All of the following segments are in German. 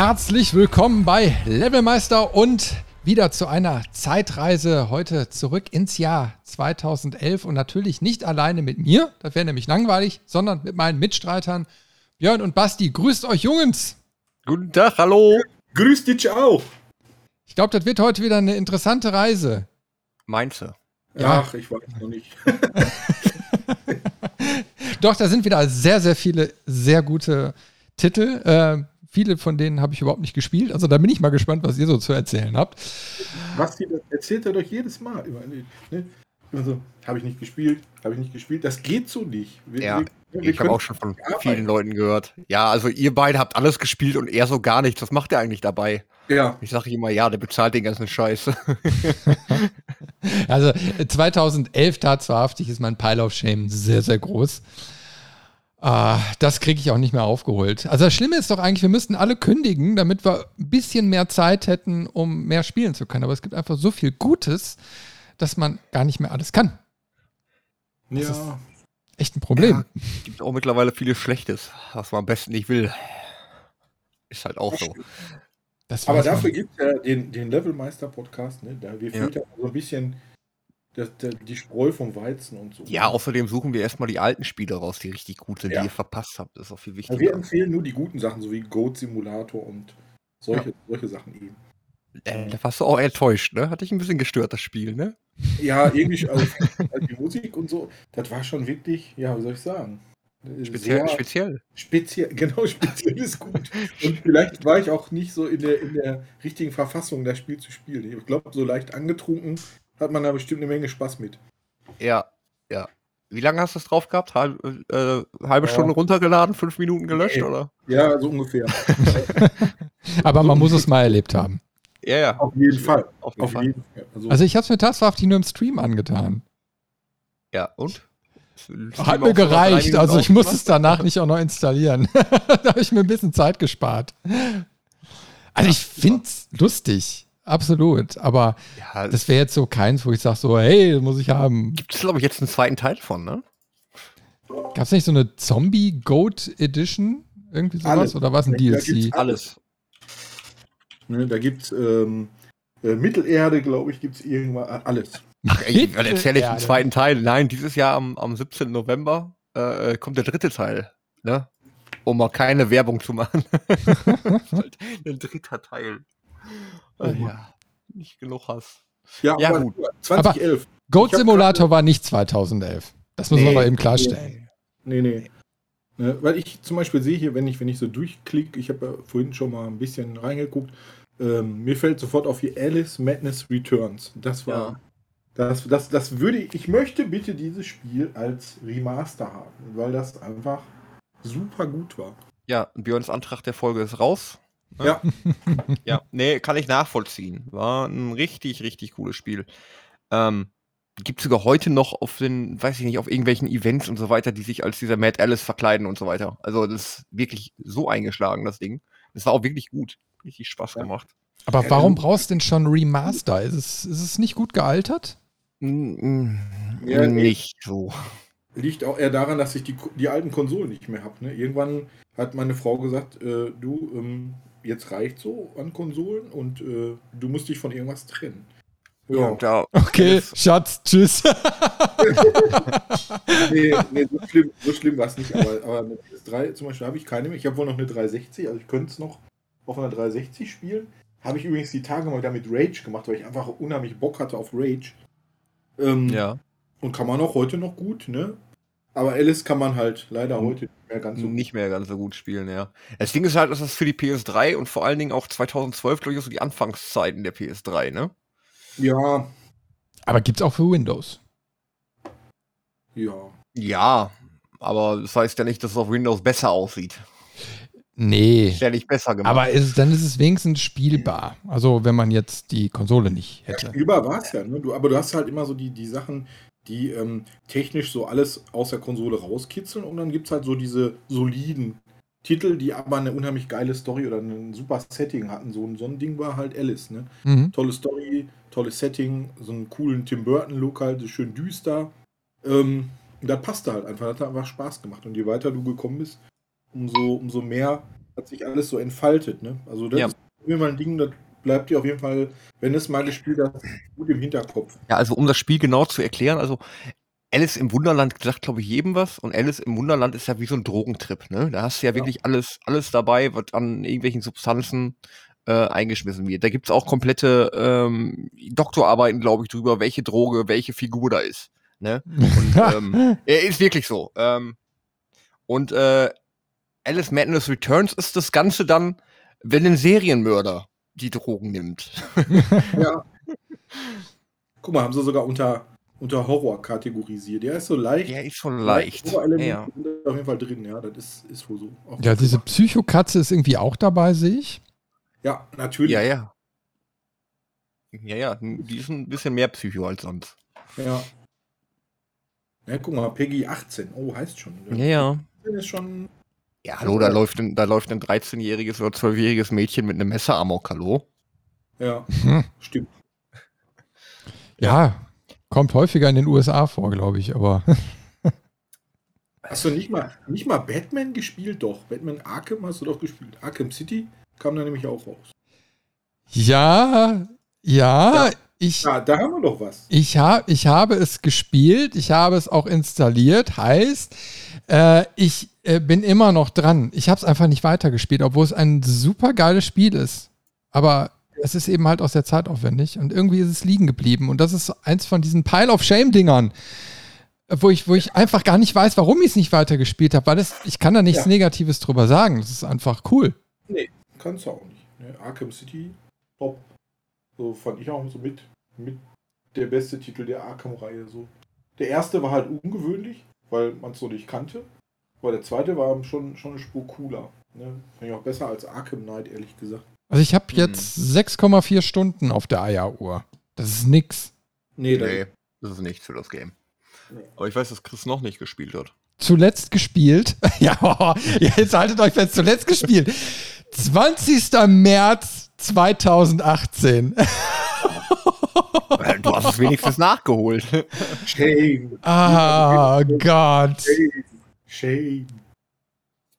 Herzlich willkommen bei Levelmeister und wieder zu einer Zeitreise heute zurück ins Jahr 2011 und natürlich nicht alleine mit mir, das wäre nämlich langweilig, sondern mit meinen Mitstreitern Björn und Basti. Grüßt euch Jungs! Guten Tag, hallo! Grüß dich auch! Ich glaube, das wird heute wieder eine interessante Reise. Meinst du? Ja. Ach, ich weiß noch nicht. Doch, da sind wieder sehr, sehr viele sehr gute Titel. Äh, viele von denen habe ich überhaupt nicht gespielt. Also da bin ich mal gespannt, was ihr so zu erzählen habt. Was die, erzählt er doch jedes Mal. Ne? Also, habe ich nicht gespielt, habe ich nicht gespielt. Das geht so nicht. Wir, ja, wir, wir ich habe auch schon von vielen Leuten gehört. Ja, also ihr beide habt alles gespielt und er so gar nichts. Was macht er eigentlich dabei? Ja. Ich sage immer, ja, der bezahlt den ganzen Scheiß. also 2011 tatsächlich ist mein Pile of Shame sehr, sehr groß. Ah, das kriege ich auch nicht mehr aufgeholt. Also das Schlimme ist doch eigentlich, wir müssten alle kündigen, damit wir ein bisschen mehr Zeit hätten, um mehr spielen zu können. Aber es gibt einfach so viel Gutes, dass man gar nicht mehr alles kann. Das ja. ist echt ein Problem. Ja, gibt auch mittlerweile vieles Schlechtes, was man am besten nicht will. Ist halt auch so. Aber dafür gibt es ja den, den Levelmeister-Podcast, ne? Da wir ja. so ein bisschen das, das, die Spreu vom Weizen und so. Ja, außerdem suchen wir erstmal die alten Spiele raus, die richtig gut sind, ja. die ihr verpasst habt. Das ist auch viel wichtiger. wir empfehlen nur die guten Sachen, so wie Goat Simulator und solche, ja. solche Sachen eben. Äh, da warst du auch enttäuscht, ne? Hatte ich ein bisschen gestört, das Spiel, ne? Ja, irgendwie, also, die Musik und so, das war schon wirklich, ja, wie soll ich sagen? Speziell, Sehr speziell. Speziell, genau, speziell ist gut. Und vielleicht war ich auch nicht so in der, in der richtigen Verfassung, das Spiel zu spielen. Ich glaube, so leicht angetrunken hat man da bestimmt eine Menge Spaß mit. Ja, ja. Wie lange hast du es drauf gehabt? Halb, äh, halbe ja. Stunde runtergeladen, fünf Minuten gelöscht, nee. oder? Ja, so ungefähr. Aber man muss es mal erlebt haben. Ja, ja. Auf jeden Fall. Auf, auf jeden Fall. Also, also ich habe es mir tatsächlich nur im Stream angetan. Ja, und? Hat mir gereicht, also ich muss es danach nicht auch noch installieren. da habe ich mir ein bisschen Zeit gespart. Also ich finde es lustig. Absolut. Aber ja, das wäre jetzt so keins, wo ich sage so, hey, das muss ich haben. Gibt es, glaube ich, jetzt einen zweiten Teil von, ne? Gab es nicht so eine Zombie-Goat Edition? Irgendwie sowas? Alles. Oder was ein DLC? Alles. Ne, da gibt es ähm, äh, Mittelerde, glaube ich, gibt es irgendwas. Alles. Ach, ey, erzähle ich einen zweiten Teil. Nein, dieses Jahr am, am 17. November äh, kommt der dritte Teil. Ne? Um mal keine Werbung zu machen. ein dritter Teil. Oh, ja, nicht genug Hass. Ja, ja gut. 2011. Aber Goat Simulator war nicht 2011. Das muss nee, man mal eben klarstellen. Nee, nee. Ne, weil ich zum Beispiel sehe hier, wenn ich, wenn ich so durchklicke, ich habe ja vorhin schon mal ein bisschen reingeguckt, ähm, mir fällt sofort auf hier Alice Madness Returns. Das war. Ja. Das, das, das würde ich, ich möchte bitte dieses Spiel als Remaster haben, weil das einfach super gut war. Ja, Björns Antrag der Folge ist raus. Ne? Ja. ja, nee, kann ich nachvollziehen. War ein richtig, richtig cooles Spiel. Ähm, gibt sogar heute noch auf den, weiß ich nicht, auf irgendwelchen Events und so weiter, die sich als dieser Mad Alice verkleiden und so weiter. Also das ist wirklich so eingeschlagen, das Ding. Das war auch wirklich gut. Richtig Spaß gemacht. Aber warum brauchst du denn schon Remaster? Ist es, ist es nicht gut gealtert? Ja, nicht so. Liegt auch eher daran, dass ich die, die alten Konsolen nicht mehr habe. Ne? Irgendwann hat meine Frau gesagt, äh, du, ähm, jetzt reicht so an Konsolen und äh, du musst dich von irgendwas trennen. Ja. ja. Okay, Schatz, tschüss. nee, nee, so schlimm, so schlimm war es nicht. Aber, aber eine PS3 zum Beispiel habe ich keine mehr. Ich habe wohl noch eine 360, also ich könnte es noch auf einer 360 spielen. Habe ich übrigens die Tage mal damit Rage gemacht, weil ich einfach unheimlich Bock hatte auf Rage. Ähm, ja. Und kann man auch heute noch gut, ne? Aber Alice kann man halt leider heute nicht mehr ganz so Nicht mehr ganz so gut spielen, ja. Das Ding ist halt, dass das für die PS3 und vor allen Dingen auch 2012, glaube ich, so die Anfangszeiten der PS3, ne? Ja. Aber gibt's auch für Windows? Ja. Ja. aber das heißt ja nicht, dass es auf Windows besser aussieht. Nee. Ist ja nicht besser gemacht. Aber ist, dann ist es wenigstens spielbar. Also wenn man jetzt die Konsole nicht Ja, hätte. spielbar war es ja, ne? du, aber du hast halt immer so die, die Sachen, die ähm, technisch so alles aus der Konsole rauskitzeln und dann gibt es halt so diese soliden Titel, die aber eine unheimlich geile Story oder ein super Setting hatten. So, ein- so ein Ding war halt Alice, ne? Mhm. Tolle Story, tolles Setting, so einen coolen Tim Burton-Look halt, so schön düster. Ähm, das passte halt einfach, das hat einfach Spaß gemacht. Und je weiter du gekommen bist, umso, umso mehr hat sich alles so entfaltet, ne? Also das Ja. ist Fall ein Ding, das bleibt dir auf jeden Fall, wenn es mal gespielt hast, gut im Hinterkopf. Ja, also um das Spiel genau zu erklären, also Alice im Wunderland sagt, glaube ich, jedem was. Und Alice im Wunderland ist ja wie so ein Drogentrip, ne? Da hast du ja, Ja. wirklich alles, alles dabei, was an irgendwelchen Substanzen äh, eingeschmissen wird. Da gibt's auch komplette ähm, Doktorarbeiten, glaube ich, drüber, welche Droge, welche Figur da ist. Ne? Und ähm, er ist wirklich so. Ähm, und äh, Alice Madness Returns ist das Ganze dann, wenn ein Serienmörder die Drogen nimmt. Ja. Guck mal, haben sie sogar unter, unter Horror kategorisiert. Der ist so leicht. Der ist schon leicht. Ja. sind da auf jeden Fall drin, ja, das ist, ist wohl so. Auch Ja, diese Psychokatze ist irgendwie auch dabei, sehe ich. Ja, natürlich. Ja, ja. Ja, ja, die ist ein bisschen mehr Psycho als sonst. Ja. Ja, guck mal, Peggy 18. Oh, heißt schon. Ja, ja. Das ist schon. Ja, hallo, da läuft ein, da läuft ein 13-jähriges oder 12-jähriges Mädchen mit einem Messer amok, hallo? Ja, Hm. stimmt. Ja, kommt häufiger in den USA vor, glaube ich, aber Hast du nicht mal, nicht mal Batman gespielt? Doch. Batman Arkham hast du doch gespielt. Arkham City kam da nämlich auch raus. ja, ja, Ja. ich, Ja, da haben wir doch was. ich, hab, ich habe es gespielt, ich habe es auch installiert, heißt, äh, ich äh, bin immer noch dran. Ich habe es einfach nicht weitergespielt, obwohl es ein super geiles Spiel ist. Aber es ist eben halt aus der Zeit aufwendig und irgendwie ist es liegen geblieben. Und das ist eins von diesen Pile of Shame-Dingern, wo ich, wo ich einfach gar nicht weiß, warum ich es nicht weitergespielt habe, weil es, ich kann da nichts Ja. Negatives drüber sagen. Das ist einfach cool. Nee, kannst du auch nicht. Ne? Arkham City, top. So fand ich auch so mit, mit der beste Titel der Arkham-Reihe. So. Der erste war halt ungewöhnlich, weil man es so nicht kannte. Aber der zweite war schon, schon eine Spur cooler. Ne? Fand ich auch besser als Arkham Knight, ehrlich gesagt. Also ich habe Mhm. jetzt 6,4 Stunden auf der Eieruhr. Das ist nix. Nee, Nee, das ist nichts für das Game. Nee. Aber ich weiß, dass Chris noch nicht gespielt hat. Zuletzt gespielt. ja, jetzt haltet euch fest, zuletzt gespielt. 20. März 2018. Du hast es wenigstens nachgeholt. Shame. Ah, Gott. Shame. Shame.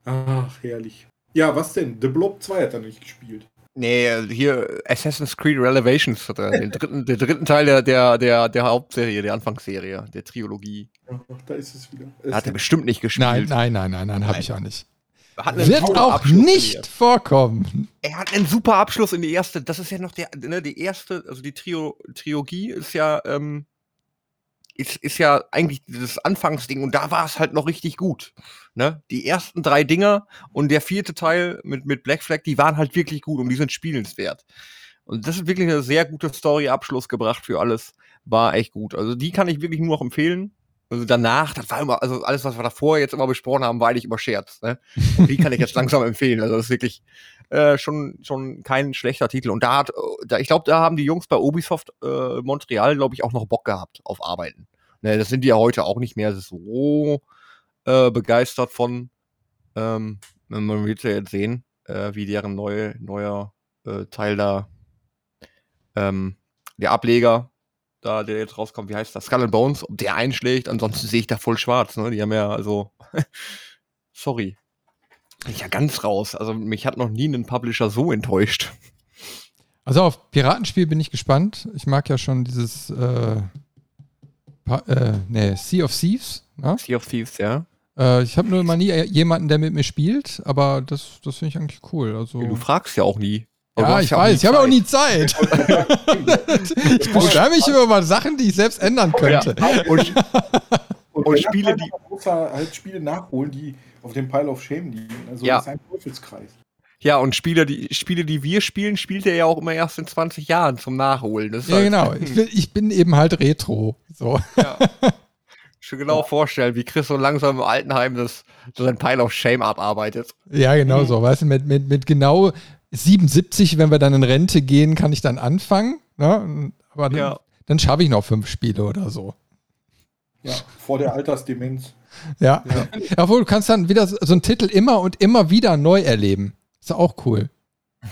Ach, herrlich. Ja, was denn? The Blob 2 hat er nicht gespielt. Nee, hier Assassin's Creed Revelations hat er, den dritten, den dritten Teil der, der, der, der Hauptserie, der Anfangsserie, der Trilogie. Ach, da ist es wieder. Hat er bestimmt nicht gespielt. Nein, nein, nein, nein, nein, habe ich auch nicht. Wird auch Abschluss nicht vorkommen. Er hat einen super Abschluss in die erste. Das ist ja noch der, ne, die erste, also die Trio, Trilogie ist ja, ähm, ist, ist ja eigentlich dieses Anfangsding und da war es halt noch richtig gut. Ne? Die ersten drei Dinger und der vierte Teil mit, mit Black Flag, die waren halt wirklich gut und die sind spielenswert. Und das ist wirklich eine sehr gute Story-Abschluss gebracht für alles. War echt gut. Also die kann ich wirklich nur noch empfehlen. Also danach, das war immer, also alles, was wir davor jetzt immer besprochen haben, war eigentlich immer Scherz. Ne? Die kann ich jetzt langsam empfehlen. Also das ist wirklich äh, schon, schon kein schlechter Titel. Und da hat, da, ich glaube, da haben die Jungs bei Ubisoft äh, Montreal, glaube ich, auch noch Bock gehabt auf Arbeiten. Ne, das sind die ja heute auch nicht mehr so äh, begeistert von. Ähm, man wird ja jetzt sehen, äh, wie deren neue, neuer äh, Teil da, ähm, der Ableger, da der jetzt rauskommt, wie heißt das? Skull and Bones, ob der einschlägt, ansonsten sehe ich da voll schwarz, ne? Die haben ja, also, sorry. Ja ganz raus. Also mich hat noch nie ein Publisher so enttäuscht. Also auf Piratenspiel bin ich gespannt. Ich mag ja schon dieses äh, Pa- äh, nee, Sea of Thieves. Ne? Sea of Thieves, ja. Äh, ich habe nur mal nie jemanden, der mit mir spielt, aber das, das finde ich eigentlich cool. Also, Du fragst ja auch nie. Ja, ich auch weiß, ich habe auch nie Zeit. ich beschwere mich immer über Sachen, die ich selbst ändern könnte. Und, Und, Und wenn Spiele, die- halt Spiele nachholen, die auf dem Pile of Shame liegen. Also Ja. das ist ein Teufelskreis. ja, und Spiele die, Spiele, die wir spielen, spielt er ja auch immer erst in 20 Jahren zum Nachholen. Ja, halt- genau. Ich bin, ich bin eben halt Retro. So. Ja. schon genau vorstellen, wie Chris so langsam im Altenheim das, so sein Pile of Shame abarbeitet. Ja, genau so. Weißt du, mit, mit, mit genau 77, wenn wir dann in Rente gehen, kann ich dann anfangen. Ne? Aber dann, Ja. dann schaffe ich noch fünf Spiele oder so. Ja, vor der Altersdemenz. Ja. Obwohl, du kannst dann wieder so einen Titel immer und immer wieder neu erleben. Ist ja auch cool.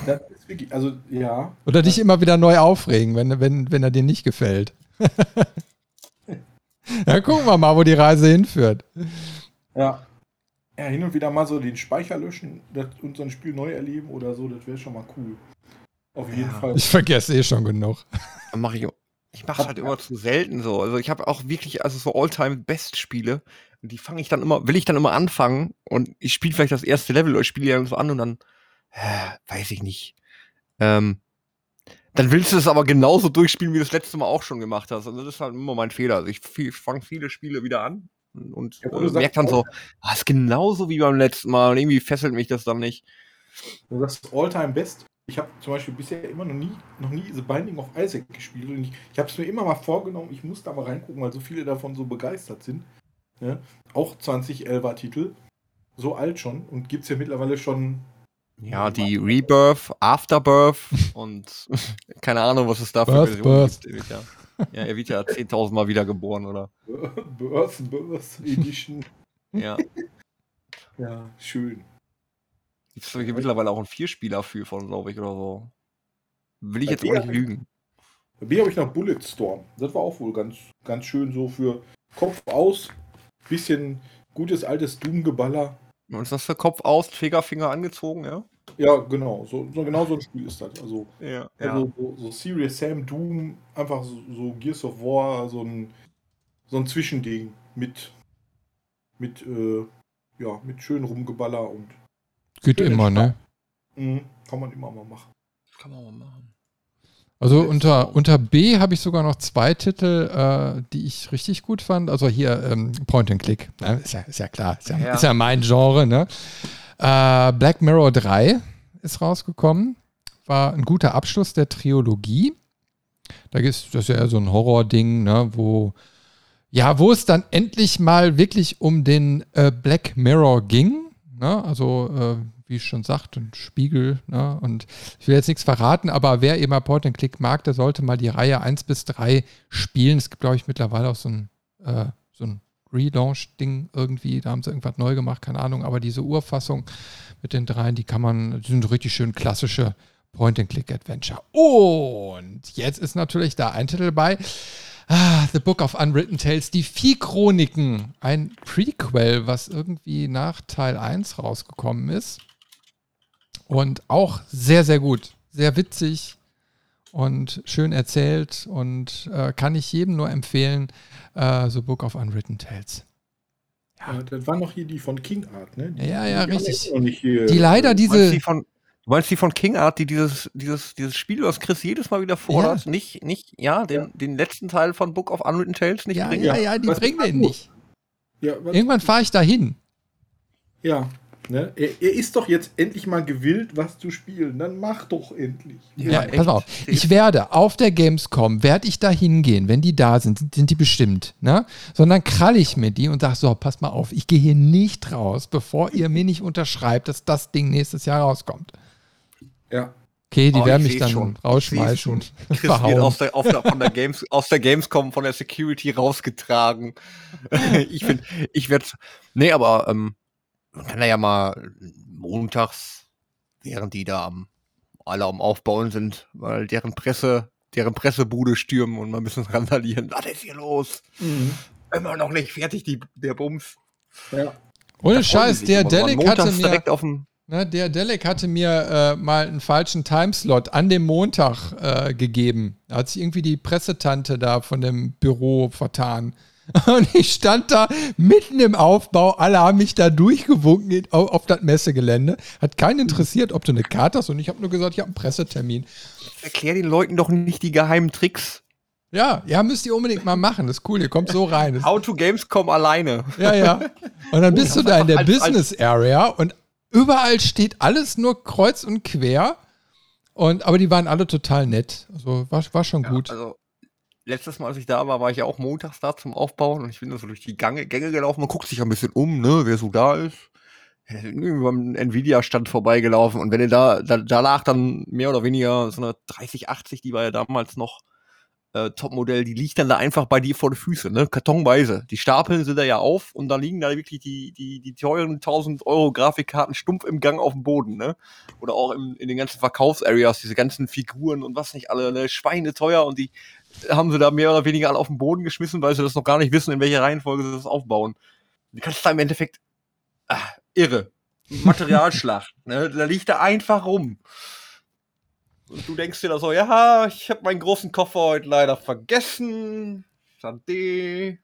Das ist wirklich, also ja. Oder dich immer wieder neu aufregen, wenn, wenn, wenn er dir nicht gefällt. ja, gucken wir mal, wo die Reise hinführt. Ja. Ja, hin und wieder mal so den Speicher löschen und so ein Spiel neu erleben oder so, das wäre schon mal cool. Auf jeden Ja. Fall. Ich vergesse eh schon genug. Dann mach ich mache halt immer zu selten so. Also ich habe auch wirklich also so All-Time-Best-Spiele und die fange ich dann immer, will ich dann immer anfangen und ich spiele vielleicht das erste Level oder ich spiele ja so an und dann äh, weiß ich nicht. Ähm, dann willst du es aber genauso durchspielen, wie du das letzte Mal auch schon gemacht hast. Und das ist halt immer mein Fehler. Also ich fange viele Spiele wieder an und, und Ja, äh, merke dann so, ah, ist genauso wie beim letzten Mal und irgendwie fesselt mich das dann nicht. Du sagst All-Time Best. Ich habe zum Beispiel bisher immer noch nie, noch nie The Binding of Isaac gespielt. Und ich, ich habe es mir immer mal vorgenommen, ich muss da mal reingucken, weil so viele davon so begeistert sind. Ja? Auch 2011er Titel. So alt schon. Und gibt es ja mittlerweile schon. Ja, die Rebirth, Afterbirth und keine Ahnung, was es da für Birth, Versionen Birth. gibt. Ja, ja, er wird ja 10.000 Mal wiedergeboren, oder? Birth, Birth Edition. Ja. Ja, schön. Gibt es hier mittlerweile auch ein Vierspieler für von, glaube ich, oder so. Will ich Bei jetzt auch nicht lügen. Bei mir habe ich noch Bulletstorm. Das war auch wohl ganz, ganz schön so für Kopf aus. Bisschen gutes altes Doom-Geballer. Und ist das für Kopf aus, Triggerfinger angezogen, ja? Ja, genau. So, so genau so ein Spiel ist das. Also, Ja. also so, so Serious Sam Doom, einfach so, so Gears of War, so ein, so ein Zwischending mit, mit, äh, ja, mit schön Rumgeballer und Geht immer, ne? mh, kann man immer mal machen. Kann man mal machen. Also unter, unter B habe ich sogar noch zwei Titel, äh, die ich richtig gut fand. Also hier ähm, Point and Click. Ne? Ist, ja, ist ja klar, ist ja, Ja. Ist ja mein Genre. Ne? Äh, Black Mirror 3 ist rausgekommen. War ein guter Abschluss der Trilogie. Da ist das ist ja eher so ein Horror-Ding, ne? wo ja, wo es dann endlich mal wirklich um den äh, Black Mirror ging. Ne? Also, äh, wie ich schon sagte, ein Spiegel. Ne? Und ich will jetzt nichts verraten, aber wer eben Point and Click mag, der sollte mal die Reihe 1 bis 3 spielen. Es gibt, glaube ich, mittlerweile auch so ein, äh, so ein Relaunch-Ding irgendwie. Da haben sie irgendwas neu gemacht, keine Ahnung. Aber diese Urfassung mit den dreien, die kann man, die sind richtig schön klassische Point-and-Click-Adventure. Und jetzt ist natürlich da ein Titel bei. Ah, The Book of Unwritten Tales, die Vieh-Chroniken. Ein Prequel, was irgendwie nach Teil 1 rausgekommen ist. Und auch sehr, sehr gut. Sehr witzig und schön erzählt und äh, kann ich jedem nur empfehlen. Äh, The Book of Unwritten Tales. Ja, das war noch hier die von King Art, ne? Die, Ja, ja, die richtig. Die leider meinst diese. die von, du meinst die von King Art, die dieses, dieses, dieses Spiel, was Chris jedes Mal wieder fordert, nicht, nicht, ja, den, Ja. den letzten Teil von Book of Unwritten Tales nicht Ja, bringen? ja, ja, die Was- bringen den nicht. Ja, Irgendwann fahre ich da hin. ja ne? er, er ist doch jetzt endlich mal gewillt, was zu spielen. Dann mach doch endlich. Ja, Ja, pass auf. Ich werde auf der Gamescom, werde ich da hingehen, wenn die da sind, sind, sind die bestimmt, ne? Sondern krall ich mir die und sage, so, pass mal auf, ich gehe hier nicht raus, bevor ihr mir nicht unterschreibt, dass das Ding nächstes Jahr rauskommt. Ja. Okay, die Oh, werden mich dann schon. Ich rausschmeißen schon. Chris wird verhauen. aus der, auf der, von der Games, aus der Gamescom von der Security rausgetragen. ich finde, ich werde, nee, aber ähm, man kann ja mal montags, während die da am, alle am Aufbauen sind, weil deren Presse, deren Pressebude stürmen und mal ein bisschen randalieren. Was ist hier los? Mhm. Immer noch nicht fertig, die, der Bums. Ja. Ohne Scheiß, sich der Delic hatte mir, direkt auf dem, ne, der Delic hatte mir äh, mal einen falschen Timeslot an dem Montag äh, gegeben. Da hat sich irgendwie die Pressetante da von dem Büro vertan. Und ich stand da mitten im Aufbau, alle haben mich da durchgewunken auf, auf das Messegelände. Hat keinen interessiert, ob du eine Karte hast. Und ich habe nur gesagt, ich habe einen Pressetermin. erklär den Leuten doch nicht die geheimen Tricks. Ja, ja, müsst ihr unbedingt mal machen. Das ist cool, ihr kommt so rein. Das, How to Gamescom alleine. ja, ja. Und dann bist du da in der als- als- Business Area und überall steht alles nur kreuz und quer. Und, aber die waren alle total nett. Also war, war schon gut. Also, letztes Mal, als ich da war, war ich ja auch montags da zum Aufbauen und ich bin da so durch die Gange, Gänge gelaufen. Man guckt sich ein bisschen um, ne, wer so da ist. Beim Nvidia-Stand vorbeigelaufen und wenn ihr da, da, da lag dann mehr oder weniger so eine 3080, die war ja damals noch äh, Topmodell, die liegt dann da einfach bei dir vor den Füßen, ne? Kartonweise. Die stapeln sie da ja auf und da liegen da wirklich die, die, die teuren 1000 Euro Grafikkarten stumpf im Gang auf dem Boden, ne? Oder auch im, in den ganzen Verkaufsareas, diese ganzen Figuren und was nicht alle, ne? Schweine teuer und die haben sie da mehr oder weniger alle auf den Boden geschmissen, weil sie das noch gar nicht wissen, in welcher Reihenfolge sie das aufbauen. Die kannst du da im Endeffekt, ah, irre. Materialschlacht, ne? Da liegt er einfach rum. Und du denkst dir da so, ja, ich habe meinen großen Koffer heute leider vergessen. Schade.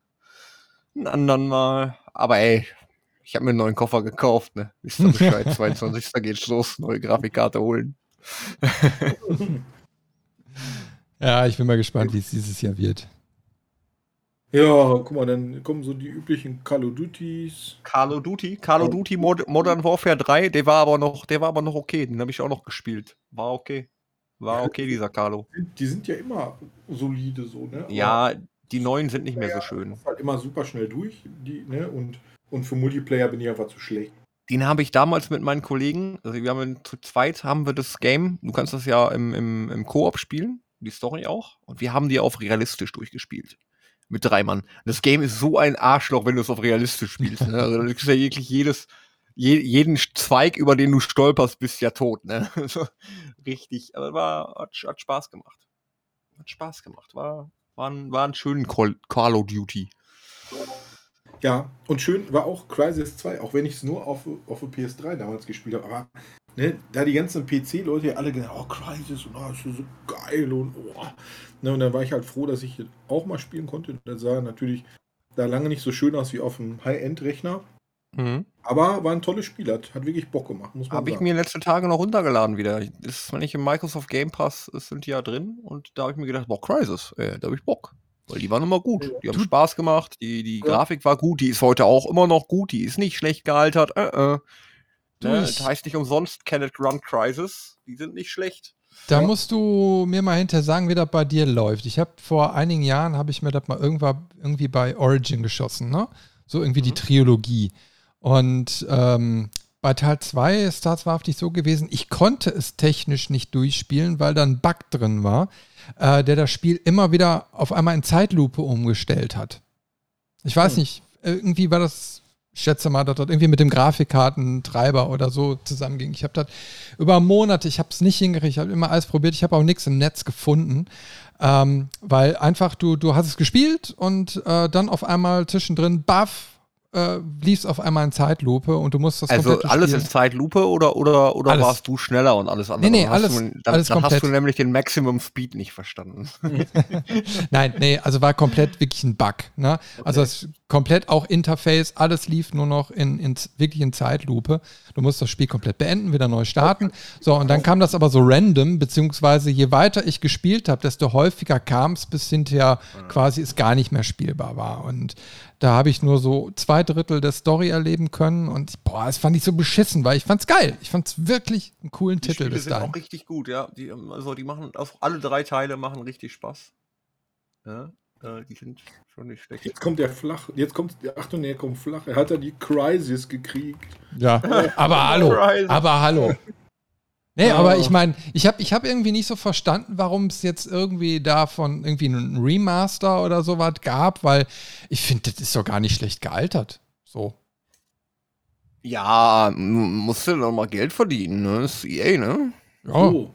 Einen anderen Mal. Aber ey, ich habe mir einen neuen Koffer gekauft, ne? Wisst ihr Bescheid, 22. geht's los, neue Grafikkarte holen. ja, ich bin mal gespannt, wie es dieses Jahr wird. Ja, guck mal, dann kommen so die üblichen Call of Duties. Call of Duty, Call of Duty Mod Modern Warfare 3, der war aber noch, der war aber noch okay, den habe ich auch noch gespielt. War okay. War okay, dieser Carlo. Die sind ja immer solide so, ne? ja, die neuen sind nicht mehr so schön. Halt immer super schnell durch, die, ne? Und, und für Multiplayer bin ich einfach zu schlecht. Den habe ich damals mit meinen Kollegen, also wir haben zu zweit haben wir das Game, du kannst das ja im, im, im Koop spielen, die Story auch, und wir haben die auf realistisch durchgespielt. Mit drei Mann. Das Game ist so ein Arschloch, wenn du es auf realistisch spielst. Ne? Also, du kriegst ja wirklich jedes, je, jeden Zweig, über den du stolperst, bist ja tot, ne? richtig. Aber war, hat, hat, Spaß gemacht. Hat Spaß gemacht. War, war, ein, war ein schönen Call, Call of Duty. Ja, und schön war auch Crisis 2, auch wenn ich es nur auf, auf der PS3 damals gespielt habe. Aber ne, da die ganzen PC-Leute ja alle gesagt oh, Crisis und oh, ist so geil und oh. Ne, und dann war ich halt froh, dass ich auch mal spielen konnte. Das sah natürlich da lange nicht so schön aus wie auf dem High-End-Rechner. Mhm. Aber war ein tolles Spiel, hat, hat wirklich Bock gemacht, muss man Habe ich mir letzte Tage noch runtergeladen wieder. Das ist, wenn ich im Microsoft Game Pass sind die ja drin und da habe ich mir gedacht, boah, Crisis, ey, da habe ich Bock. Weil die waren immer gut. Die haben Spaß gemacht, die, die ja. Grafik war gut, die ist heute auch immer noch gut, die ist nicht schlecht gealtert. Äh, äh. Ne? Das heißt nicht umsonst Kenneth Run Crisis, die sind nicht schlecht. Da ja. musst du mir mal hinterher sagen, wie das bei dir läuft. Ich habe vor einigen Jahren, habe ich mir das mal irgendwann irgendwie bei Origin geschossen, ne? So irgendwie mhm. die Trilogie. Und ähm, bei Teil 2 ist das wahrhaftig so gewesen, ich konnte es technisch nicht durchspielen, weil da ein Bug drin war, äh, der das Spiel immer wieder auf einmal in Zeitlupe umgestellt hat. Ich weiß hm. nicht, irgendwie war das, schätze mal, dass das irgendwie mit dem Grafikkartentreiber oder so zusammenging. Ich habe das über Monate, ich habe es nicht hingekriegt, ich habe immer alles probiert, ich habe auch nichts im Netz gefunden. Ähm, weil einfach du, du hast es gespielt und äh, dann auf einmal zwischendrin, baff, äh, lief auf einmal in Zeitlupe und du musst das Also alles in Zeitlupe oder, oder, oder alles. warst du schneller und alles andere? Nee, nee, alles, du, dann, alles dann komplett. hast du nämlich den Maximum Speed nicht verstanden. Nein, nee, also war komplett wirklich ein Bug. Ne? Okay. Also das komplett auch Interface, alles lief nur noch in, in wirklich in Zeitlupe. Du musst das Spiel komplett beenden, wieder neu starten. So, und dann kam das aber so random, beziehungsweise je weiter ich gespielt habe, desto häufiger kam es, bis hinterher quasi es gar nicht mehr spielbar war. Und da habe ich nur so zwei Drittel der Story erleben können und boah, das fand ich so beschissen, weil ich fand's geil. Ich fand's wirklich einen coolen die Titel Spiele bis dahin. sind auch richtig gut, ja. Die, also die machen, also alle drei Teile machen richtig Spaß. Ja, äh, die sind schon nicht schlecht. Jetzt kommt der flach, jetzt kommt, Achtung, er kommt flach. Er hat ja die Crisis gekriegt. Ja, aber hallo, aber hallo. Nee, oh. aber ich meine, ich habe ich hab irgendwie nicht so verstanden, warum es jetzt irgendwie davon irgendwie einen Remaster oder sowas gab, weil ich finde, das ist doch gar nicht schlecht gealtert. So. Ja, musst du doch mal Geld verdienen, ne? Das ist EA, ne? Ja. Oh.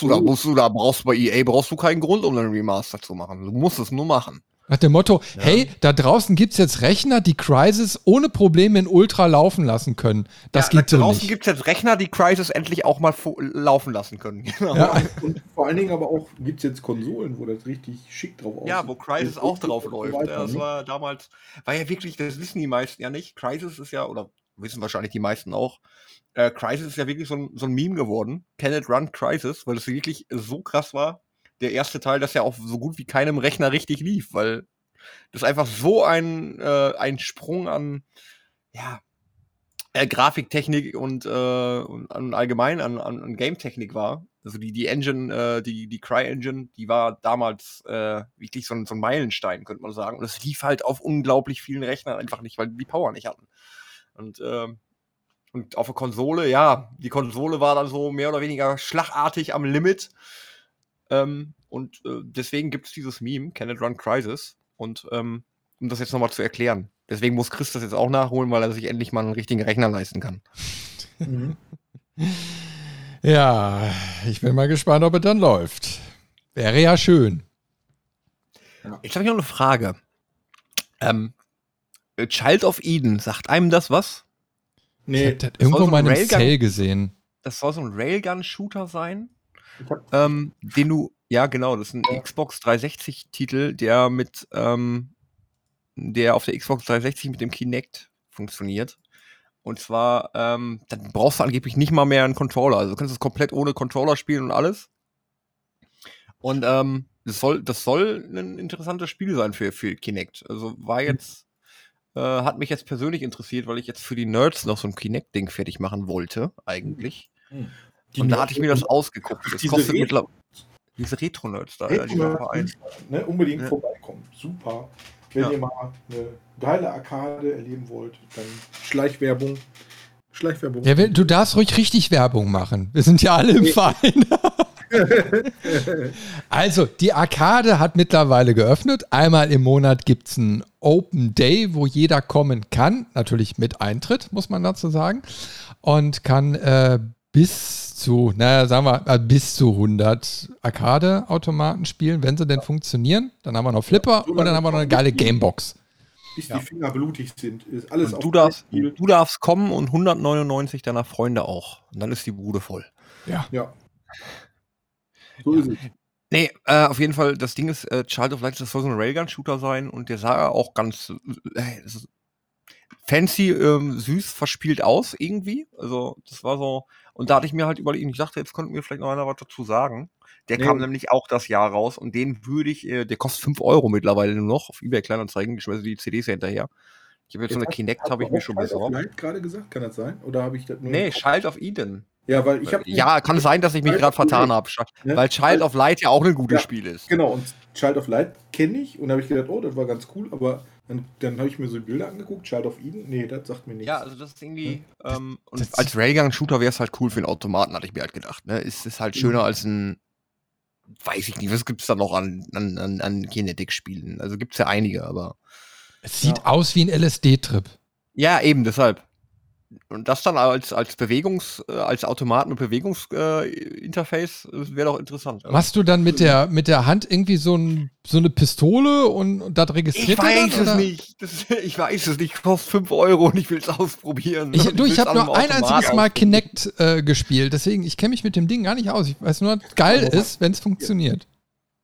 Du, da, musst du, da brauchst du bei EA brauchst du keinen Grund, um einen Remaster zu machen. Du musst es nur machen. Nach dem Motto, ja. hey, da draußen gibt es jetzt Rechner, die Crisis ohne Probleme in Ultra laufen lassen können. Das ja, geht so nicht. Draußen gibt es jetzt Rechner, die Crisis endlich auch mal laufen lassen können. Genau. Ja. Und vor allen Dingen aber auch gibt es jetzt Konsolen, wo das richtig schick drauf aussieht. Ja, wo Crisis auch drauf läuft. Weiter, das ne? war damals, war ja wirklich, das wissen die meisten ja nicht. Crisis ist ja, oder wissen wahrscheinlich die meisten auch, äh, Crisis ist ja wirklich so ein, so ein Meme geworden. Can it run Crisis? Weil es wirklich so krass war der erste Teil, dass ja auf so gut wie keinem Rechner richtig lief, weil das einfach so ein, äh, ein Sprung an, ja, äh, Grafiktechnik und, äh, und, allgemein an, an, an Game-Technik war. Also die, die Engine, äh, die, die Cry-Engine, die war damals äh, wirklich so ein, so ein Meilenstein, könnte man sagen. Und es lief halt auf unglaublich vielen Rechnern einfach nicht, weil die Power nicht hatten. Und, äh, und auf der Konsole, ja, die Konsole war dann so mehr oder weniger schlagartig am Limit. Ähm, und äh, deswegen gibt es dieses Meme, Can it run Crisis? Und ähm, um das jetzt nochmal zu erklären. Deswegen muss Chris das jetzt auch nachholen, weil er sich endlich mal einen richtigen Rechner leisten kann. Mhm. Ja, ich bin mal gespannt, ob es dann läuft. Wäre ja schön. Jetzt habe ich noch eine Frage. Ähm, Child of Eden, sagt einem das was? Nee. Ich habe irgendwo so mal in einem Cell gesehen. Das soll so ein Railgun-Shooter sein, ähm, den du, ja genau, das ist ein. Xbox 360-Titel, der mit, ähm, der auf der Xbox 360 mit dem Kinect funktioniert. Und zwar, ähm, dann brauchst du angeblich nicht mal mehr einen Controller. Also du kannst es komplett ohne Controller spielen und alles. Und ähm, das soll, das soll ein interessantes Spiel sein für, für Kinect. Also war jetzt, äh, hat mich jetzt persönlich interessiert, weil ich jetzt für die Nerds noch so ein Kinect-Ding fertig machen wollte, eigentlich. Mhm. und da hatte ich mir das ausgeguckt. Das kostet mittlerweile. Diese Retro-Nerds da, Retro ja, die ne, Unbedingt ja. vorbeikommen. Super. Wenn ja. ihr mal eine geile Arkade erleben wollt, dann Schleichwerbung. Schleichwerbung. Ja, du darfst ruhig richtig Werbung machen. Wir sind ja alle im Verein. also, die Arkade hat mittlerweile geöffnet. Einmal im Monat gibt es einen Open Day, wo jeder kommen kann. Natürlich mit Eintritt, muss man dazu sagen. Und kann äh, bis zu, naja, sagen wir, äh, bis zu 100 Arcade-Automaten spielen, wenn sie denn funktionieren. Dann haben wir noch Flipper ja, und dann haben wir noch eine geile Gamebox. Bis ja. die Finger blutig sind. Ist alles du, darfst, du darfst kommen und 199 deiner Freunde auch. Und dann ist die Bude voll. Ja. Ja. So ja. ist es. Nee, äh, auf jeden Fall, das Ding ist, äh, Child of Light, das soll so ein Railgun-Shooter sein und der sah auch ganz äh, fancy, ähm, süß, verspielt aus irgendwie. Also, das war so, und da hatte ich mir halt überlegt, ich dachte, jetzt könnten wir vielleicht noch einer was dazu sagen. Der nee. kam nämlich auch das Jahr raus und den würde ich, äh, der kostet 5 Euro mittlerweile nur noch auf eBay Kleinanzeigen, ich schmeiße die CDs hinterher. Ich habe jetzt, jetzt so eine Kinect, habe ich mir schon besorgt. Hast du gerade gesagt, kann das sein? Oder habe ich das nur? Nee, Child of Eden. Ja, weil ich habe. Ja, kann sein, dass ich mich gerade vertan habe. Ne? Weil Child of Light ja auch ein gutes ja, Spiel ist. Genau, und Child of Light kenne ich und habe ich gedacht, oh, das war ganz cool, aber dann, dann habe ich mir so Bilder angeguckt, Child of Eden. Nee, das sagt mir nichts. Ja, also das ist irgendwie. Hm? Ähm, und das als Railgun-Shooter wäre es halt cool für einen Automaten, hatte ich mir halt gedacht. Ne? Ist, ist halt schöner mhm. als ein. Weiß ich nicht, was gibt es da noch an, an, an, an Kinetic-Spielen? Also gibt es ja einige, aber. Es sieht ja. aus wie ein LSD-Trip. Ja, eben, deshalb. Und das dann als, als Bewegungs-, äh, als Automaten- und Bewegungsinterface äh, wäre doch interessant. Machst du dann mit der, mit der Hand irgendwie so, ein, so eine Pistole und, und das registriert Ich weiß dann, es nicht. Das, ich weiß es nicht. Kostet 5 Euro und ich will es ausprobieren. Ich, du, ich habe nur ein einziges Mal Kinect äh, gespielt, deswegen, ich kenne mich mit dem Ding gar nicht aus. Ich weiß nur, dass geil ist, wenn es funktioniert.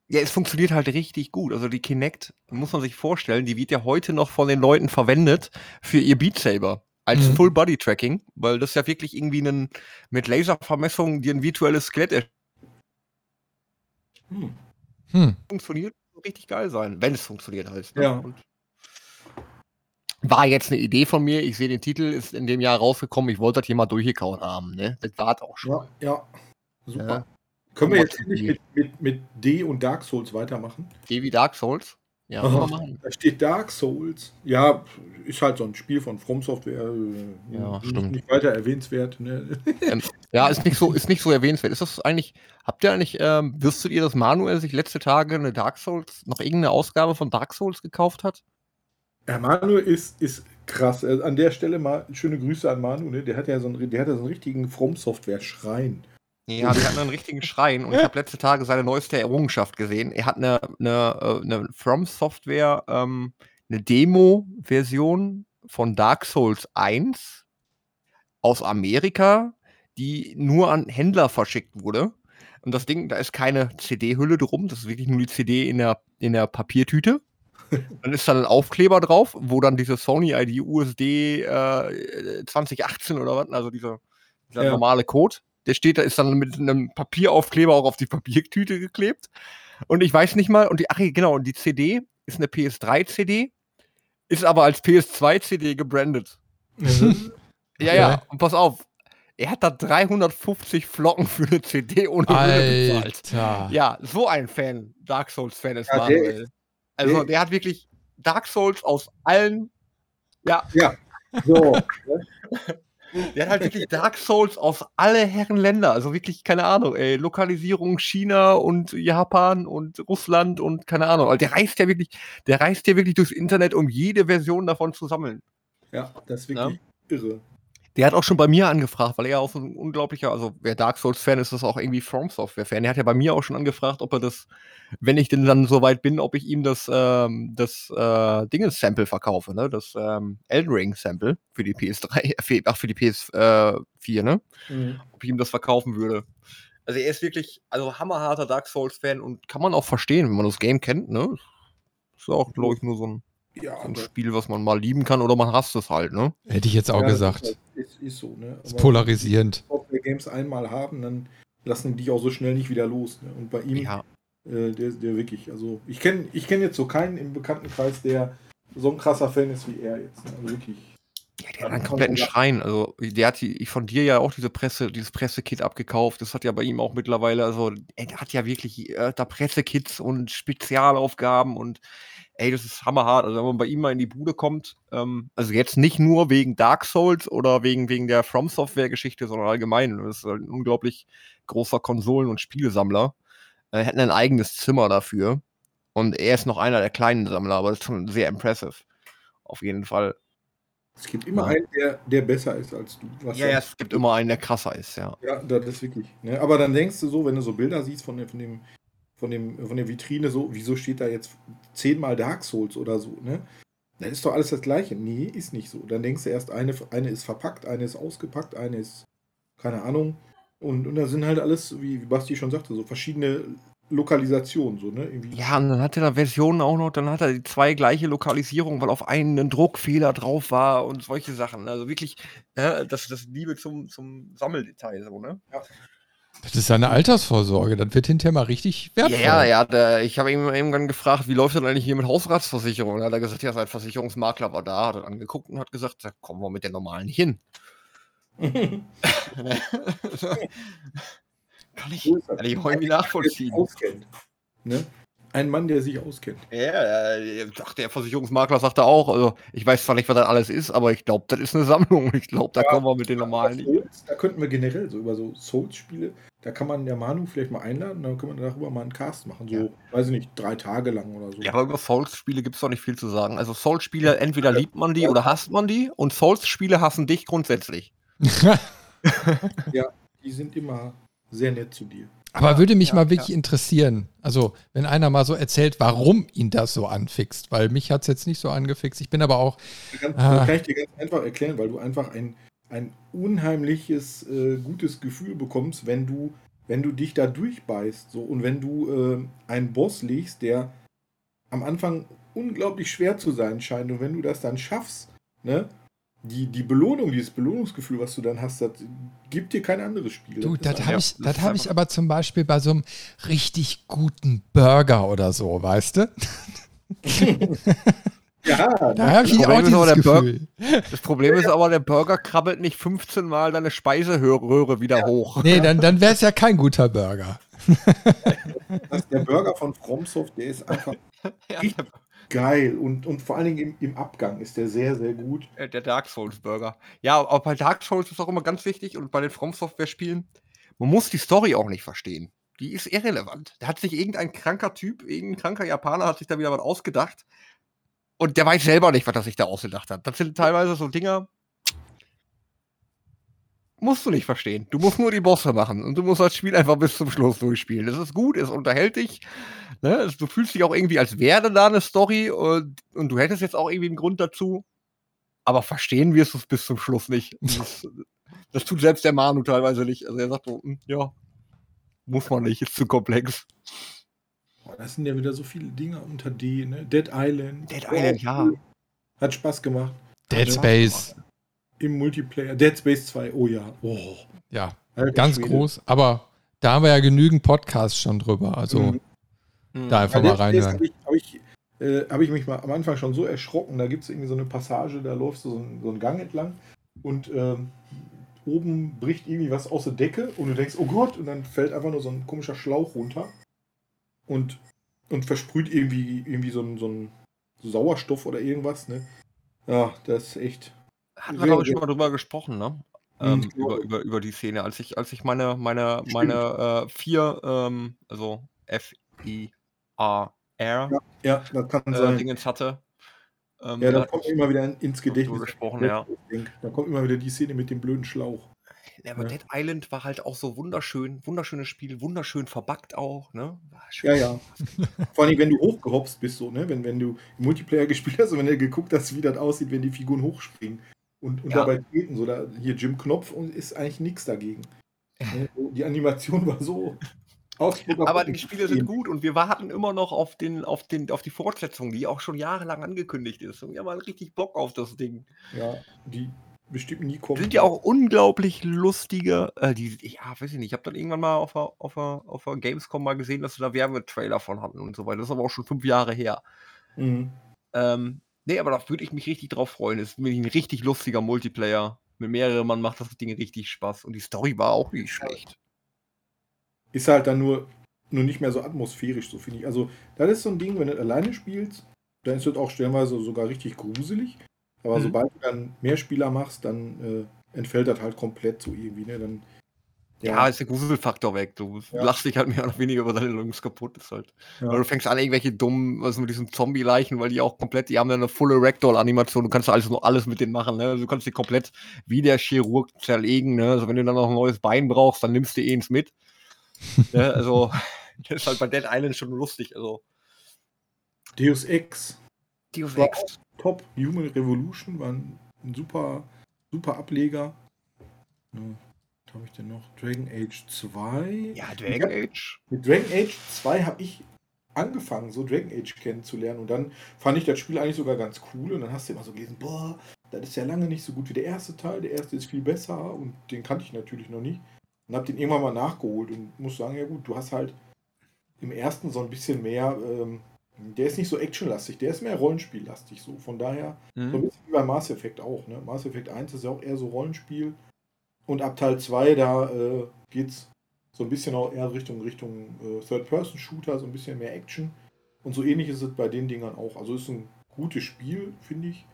Ja, es funktioniert halt richtig gut. Also die Kinect, muss man sich vorstellen, die wird ja heute noch von den Leuten verwendet für ihr Beat Saber als mhm. Full-Body-Tracking, weil das ja wirklich irgendwie einen, mit Laservermessung dir ein virtuelles Skelett hm. Hm. funktioniert, richtig geil sein, wenn es funktioniert heißt. Ne? Ja. Und war jetzt eine Idee von mir. Ich sehe den Titel, ist in dem Jahr rausgekommen. Ich wollte das hier mal durchgekaut haben. Ne? Das war auch schon. Ja, ja. super. Ja. Können wir jetzt nicht mit, mit, mit D und Dark Souls weitermachen? D wie Dark Souls? Ja, da steht Dark Souls. Ja, ist halt so ein Spiel von From Software. Äh, ja, nicht, stimmt. Nicht weiter erwähnenswert. Ne? Ähm, ja, ist nicht, so, ist nicht so erwähnenswert. Ist das eigentlich, habt ihr eigentlich, ähm, wüsstet ihr, dass Manuel sich letzte Tage eine Dark Souls, noch irgendeine Ausgabe von Dark Souls gekauft hat? Ja, Manuel ist, ist krass. Also an der Stelle mal schöne Grüße an Manu. Ne? Der hat ja so einen, der hat ja so einen richtigen From Software Schrein. Ja, der hat einen richtigen Schrein und ich habe letzte Tage seine neueste Errungenschaft gesehen. Er hat eine, eine, äh, eine From Software, ähm, eine Demo-Version von Dark Souls 1 aus Amerika, die nur an Händler verschickt wurde. Und das Ding, da ist keine CD-Hülle drum, das ist wirklich nur die CD in der, in der Papiertüte. Dann ist da ein Aufkleber drauf, wo dann diese Sony ID USD äh, 2018 oder was, also dieser, dieser ja. normale Code der steht da, ist dann mit einem Papieraufkleber auch auf die Papiertüte geklebt. Und ich weiß nicht mal, und die, ach genau, und die CD ist eine PS3-CD, ist aber als PS2-CD gebrandet. Mhm. Ja, ja, und pass auf. Er hat da 350 Flocken für eine CD ohne Hülle bezahlt. Alter. Ja, so ein Fan, Dark Souls-Fan ist Ja, der Manuel. Also, der- der hat wirklich Dark Souls aus allen. Ja, Ja. So. der hat halt wirklich Dark Souls aus alle Herren Länder. Also wirklich, keine Ahnung, ey, Lokalisierung China und Japan und Russland und keine Ahnung. Also der reist ja wirklich, der reist ja wirklich durchs Internet, um jede Version davon zu sammeln. ja, das ist wirklich irre. Der hat auch schon bei mir angefragt, weil er auch so ein unglaublicher, also wer Dark Souls-Fan ist, ist auch irgendwie From Software-Fan. Der hat ja bei mir auch schon angefragt, ob er das, wenn ich denn dann so weit bin, ob ich ihm das, ähm, das äh, Dinges-Sample verkaufe, ne? Das ähm, Elden Ring-Sample für die PS3, äh, für- ach, für die PS4, ne? Ob ich ihm das verkaufen würde. Also er ist wirklich, also hammerharter Dark Souls-Fan und kann man auch verstehen, wenn man das Game kennt, ne? Ist auch, glaube ich, nur so ein, Ja, so ein Spiel, was man mal lieben kann oder man hasst es halt, ne? Hätte ich jetzt auch ja, gesagt. Ist, ist, ist so, ne? ist Aber polarisierend. Wenn wir Games einmal haben, dann lassen die dich auch so schnell nicht wieder los. Ne? Und bei ihm, Ja. äh, der, der wirklich, also ich kenne ich kenn jetzt so keinen im Bekanntenkreis, der so ein krasser Fan ist wie er jetzt. Ne? Also wirklich. Ja, der hat einen kompletten Schrein. Also, der hat die, von dir ja auch diese Presse, dieses Pressekit abgekauft. Das hat ja bei ihm auch mittlerweile, also, er hat ja wirklich äh, da Pressekits und Spezialaufgaben und ey, das ist hammerhart. Also, wenn man bei ihm mal in die Bude kommt, ähm, also jetzt nicht nur wegen Dark Souls oder wegen, wegen der From Software-Geschichte, sondern allgemein. Das ist halt ein unglaublich großer Konsolen- und Spielesammler. Er hat ein eigenes Zimmer dafür. Und er ist noch einer der kleinen Sammler, aber das ist schon sehr impressive. Auf jeden Fall. Es gibt immer Ja. einen, der, der besser ist als du. Was Ja, ja, es gibt immer einen, der krasser ist, ja. Ja, das ist wirklich. Ne? Aber dann denkst du so, wenn du so Bilder siehst von, von, dem, von, dem, von der Vitrine, so, wieso steht da jetzt zehnmal Dark Souls oder so, ne? Dann ist doch alles das Gleiche. Nee, ist nicht so. Dann denkst du erst, eine, eine ist verpackt, eine ist ausgepackt, eine ist, keine Ahnung. Und, und da sind halt alles, wie, wie Basti schon sagte, so verschiedene Lokalisationen, so, ne? Irgendwie. Ja, und dann hat er da Versionen auch noch, dann hat er die zwei gleiche Lokalisierungen, weil auf einen ein Druckfehler drauf war und solche Sachen. Also wirklich, ja, das, das Liebe zum, zum Sammeldetail, so, ne? Das ist seine Altersvorsorge. Das wird hinterher mal richtig wertvoll. Ja, ja, der, ich habe ihn irgendwann gefragt, wie läuft denn eigentlich hier mit Hausratsversicherung? Da hat er gesagt, ja, sein Versicherungsmakler war da, hat er angeguckt und hat gesagt, da kommen wir mit der normalen nicht hin. kann ich, das. kann ich irgendwie nachvollziehen. Ne? Ein Mann, der sich auskennt. Ja, ja, ach, der Versicherungsmakler sagte auch, also ich weiß zwar nicht, was das alles ist, aber ich glaube, das ist eine Sammlung. Ich glaube, da Ja. kommen wir mit den normalen. Souls, da könnten wir generell so über so Souls-Spiele, da kann man der Manu vielleicht mal einladen, dann können wir darüber mal einen Cast machen. So, Ja. weiß ich nicht, drei Tage lang oder so. Ja, aber über Souls-Spiele gibt es doch nicht viel zu sagen. Also Souls-Spiele, entweder liebt man die oder hasst man die und Souls-Spiele hassen dich grundsätzlich. Die sind immer sehr nett zu dir. Aber würde mich ja, mal wirklich interessieren, also wenn einer mal so erzählt, warum ihn das so anfixt, weil mich hat es jetzt nicht so angefixt. Ich bin aber auch, Ganz, Ah. Das kann ich dir ganz einfach erklären, weil du einfach ein, ein unheimliches, äh, gutes Gefühl bekommst, wenn du, wenn du dich da durchbeißt. So, und wenn du äh, einen Boss legst, der am Anfang unglaublich schwer zu sein scheint, und wenn du das dann schaffst, ne, die, die Belohnung, dieses Belohnungsgefühl, was du dann hast, das gibt dir kein anderes Spiel. du, das einfach- habe ja, ich, das das habe ich aber zum Beispiel bei so einem richtig guten Burger oder so, weißt du? ja, Da habe ich Das auch Problem ist aber, dieses Gefühl. Das Problem ist aber, der Burger krabbelt nicht 15 Mal deine Speiseröhre wieder hoch. Nee, dann, dann wäre es ja kein guter Burger. das, der Burger von FromSoft, der ist einfach Ja, geil. Und, und vor allen Dingen im, im Abgang ist der sehr, sehr gut. der, der Dark Souls Burger. Ja, aber bei Dark Souls ist auch immer ganz wichtig und bei den From Software Spielen, man muss die Story auch nicht verstehen. Die ist irrelevant. Da hat sich irgendein kranker Typ, irgendein kranker Japaner hat sich da wieder was ausgedacht. Und der weiß selber nicht, was er sich da ausgedacht hat. Das sind teilweise so Dinger, musst du nicht verstehen. Du musst nur die Bosse machen und du musst das Spiel einfach bis zum Schluss durchspielen. Es ist gut, es unterhält dich. Ne? Es, du fühlst dich auch irgendwie, als wäre da eine Story und, und du hättest jetzt auch irgendwie einen Grund dazu. Aber verstehen wirst du es bis zum Schluss nicht. Das, das tut selbst der Manu teilweise nicht. Also er sagt so, hm, ja, muss man nicht, ist zu komplex. Boah, das sind ja wieder so viele Dinge unter D, ne? Dead Island. Dead Island, ja. cool. Hat Spaß gemacht. Dead Ja. Space, Im Multiplayer. Dead Space 2, oh ja. Oh. ja, Alter ganz Schwede. groß. Aber da haben wir ja genügend Podcasts schon drüber. Also Mhm. Hm. da einfach Bei mal reinhören. habe ich, hab ich, äh, hab ich mich mal am Anfang schon so erschrocken. Da gibt es irgendwie so eine Passage, da läufst du so, einen- so einen Gang entlang und ähm, oben bricht irgendwie was aus der Decke und du denkst, oh Gott, und dann fällt einfach nur so ein komischer Schlauch runter und, und versprüht irgendwie, irgendwie so ein, so ein Sauerstoff oder irgendwas, ne? Ja, das ist echt. Hatten wir, glaube ich, schon mal drüber gesprochen, ne? Ähm, mhm. über, über, über die Szene. Als ich, als ich meine, meine, meine äh, vier, ähm, also F-I-A-R ja, ja, das kann äh, sein. Dingens hatte. Ähm, ja, da kommt immer wieder ins Gedächtnis. Gesprochen, ja. Da kommt immer wieder die Szene mit dem blöden Schlauch. Ja, aber ja. Dead Island war halt auch so wunderschön, wunderschönes Spiel, wunderschön verbackt auch, ne? Ja, ja. Vor allem, wenn du hochgehopst bist, so, ne? Wenn, wenn du im Multiplayer gespielt hast und wenn du geguckt hast, wie das aussieht, wenn die Figuren hochspringen und, und ja. dabei treten, so da, hier Jim Knopf und ist eigentlich nichts dagegen. Ne? die Animation war so. Aber die Spiele sind gut und wir warten immer noch auf, den, auf, den, auf die Fortsetzung, die auch schon jahrelang angekündigt ist. Und wir haben halt richtig Bock auf das Ding. Ja, die bestimmt nie kommen. Sind ja auch unglaublich lustige. Äh, die, ja, weiß ich nicht. Ich habe dann irgendwann mal auf der, auf, der, auf der Gamescom mal gesehen, dass sie da Werbetrailer von hatten und so weiter. Das ist aber auch schon fünf Jahre her. Mhm. Ähm, nee, aber da würde ich mich richtig drauf freuen. Es ist nämlich ein richtig lustiger Multiplayer. Mit mehreren Mann macht das Ding richtig Spaß. Und die Story war auch nicht schlecht. Ist halt dann nur, nur nicht mehr so atmosphärisch, so finde ich. Also, das ist so ein Ding, wenn du alleine spielst, dann ist das auch stellenweise sogar richtig gruselig. Aber mhm. sobald du dann mehr Spieler machst, dann äh, entfällt das halt komplett so irgendwie. Ne? Dann, ja, ist der Gruselfaktor weg. Du ja. lachst dich halt mehr oder weniger über deine Lungs kaputt. Ist halt. Ja. Oder du fängst an, irgendwelche dummen, also mit diesen Zombie-Leichen, weil die auch komplett, die haben ja eine volle Ragdoll-Animation. Du kannst alles, alles mit denen machen. Ne? Also du kannst die komplett wie der Chirurg zerlegen. Ne? Also wenn du dann noch ein neues Bein brauchst, dann nimmst du eh ins mit ne, also, das ist halt bei Dead Island schon lustig. Also. Deus Ex. Deus Ex. Top. Human Revolution war ein, super, super Ableger. Ja, habe ich denn noch? Dragon Age 2. Ja, Dragon Age. Mit Dragon Age 2 habe ich angefangen, so Dragon Age kennenzulernen. Und dann fand ich das Spiel eigentlich sogar ganz cool. Und dann hast du immer so gelesen, boah, das ist ja lange nicht so gut wie der erste Teil. Der erste ist viel besser und den kannte ich natürlich noch nicht. Und habe den irgendwann mal nachgeholt und muss sagen, ja gut, du hast halt im ersten so ein bisschen mehr, ähm, der ist nicht so actionlastig, der ist mehr Rollenspiellastig so. Von daher, mhm. so ein bisschen wie bei Mass Effect auch. Ne? Mass Effect 1 ist ja auch eher so Rollenspiel. Und ab Teil 2, da äh, es so ein bisschen auch eher Richtung, Richtung äh, Third-Person-Shooter, so ein bisschen mehr Action. Und so ähnlich ist es bei den Dingern auch. Also ist ein gutes Spiel, finde ich.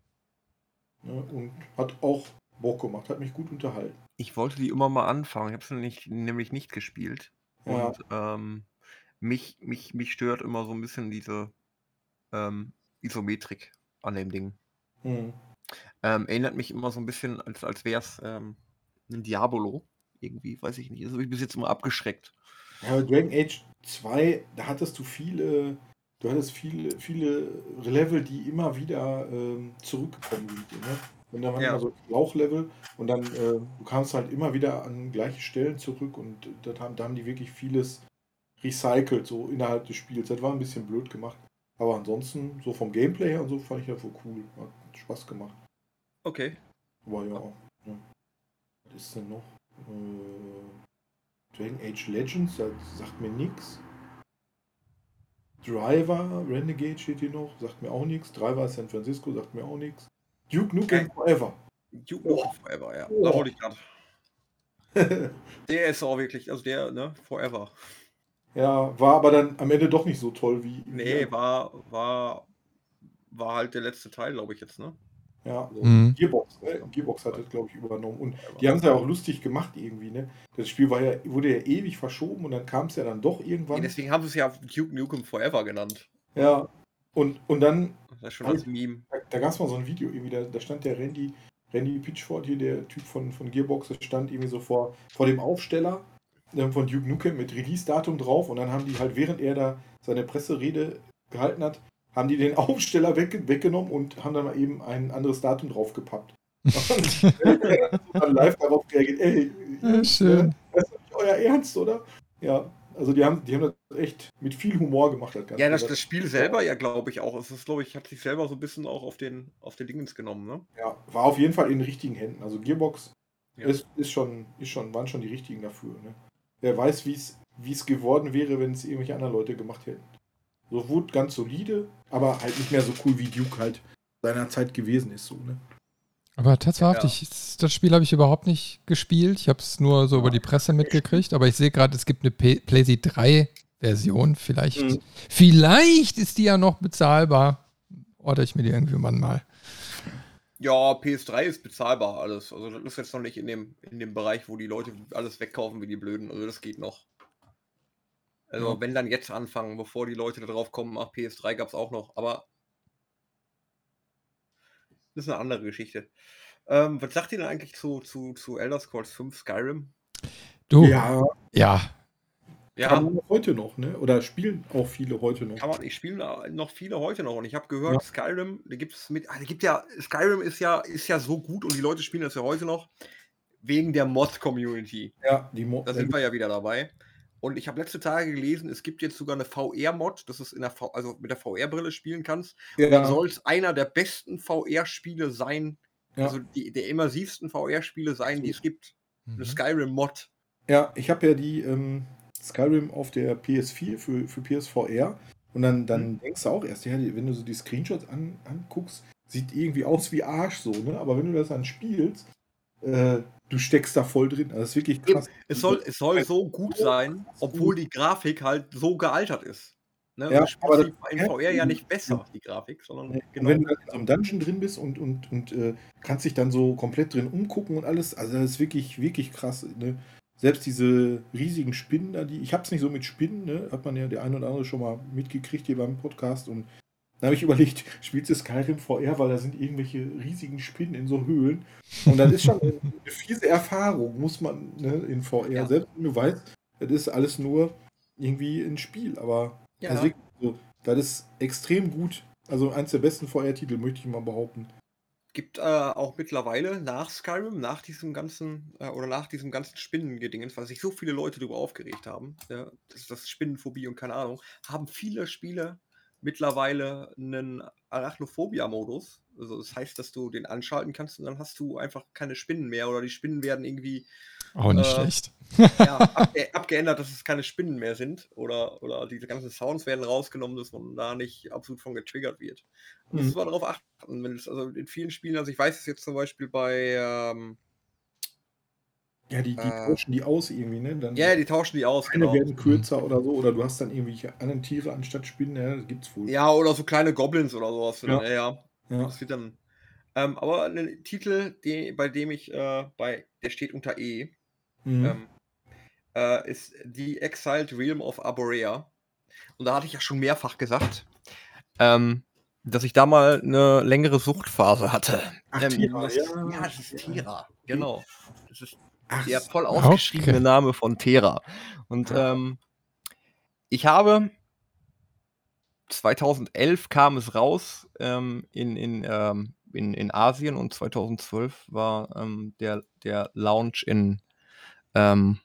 Ne? Und hat auch Bock gemacht, hat mich gut unterhalten. Ich wollte die immer mal anfangen. Ich habe es nicht, nämlich nicht gespielt. Ja. Und ähm, mich, mich, mich stört immer so ein bisschen diese ähm, Isometrik an dem Ding. Mhm. Ähm, erinnert mich immer so ein bisschen, als, als wäre es ähm, ein Diabolo. Irgendwie, weiß ich nicht. Also ich bis jetzt immer abgeschreckt. Ja, Dragon Age 2, da hattest du viele, du hattest viele, viele Level, die immer wieder ähm, zurückgekommen sind. Ne? Und dann waren ja. immer so Lauchlevel und dann, äh, du kamst halt immer wieder an gleiche Stellen zurück und da haben, da haben die wirklich vieles recycelt, so innerhalb des Spiels. Das war ein bisschen blöd gemacht. Aber ansonsten, so vom Gameplay her und so, fand ich das wohl cool. Hat Spaß gemacht. Okay. Aber ja, ja. Ist denn noch? Äh, Dragon Age Legends, das sagt mir nichts. Driver, Renegade steht hier noch, sagt mir auch nichts. Driver San Francisco sagt mir auch nichts. Duke Nukem Forever. Duke Nukem Forever, ja. Oh. Da wollte ich gerade. der ist auch wirklich, also der, ne, Forever. Ja, war aber dann am Ende doch nicht so toll wie. Nee, ja. war, war, war halt der letzte Teil, glaube ich jetzt, ne? Ja, also mhm. Gearbox, ne? Gearbox hat das, glaube ich, übernommen. Und die haben es ja auch lustig gemacht irgendwie, ne? Das Spiel war ja, wurde ja ewig verschoben und dann kam es ja dann doch irgendwann. Ja, deswegen haben sie es ja Duke Nukem Forever genannt. Ja. Und, und dann das ist schon als Meme. Da, da gab es mal so ein Video, irgendwie, da, da stand der Randy, Randy Pitchford hier, der Typ von, von Gearbox, der stand irgendwie so vor, vor dem Aufsteller äh, von Duke Nukem mit Release-Datum drauf und dann haben die halt, während er da seine Presserede gehalten hat, haben die den Aufsteller weg, weggenommen und haben dann mal eben ein anderes Datum draufgepappt. und dann live darauf reagiert, ey, ja, schön. das ist nicht euer Ernst, oder? Ja, also die haben, die haben das echt mit viel Humor gemacht. Das Ganze. Ja, das, das Spiel selber ja, glaube ich, auch. Es ist, glaube ich, hat sich selber so ein bisschen auch auf den, auf den Dingens genommen, ne? Ja, war auf jeden Fall in den richtigen Händen. Also Gearbox ja. ist, ist, schon, ist schon, waren schon die richtigen dafür. Ne? Wer weiß, wie es geworden wäre, wenn es irgendwelche anderen Leute gemacht hätten. So Wut ganz solide, aber halt nicht mehr so cool wie Duke halt seiner Zeit gewesen ist. So, ne? Aber tatsächlich, das Spiel habe ich überhaupt nicht gespielt. Ich habe es nur so über die Presse mitgekriegt, aber ich sehe gerade, es gibt eine PlayStation 3 Version. Vielleicht, mhm. vielleicht ist die ja noch bezahlbar. Order ich mir die irgendwann mal. Ja, PS3 ist bezahlbar alles. Also das ist jetzt noch nicht in dem, in dem Bereich, wo die Leute alles wegkaufen wie die Blöden. Also das geht noch. Also ja. wenn dann jetzt anfangen, bevor die Leute darauf kommen, ach, PS3 gab es auch noch. Aber das ist eine andere Geschichte. Ähm, was sagt ihr denn eigentlich zu, zu, zu Elder Scrolls 5 Skyrim? Du? Ja. Ja, ja. Kann man heute noch, ne? Oder spielen auch viele heute noch? Kann man, ich spiele noch viele heute noch und ich habe gehört, ja. Skyrim, da gibt es mit, ah, da gibt ja, Skyrim ist ja, ist ja so gut und die Leute spielen das ja heute noch wegen der Mod-Community. Ja, die Mod. Da sind wir ja wieder dabei. Und ich habe letzte Tage gelesen, es gibt jetzt sogar eine VR-Mod, dass du es in der v also mit der VR-Brille spielen kannst. Ja. Und dann soll es einer der besten VR-Spiele sein, ja. also die, der immersivsten VR-Spiele sein, die es gibt. Mhm. Eine Skyrim-Mod. Ja, ich habe ja die, ähm, Skyrim auf der PS4 für, für PSVR. Und dann, dann mhm. denkst du auch erst, ja, wenn du so die Screenshots an, anguckst, sieht irgendwie aus wie Arsch so, ne? Aber wenn du das dann spielst, äh, du steckst da voll drin. Also das ist wirklich krass. Es soll, es soll so gut sein, obwohl die Grafik halt so gealtert ist. Ne? Ja, aber die in VR ja nicht besser, die Grafik, sondern ja, genau. Wenn du in so einem Dungeon drin bist und, und, und äh, kannst dich dann so komplett drin umgucken und alles, also das ist wirklich, wirklich krass. Ne? selbst diese riesigen Spinnen da, die, ich habe es nicht so mit Spinnen, ne? hat man ja der ein oder andere schon mal mitgekriegt hier beim Podcast und da habe ich überlegt, spielst du Skyrim VR, weil da sind irgendwelche riesigen Spinnen in so Höhlen und das ist schon eine, fiese Erfahrung, muss man ne, in VR, ja. selbst wenn du weißt, das ist alles nur irgendwie ein Spiel, aber ja. das, ist so, das ist extrem gut, also eins der besten VR-Titel, möchte ich mal behaupten gibt äh, auch mittlerweile nach Skyrim, nach diesem ganzen, äh, oder nach diesem ganzen Spinnengedingens, weil sich so viele Leute darüber aufgeregt haben, ja, das ist das Spinnenphobie und keine Ahnung, haben viele Spiele mittlerweile einen Arachnophobia-Modus. Also das heißt, dass du den anschalten kannst und dann hast du einfach keine Spinnen mehr oder die Spinnen werden irgendwie auch nicht äh, schlecht. ja, abge abgeändert, dass es keine Spinnen mehr sind oder, oder diese ganzen Sounds werden rausgenommen, dass man da nicht absolut von getriggert wird. Und mhm. das war darauf achten, wenn es, also in vielen Spielen, also ich weiß es jetzt zum Beispiel bei ähm, ja, die, die äh, tauschen die aus irgendwie, ne? Dann ja, die tauschen die aus. Eine genau. werden kürzer mhm. oder so, oder du hast dann irgendwelche anderen Tiere anstatt Spinnen, ja, das gibt's wohl. Ja, oder so kleine Goblins oder sowas. Ja, ja. ja. ja. Das wird dann. Ähm, aber ein Titel, die, bei dem ich äh, bei, der steht unter E, mhm. ähm, äh, ist The Exiled Realm of Arborea. Und da hatte ich ja schon mehrfach gesagt, ähm, dass ich da mal eine längere Suchtphase hatte. Ach, ähm, Tira, das, ja. ja, das ist Tira, genau. Das ist Ach, der voll ausgeschriebene okay. Name von Terra. Und ähm, ich habe 2011 kam es raus ähm, in, in, ähm, in, in Asien und 2012 war ähm, der, der Launch in, ähm,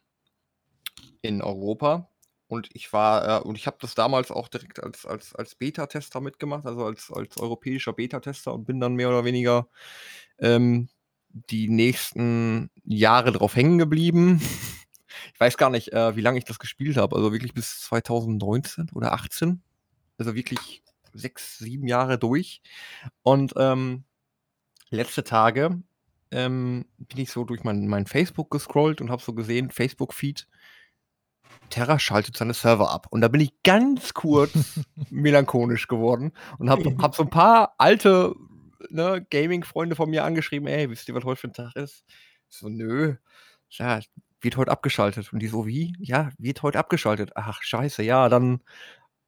in Europa. Und ich war, äh, und ich habe das damals auch direkt als, als, als Beta-Tester mitgemacht, also als, als europäischer Beta-Tester und bin dann mehr oder weniger ähm, die nächsten Jahre drauf hängen geblieben. Ich weiß gar nicht, äh, wie lange ich das gespielt habe. Also wirklich bis 2019 oder 18. Also wirklich sechs, sieben Jahre durch. Und ähm, letzte Tage ähm, bin ich so durch mein, mein Facebook gescrollt und habe so gesehen, Facebook-Feed, Terra schaltet seine Server ab. Und da bin ich ganz kurz melancholisch geworden und habe hab so ein paar alte ne, Gaming-Freunde von mir angeschrieben, ey, wisst ihr, was heute für ein Tag ist? So, nö. Ja, wird heute abgeschaltet. Und die so, wie? Ja, wird heute abgeschaltet. Ach, scheiße, ja, dann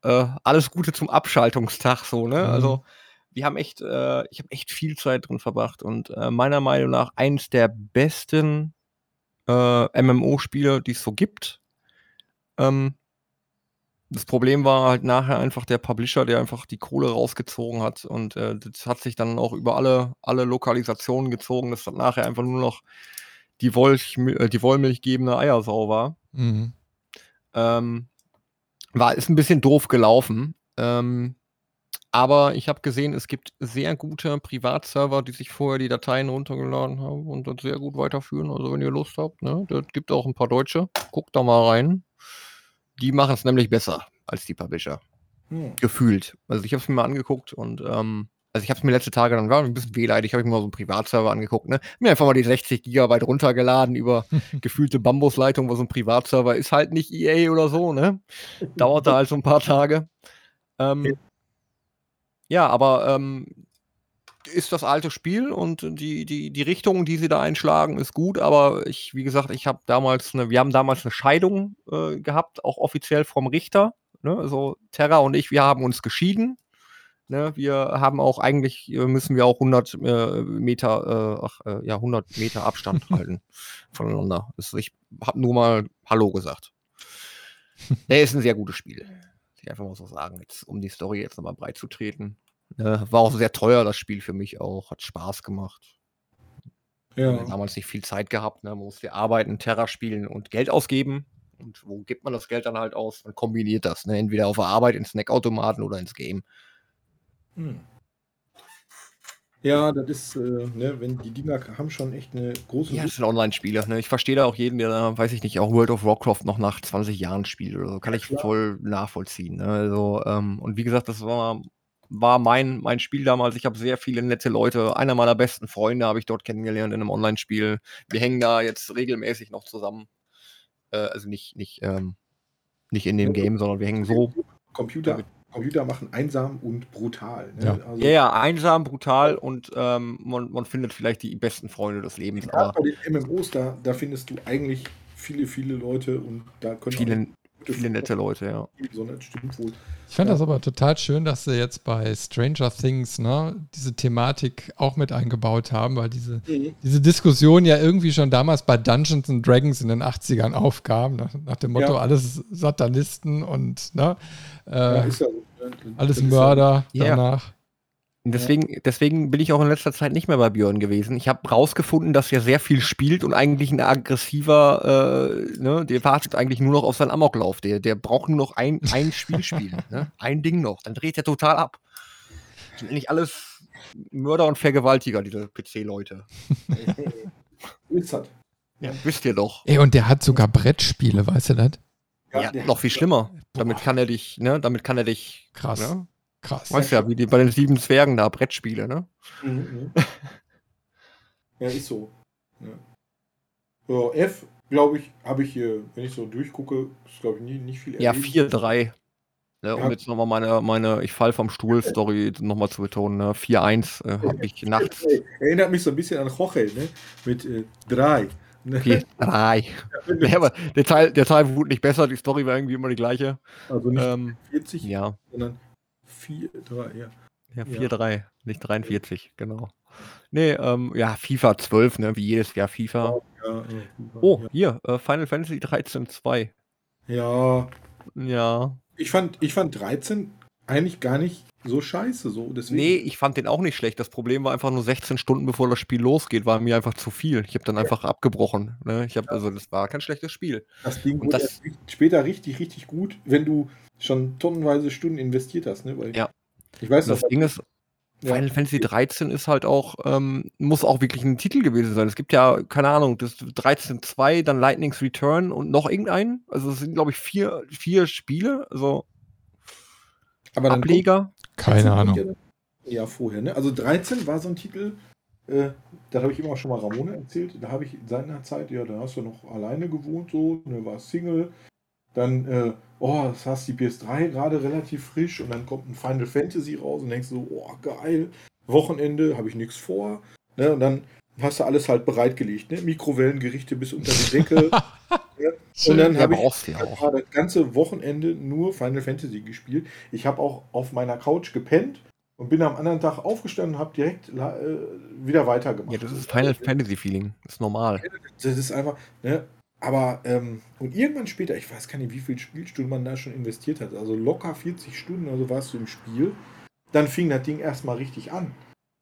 äh, alles Gute zum Abschaltungstag, so, ne? Mhm. Also, wir haben echt, äh, ich habe echt viel Zeit drin verbracht und äh, meiner Meinung nach eines der besten äh, MMO-Spiele, die es so gibt. Ähm, das Problem war halt nachher einfach der Publisher, der einfach die Kohle rausgezogen hat und äh, das hat sich dann auch über alle, alle Lokalisationen gezogen, dass dann nachher einfach nur noch die, Wolch, äh, die wollmilchgebende Eiersau war. Mhm. Ähm, war, ist ein bisschen doof gelaufen. Ähm, aber ich habe gesehen, es gibt sehr gute Privatserver, die sich vorher die Dateien runtergeladen haben und das sehr gut weiterführen. Also wenn ihr Lust habt, ne, das gibt auch ein paar Deutsche. Guckt da mal rein. Die machen es nämlich besser als die Publisher. Hm. Gefühlt. Also ich habe es mir mal angeguckt und ähm, also ich habe es mir letzte Tage dann war ein bisschen wehleidig, habe ich mir mal so einen Privatserver angeguckt, ne? Mir einfach mal die 60 Gigabyte runtergeladen über gefühlte Bambusleitung, wo so ein Privatserver ist halt nicht EA oder so, ne? Dauerte halt so ein paar Tage. Ähm, ja, aber ähm, ist das alte Spiel und die, die, die Richtung, die sie da einschlagen, ist gut, aber ich, wie gesagt, ich habe damals eine, wir haben damals eine Scheidung äh, gehabt, auch offiziell vom Richter. Ne? Also Terra und ich, wir haben uns geschieden. Ne? Wir haben auch eigentlich, äh, müssen wir auch 100 äh, Meter, äh, ach, äh, ja, 100 Meter Abstand halten voneinander. Das, ich habe nur mal Hallo gesagt. Der ist ein sehr gutes Spiel. Ich einfach mal so sagen, jetzt, um die Story jetzt nochmal breit zu treten. Ne, war auch sehr teuer, das Spiel für mich auch. Hat Spaß gemacht. Ja. Damals nicht viel Zeit gehabt. Ne? Man musste arbeiten, Terra spielen und Geld ausgeben. Und wo gibt man das Geld dann halt aus? Man kombiniert das. Ne? Entweder auf der Arbeit, ins Snackautomaten oder ins Game. Hm. Ja, das ist, äh, ne, wenn die Dinger haben schon echt eine große. Ja, das sind Online-Spiele. Ne? Ich verstehe da auch jeden, der da, weiß ich nicht, auch World of Warcraft noch nach 20 Jahren spielt oder so. Kann ich ja. voll nachvollziehen. Ne? Also, ähm, und wie gesagt, das war war mein, mein Spiel damals. Ich habe sehr viele nette Leute. Einer meiner besten Freunde habe ich dort kennengelernt in einem Online-Spiel. Wir hängen da jetzt regelmäßig noch zusammen. Äh, also nicht, nicht, ähm, nicht in dem Game, sondern wir hängen so. Computer, Computer machen einsam und brutal. Ne? Ja. Also, ja. ja, einsam, brutal und ähm, man, man findet vielleicht die besten Freunde des Lebens. Gerade bei den MMOs, da, da findest du eigentlich viele, viele Leute und da können viele, viele nette Leute, ja. Ich fand ja. das aber total schön, dass sie jetzt bei Stranger Things ne, diese Thematik auch mit eingebaut haben, weil diese, mhm. diese Diskussion ja irgendwie schon damals bei Dungeons and Dragons in den 80ern aufkam, nach, nach dem Motto, ja. alles Satanisten und ne, äh, ja, ja, alles Mörder danach. Deswegen, deswegen bin ich auch in letzter Zeit nicht mehr bei Björn gewesen. Ich habe rausgefunden, dass er sehr viel spielt und eigentlich ein aggressiver, äh, ne, der wartet eigentlich nur noch auf seinen Amoklauf. Der, der braucht nur noch ein, ein Spiel spielen. ne? Ein Ding noch. Dann dreht er total ab. Das sind eigentlich alles Mörder und Vergewaltiger, diese PC-Leute. Ist das. Ja, wisst ihr doch. Ey, und der hat sogar Brettspiele, weißt du das? Ja, ja noch viel schlimmer. Damit kann er dich, ne, damit kann er dich. Krass. Ne? Krass. Weißt ja, wie die, bei den sieben Zwergen da, Brettspiele, ne? Mhm, mhm. ja, ist so. Ja, ja F, glaube ich, habe ich hier, wenn ich so durchgucke, ist, glaube ich, nie, nicht viel Ja, 4-3. Ne, um ja. jetzt nochmal meine, meine Ich fall vom Stuhl-Story nochmal zu betonen. Ne? 4-1 äh, habe ich nachts. Erinnert mich so ein bisschen an Jorge, ne? Mit 3. Äh, 3. ja, aber der Teil, der Teil wurde nicht besser, die Story war irgendwie immer die gleiche. Also nicht ähm, 40, ja. sondern 4, 3, ja. Ja, 4-3, ja. nicht 43, genau. Nee, ähm, ja, FIFA 12, ne, wie jedes Jahr FIFA. Ja, oh, hier, äh, Final Fantasy 13 2. Ja. Ja. Ich fand, ich fand 13 eigentlich gar nicht so scheiße. So. Deswegen. Nee, ich fand den auch nicht schlecht. Das Problem war einfach nur 16 Stunden bevor das Spiel losgeht, war mir einfach zu viel. Ich habe dann einfach abgebrochen. Ne? Ich habe, also das war kein schlechtes Spiel. Das Ding wurde das, später richtig, richtig gut, wenn du schon tonnenweise Stunden investiert hast. Ne? Weil ja. Ich weiß das Ding ist, Final Fantasy 13 ist halt auch, ähm, muss auch wirklich ein Titel gewesen sein. Es gibt ja, keine Ahnung, das 13.2, dann Lightning's Return und noch irgendeinen. Also es sind, glaube ich, vier, vier Spiele. Also Aber Ableger. Keine Ahnung. Ja, vorher, ne? Also 13 war so ein Titel, äh, da habe ich immer schon mal Ramona erzählt. Da habe ich in seiner Zeit, ja, da hast du noch alleine gewohnt, so, ne, war Single. Dann, äh, oh, das hast die PS3 gerade relativ frisch und dann kommt ein Final Fantasy raus und denkst so, oh, geil. Wochenende, habe ich nichts vor. Ne? Und dann hast du alles halt bereitgelegt, ne? Mikrowellengerichte bis unter die Decke. ja. Und dann habe ich ja das ganze Wochenende nur Final Fantasy gespielt. Ich habe auch auf meiner Couch gepennt und bin am anderen Tag aufgestanden und habe direkt äh, wieder weitergemacht. Ja, das ist Final Fantasy Feeling. Das ist normal. Das ist einfach, ne? Aber, ähm, und irgendwann später, ich weiß gar nicht, wie viele Spielstunden man da schon investiert hat. Also locker 40 Stunden, also warst du im Spiel. Dann fing das Ding erstmal richtig an.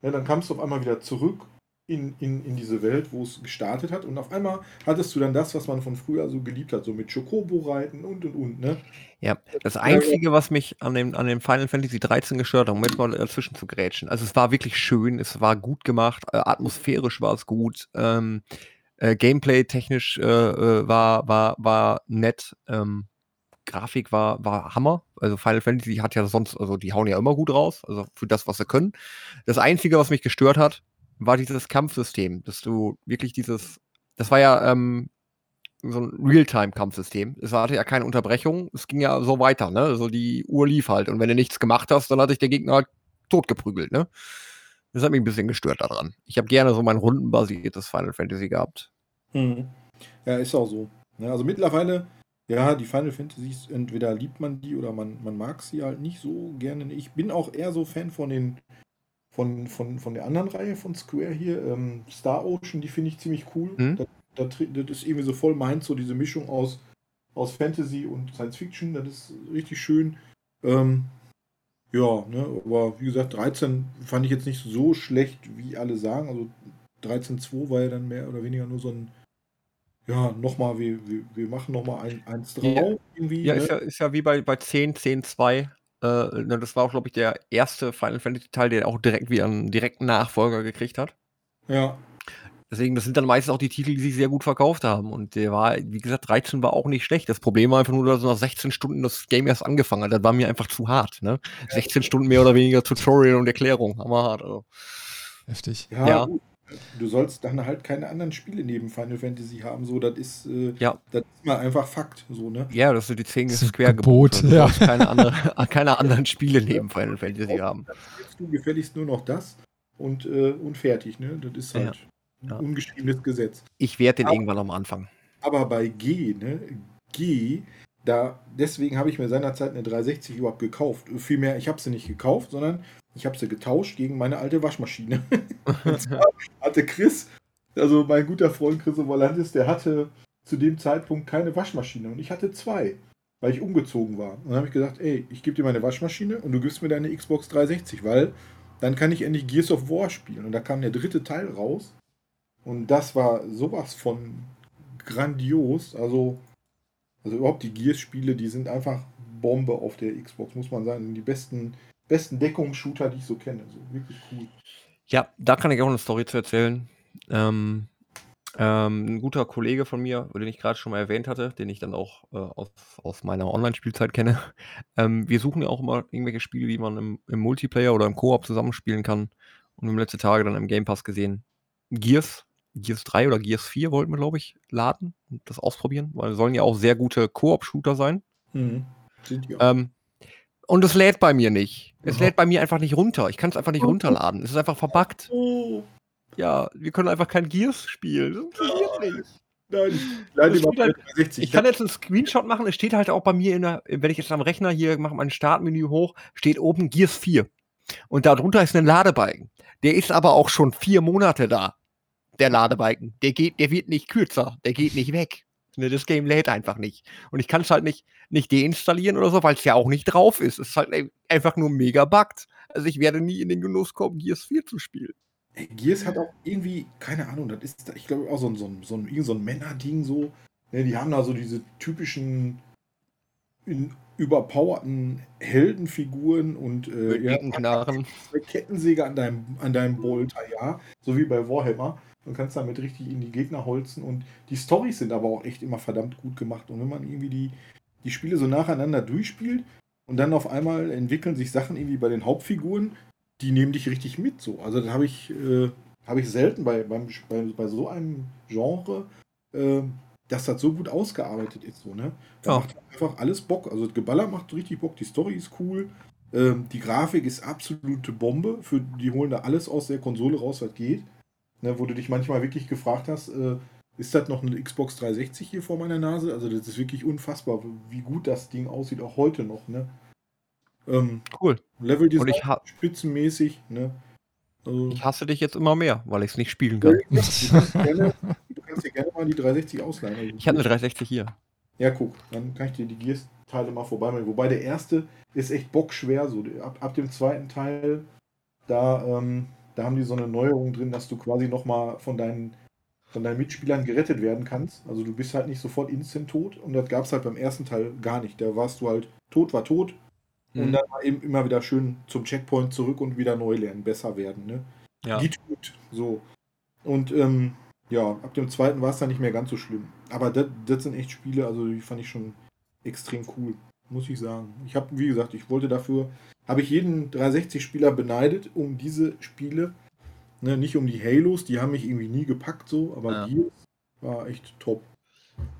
Ja, dann kamst du auf einmal wieder zurück in, in, in diese Welt, wo es gestartet hat. Und auf einmal hattest du dann das, was man von früher so geliebt hat, so mit Chocobo-Reiten und und und, ne? Ja, das Einzige, was mich an dem, an dem Final Fantasy 13 gestört hat, um jetzt mal dazwischen zu grätschen, also es war wirklich schön, es war gut gemacht, äh, atmosphärisch war es gut, ähm, äh, Gameplay technisch äh, äh, war, war, war nett, ähm, Grafik war, war Hammer. Also Final Fantasy hat ja sonst, also die hauen ja immer gut raus, also für das, was sie können. Das Einzige, was mich gestört hat, war dieses Kampfsystem, dass du wirklich dieses, das war ja ähm, so ein Realtime-Kampfsystem. Es hatte ja keine Unterbrechung, es ging ja so weiter, ne? Also die Uhr lief halt und wenn du nichts gemacht hast, dann hat sich der Gegner halt totgeprügelt, ne? Das hat mich ein bisschen gestört daran. Ich habe gerne so mein rundenbasiertes Final Fantasy gehabt. Mhm. Ja, ist auch so. Ja, also mittlerweile, ja, die Final Fantasies, entweder liebt man die oder man, man mag sie halt nicht so gerne. Ich bin auch eher so Fan von den von, von, von der anderen Reihe von Square hier, ähm, Star Ocean, die finde ich ziemlich cool. Mhm. Das, das, das, ist irgendwie so voll meins, so diese Mischung aus, aus Fantasy und Science Fiction, das ist richtig schön. Ähm, ja, ne, aber wie gesagt, 13 fand ich jetzt nicht so schlecht, wie alle sagen. Also 13.2 war ja dann mehr oder weniger nur so ein, ja, nochmal, wir, wir, wir machen nochmal ein, eins drauf. Ja, irgendwie, ja, ne? ist ja, ist ja wie bei, bei 10, 10, 2. Äh, ne, das war auch, glaube ich, der erste Final Fantasy Teil, der auch direkt wieder einen direkten Nachfolger gekriegt hat. Ja. Deswegen, das sind dann meistens auch die Titel, die sich sehr gut verkauft haben. Und der war, wie gesagt, 13 war auch nicht schlecht. Das Problem war einfach nur, dass nach 16 Stunden das Game erst angefangen hat. Das war mir einfach zu hart. Ne? 16 Stunden mehr oder weniger Tutorial und Erklärung. Hammerhart. Also. Heftig. Ja, ja. Du sollst dann halt keine anderen Spiele neben Final Fantasy haben. So, das ist, äh, ja. das ist mal einfach Fakt. So, ne? Ja, das sind die 10 Square-Gebot. Du ja. keine, andere, keine anderen Spiele neben Final Fantasy haben. Dann du gefälligst nur noch das und, äh, und fertig. Ne? Das ist halt. Ja ja. ungeschriebenes Gesetz. Ich werde den aber, irgendwann am Anfang. Aber bei G, ne, G, da, deswegen habe ich mir seinerzeit eine 360 überhaupt gekauft. Vielmehr, ich habe sie nicht gekauft, sondern ich habe sie getauscht gegen meine alte Waschmaschine. hatte Chris, also mein guter Freund Chris Volantis, der hatte zu dem Zeitpunkt keine Waschmaschine und ich hatte zwei, weil ich umgezogen war. Und dann habe ich gesagt, ey, ich gebe dir meine Waschmaschine und du gibst mir deine Xbox 360, weil dann kann ich endlich Gears of War spielen. Und da kam der dritte Teil raus. Und das war sowas von grandios. Also, also überhaupt die Gears-Spiele, die sind einfach Bombe auf der Xbox, muss man sagen. Die besten, besten Deckungsshooter, die ich so kenne. So, wirklich cool. Ja, da kann ich auch eine Story zu erzählen. Ähm, ähm, ein guter Kollege von mir, den ich gerade schon mal erwähnt hatte, den ich dann auch äh, aus, aus meiner Online-Spielzeit kenne. Ähm, wir suchen ja auch immer irgendwelche Spiele, die man im, im Multiplayer oder im Koop zusammenspielen kann. Und wir haben letzte Tage dann im Game Pass gesehen. Gears Gears 3 oder Gears 4 wollten wir, glaube ich, laden und das ausprobieren, weil sollen ja auch sehr gute Koop-Shooter sein. Mhm. Sind. Ähm, und es lädt bei mir nicht. Es lädt bei mir einfach nicht runter. Ich kann es einfach nicht runterladen. Es ist einfach verbuggt. Oh. Ja, wir können einfach kein Gears spielen. Das funktioniert nicht. Nein, ich, halt, ich kann jetzt einen Screenshot machen. Es steht halt auch bei mir, in der, wenn ich jetzt am Rechner hier mache, mein Startmenü hoch, steht oben Gears 4. Und darunter ist ein Ladebalken. Der ist aber auch schon vier Monate da der Ladebalken. Der geht, der wird nicht kürzer, der geht nicht weg. Ne, das Game lädt einfach nicht. Und ich kann es halt nicht, nicht deinstallieren oder so, weil es ja auch nicht drauf ist. Es ist halt einfach nur mega bugged. Also ich werde nie in den Genuss kommen, Gears 4 zu spielen. Ey, Gears hat auch irgendwie, keine Ahnung, das ist, ich glaube, auch so ein, so ein, so ein, so ein Männerding so. Ne, die haben da so diese typischen in, überpowerten Heldenfiguren und äh, ja, Kettensäge an deinem, an deinem Bolter, ja. So wie bei Warhammer. Du kannst damit richtig in die Gegner holzen und die Storys sind aber auch echt immer verdammt gut gemacht. Und wenn man irgendwie die, die Spiele so nacheinander durchspielt und dann auf einmal entwickeln sich Sachen irgendwie bei den Hauptfiguren, die nehmen dich richtig mit. So. Also das habe ich, äh, hab ich selten bei, beim, bei, bei so einem Genre, äh, dass das so gut ausgearbeitet ist. So, ne? Da ja. macht einfach alles Bock. Also Geballer macht richtig Bock, die Story ist cool. Ähm, die Grafik ist absolute Bombe. Für, die holen da alles aus der Konsole raus, was geht. Ne, wo du dich manchmal wirklich gefragt hast, äh, ist das noch eine Xbox 360 hier vor meiner Nase? Also das ist wirklich unfassbar, wie gut das Ding aussieht, auch heute noch. Ne? Ähm, cool. Level Design spitzenmäßig. Ne? Also, ich hasse dich jetzt immer mehr, weil ich es nicht spielen kann. du, kannst dir gerne mal die 360 ausleihen. Also, ich habe eine 360 hier. Ja, guck, dann kann ich dir die Gears-Teile mal vorbeibringen. Wobei der erste ist echt bockschwer. So. Ab, ab dem zweiten Teil, da ähm, da haben die so eine Neuerung drin, dass du quasi nochmal von deinen, von deinen Mitspielern gerettet werden kannst. Also du bist halt nicht sofort instant tot. Und das gab es halt beim ersten Teil gar nicht. Da warst du halt tot, war tot. Mhm. Und dann eben immer wieder schön zum Checkpoint zurück und wieder neu lernen, besser werden. Ne? Ja. Die tut so. Und ähm, ja, ab dem zweiten war es dann nicht mehr ganz so schlimm. Aber das, das sind echt Spiele, also die fand ich schon extrem cool, muss ich sagen. Ich habe, wie gesagt, ich wollte dafür, habe ich jeden 360-Spieler beneidet um diese Spiele. Ne, nicht um die Halos, die haben mich irgendwie nie gepackt so, aber Ja. Gears war echt top.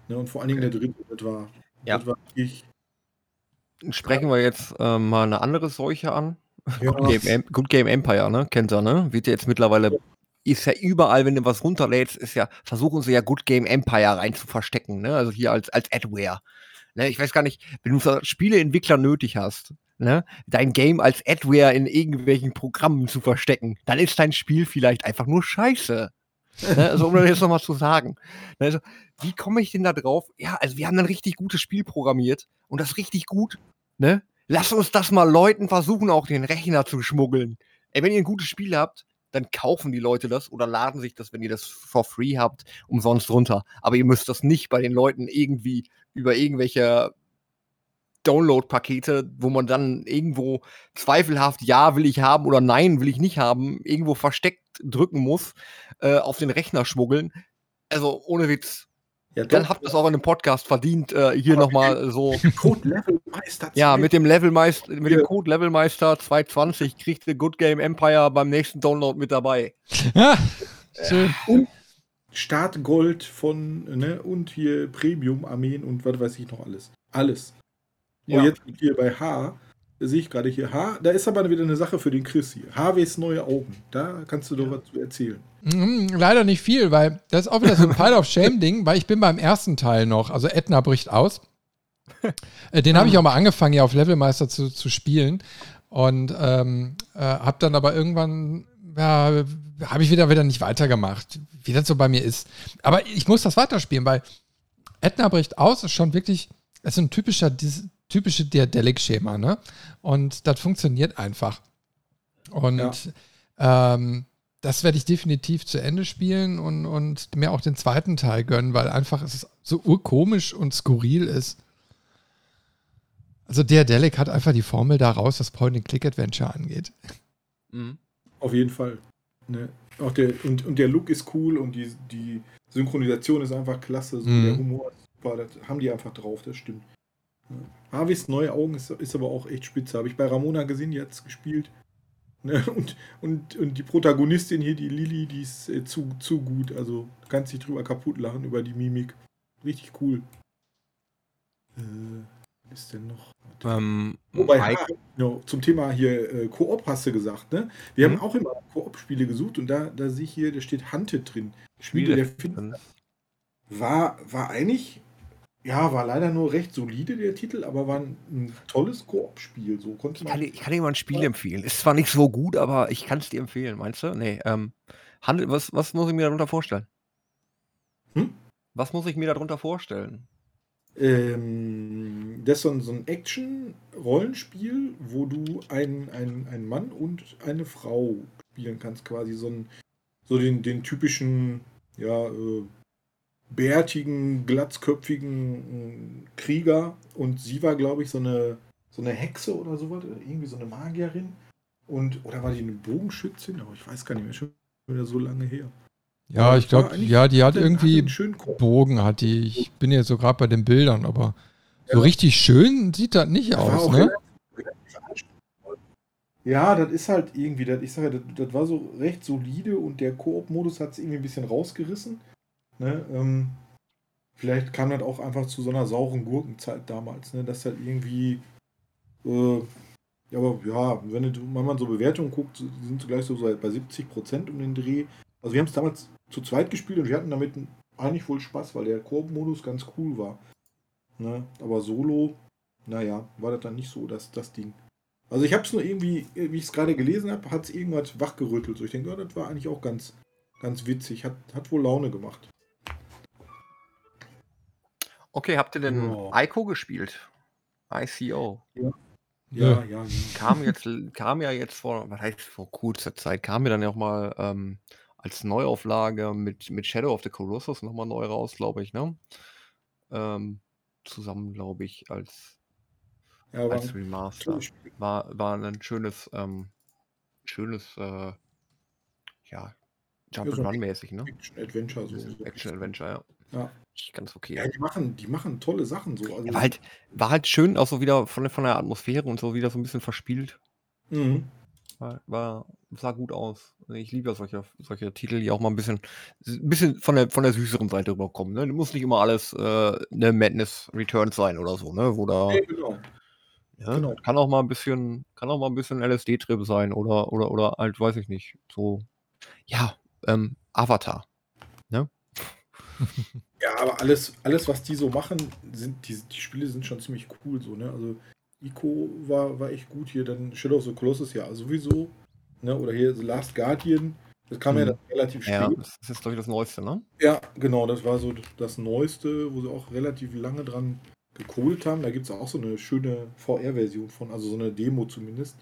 Ne, und vor allen Dingen der dritte, das war, Ja. das war ich. Sprechen wir jetzt äh, mal eine andere Seuche an. Ja, Good, Game, Good Game Empire, ne? Kennt ihr, ne? Wird ja jetzt mittlerweile, ist ja überall, wenn du was runterlädst, ist ja, versuchen sie ja Good Game Empire rein zu verstecken, ne? Also hier als, als Adware. Ne? Ich weiß gar nicht, wenn du Spieleentwickler nötig hast, ne? Dein Game als Adware in irgendwelchen Programmen zu verstecken, dann ist dein Spiel vielleicht einfach nur scheiße. Ne? Also, um das jetzt nochmal zu sagen. Ne? Also, wie komme ich denn da drauf? Ja, also wir haben ein richtig gutes Spiel programmiert und das richtig gut, ne? Lass uns das mal Leuten versuchen, auch den Rechner zu schmuggeln. Ey, wenn ihr ein gutes Spiel habt, dann kaufen die Leute das oder laden sich das, wenn ihr das for free habt, umsonst runter. Aber ihr müsst das nicht bei den Leuten irgendwie über irgendwelche Download-Pakete, wo man dann irgendwo zweifelhaft Ja will ich haben oder Nein will ich nicht haben, irgendwo versteckt drücken muss, äh, auf den Rechner schmuggeln. Also ohne Witz. ja, Dann habt ihr es auch in einem Podcast verdient, äh, hier nochmal so. Code Level Meister Ja, 2. mit dem Levelmeister, mit dem Ja. Code Levelmeister 220 kriegt ihr Good Game Empire beim nächsten Download mit dabei. Ja, schön. Und Startgold von, ne, und hier Premium-Armeen und was weiß ich noch alles. Alles. Ja. Und jetzt hier bei H, da sehe ich gerade hier H, da ist aber wieder eine Sache für den Chris hier. HWs neue Augen. Da kannst du doch was zu erzählen. Mhm, Leider nicht viel, weil das ist auch wieder so ein Pile of Shame-Ding, weil ich bin beim ersten Teil noch, also Edna bricht aus. Äh, Den habe ich auch mal angefangen, ja auf Levelmeister zu, zu spielen. Und ähm, äh, habe dann aber irgendwann, ja, habe ich wieder wieder nicht weitergemacht, wie das so bei mir ist. Aber ich muss das weiterspielen, weil Edna bricht aus ist schon wirklich, das ist ein typischer, dieses typische Diadelic-Schema, ne? Und das funktioniert einfach. Und ähm, das werde ich definitiv zu Ende spielen und, und mir auch den zweiten Teil gönnen, weil einfach es so urkomisch und skurril ist. Also der Delic hat einfach die Formel daraus, was Point-and-Click-Adventure angeht. Mhm. Auf jeden Fall. Ne? Auch der, und, und der Look ist cool und die, die Synchronisation ist einfach klasse. So Mhm. Der Humor ist super. Das haben die einfach drauf, das stimmt. Ja. Harveys neue Augen ist, ist aber auch echt spitze. Habe ich bei Ramona gesehen, die hat es gespielt. Ne? Und, und, und die Protagonistin hier, die Lilly, die ist äh, zu, zu gut. Also du kannst dich drüber kaputt lachen über die Mimik. Richtig cool. Äh, was ist denn noch? Ähm, Wobei, ah, no, zum Thema hier äh, Koop hast du gesagt, ne? Wir Mhm. haben auch immer Koop-Spiele gesucht und da, da sehe ich hier, da steht Hunted drin. Spiele der Finsternis. War, war eigentlich, ja, war leider nur recht solide der Titel, aber war ein, ein tolles Koop-Spiel. So konnte Ich kann, ich kann dir mal ein Spiel empfehlen. Ist zwar nicht so gut, aber ich kann es dir empfehlen, meinst du? Nee, ähm, handel, was, was muss ich mir darunter vorstellen? Hm? Was muss ich mir darunter vorstellen? Ähm, das ist so ein, so ein Action-Rollenspiel, wo du einen, einen, einen Mann und eine Frau spielen kannst, quasi so, ein, so den, den typischen, ja, äh, bärtigen, glatzköpfigen Krieger und sie war, glaube ich, so eine, so eine Hexe oder sowas, irgendwie so eine Magierin. Und, oder war die eine Bogenschützin? Aber ich weiß gar nicht mehr, schon wieder so lange her. Ja, Aber ich glaube, ja, die hat irgendwie einen schönen Koop. Bogen, hat die. Ich bin jetzt so gerade bei den Bildern, aber so Ja. richtig schön sieht das nicht Das aus, ne? Ja, das ist halt irgendwie, das, ich sage, das, das war so recht solide und der Koop-Modus hat es irgendwie ein bisschen rausgerissen. Ne? Ähm, vielleicht kam das auch einfach zu so einer sauren Gurkenzeit damals, ne? dass halt irgendwie, äh, ja, aber ja, wenn, man so Bewertungen guckt, sind so gleich so bei 70 Prozent um den Dreh. Also wir haben es damals zu zweit gespielt und wir hatten damit eigentlich wohl Spaß, weil der Koop-Modus ganz cool war. Ne? Aber Solo, naja, war das dann nicht so das, das Ding. Also ich habe es nur irgendwie, wie ich es gerade gelesen habe, hat es irgendwas wachgerüttelt. So ich denke, ja, das war eigentlich auch ganz, ganz witzig. Hat, hat wohl Laune gemacht. Okay, habt ihr denn Ja. ICO gespielt? ICO. Ja, Ja. ja, ja. Kam jetzt, kam ja jetzt vor, was heißt vor kurzer Zeit, kam ja dann ja auch mal ähm, als Neuauflage mit, mit Shadow of the Colossus nochmal neu raus, glaube ich, ne? Ähm, zusammen, glaube ich, als, ja war als ein Remaster. War, war ein schönes, ähm, schönes, äh, ja, Jump'n'Run-mäßig, ne? Action-Adventure. So, so. Action-Adventure, ja. Ja. Ganz okay. Ja, die machen, die machen tolle Sachen so. Also, Ja, war, halt, war halt schön, auch so wieder von, der- von der Atmosphäre und so wieder so ein bisschen verspielt. Mhm. War, war, sah gut aus. Also Ich liebe ja solche, solche Titel, die auch mal ein bisschen, ein bisschen von der, von der süßeren Seite rüberkommen. Ne? Muss nicht immer alles äh, eine Madness Returns sein oder so, ne? Wo da, Ja, genau. ja, genau. kann auch mal ein bisschen, kann auch mal ein bisschen LSD-Trip sein oder, oder, oder halt, weiß ich nicht, so, ja, ähm, Avatar. Ja, aber alles, alles, was die so machen, sind, die, die Spiele sind schon ziemlich cool so, ne? Also Ico war, war echt gut hier, dann Shadow of the Colossus ja sowieso, ne? Oder hier The Last Guardian. Das kam ja Mhm. dann relativ spät. Ja, das ist jetzt, glaube ich, das Neueste, ne? Ja, genau, das war so das Neueste, wo sie auch relativ lange dran gekohlt haben. Da gibt es auch so eine schöne VR-Version von, also so eine Demo zumindest,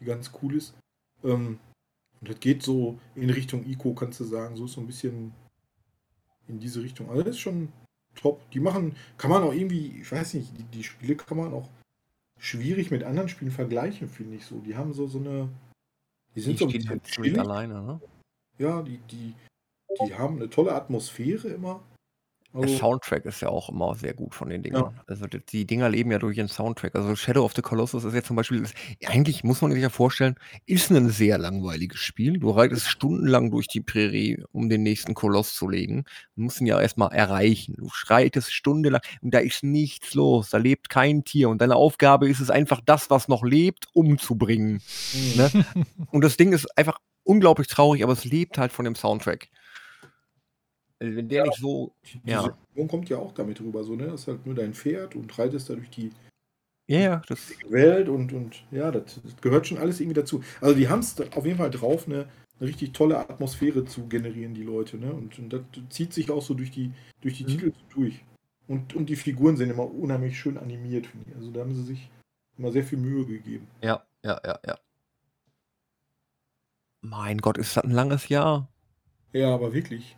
die ganz cool ist. Ähm, und das geht so in Richtung Ico, kannst du sagen, so ist so ein bisschen in diese Richtung. Also das ist schon top. Die machen, kann man auch irgendwie, ich weiß nicht, die, die Spiele kann man auch schwierig mit anderen Spielen vergleichen, finde ich so. Die haben so, so eine, die sind Die so ein bisschen alleine, ne? Ja, die, die, die haben eine tolle Atmosphäre immer. Der Also, Soundtrack ist ja auch immer sehr gut von den Dingern. Also die, die Dinger leben ja durch ihren Soundtrack. Also Shadow of the Colossus ist jetzt zum Beispiel, ist, eigentlich muss man sich ja vorstellen, ist ein sehr langweiliges Spiel. Du reitest stundenlang durch die Prärie, um den nächsten Koloss zu legen. Du musst ihn ja erstmal erreichen. Du schreitest stundenlang und da ist nichts los. Da lebt kein Tier. Und deine Aufgabe ist es einfach, das, was noch lebt, umzubringen. Mhm. Ne? Und das Ding ist einfach unglaublich traurig, aber es lebt halt von dem Soundtrack. Also wenn der nicht so Die Ja. Situation kommt ja auch damit rüber, so, ne? Das ist halt nur dein Pferd und reitest da durch die Ja, ja, das, Welt und, und ja, das, das gehört schon alles irgendwie dazu. Also die haben es auf jeden Fall drauf, eine, eine richtig tolle Atmosphäre zu generieren, die Leute, ne? Und, und das zieht sich auch so durch die, durch die Mhm. Titel durch. Und, und die Figuren sind immer unheimlich schön animiert, finde ich. Also da haben sie sich immer sehr viel Mühe gegeben. ja, ja, ja, ja. Mein Gott, ist das ein langes Jahr? Ja, aber wirklich.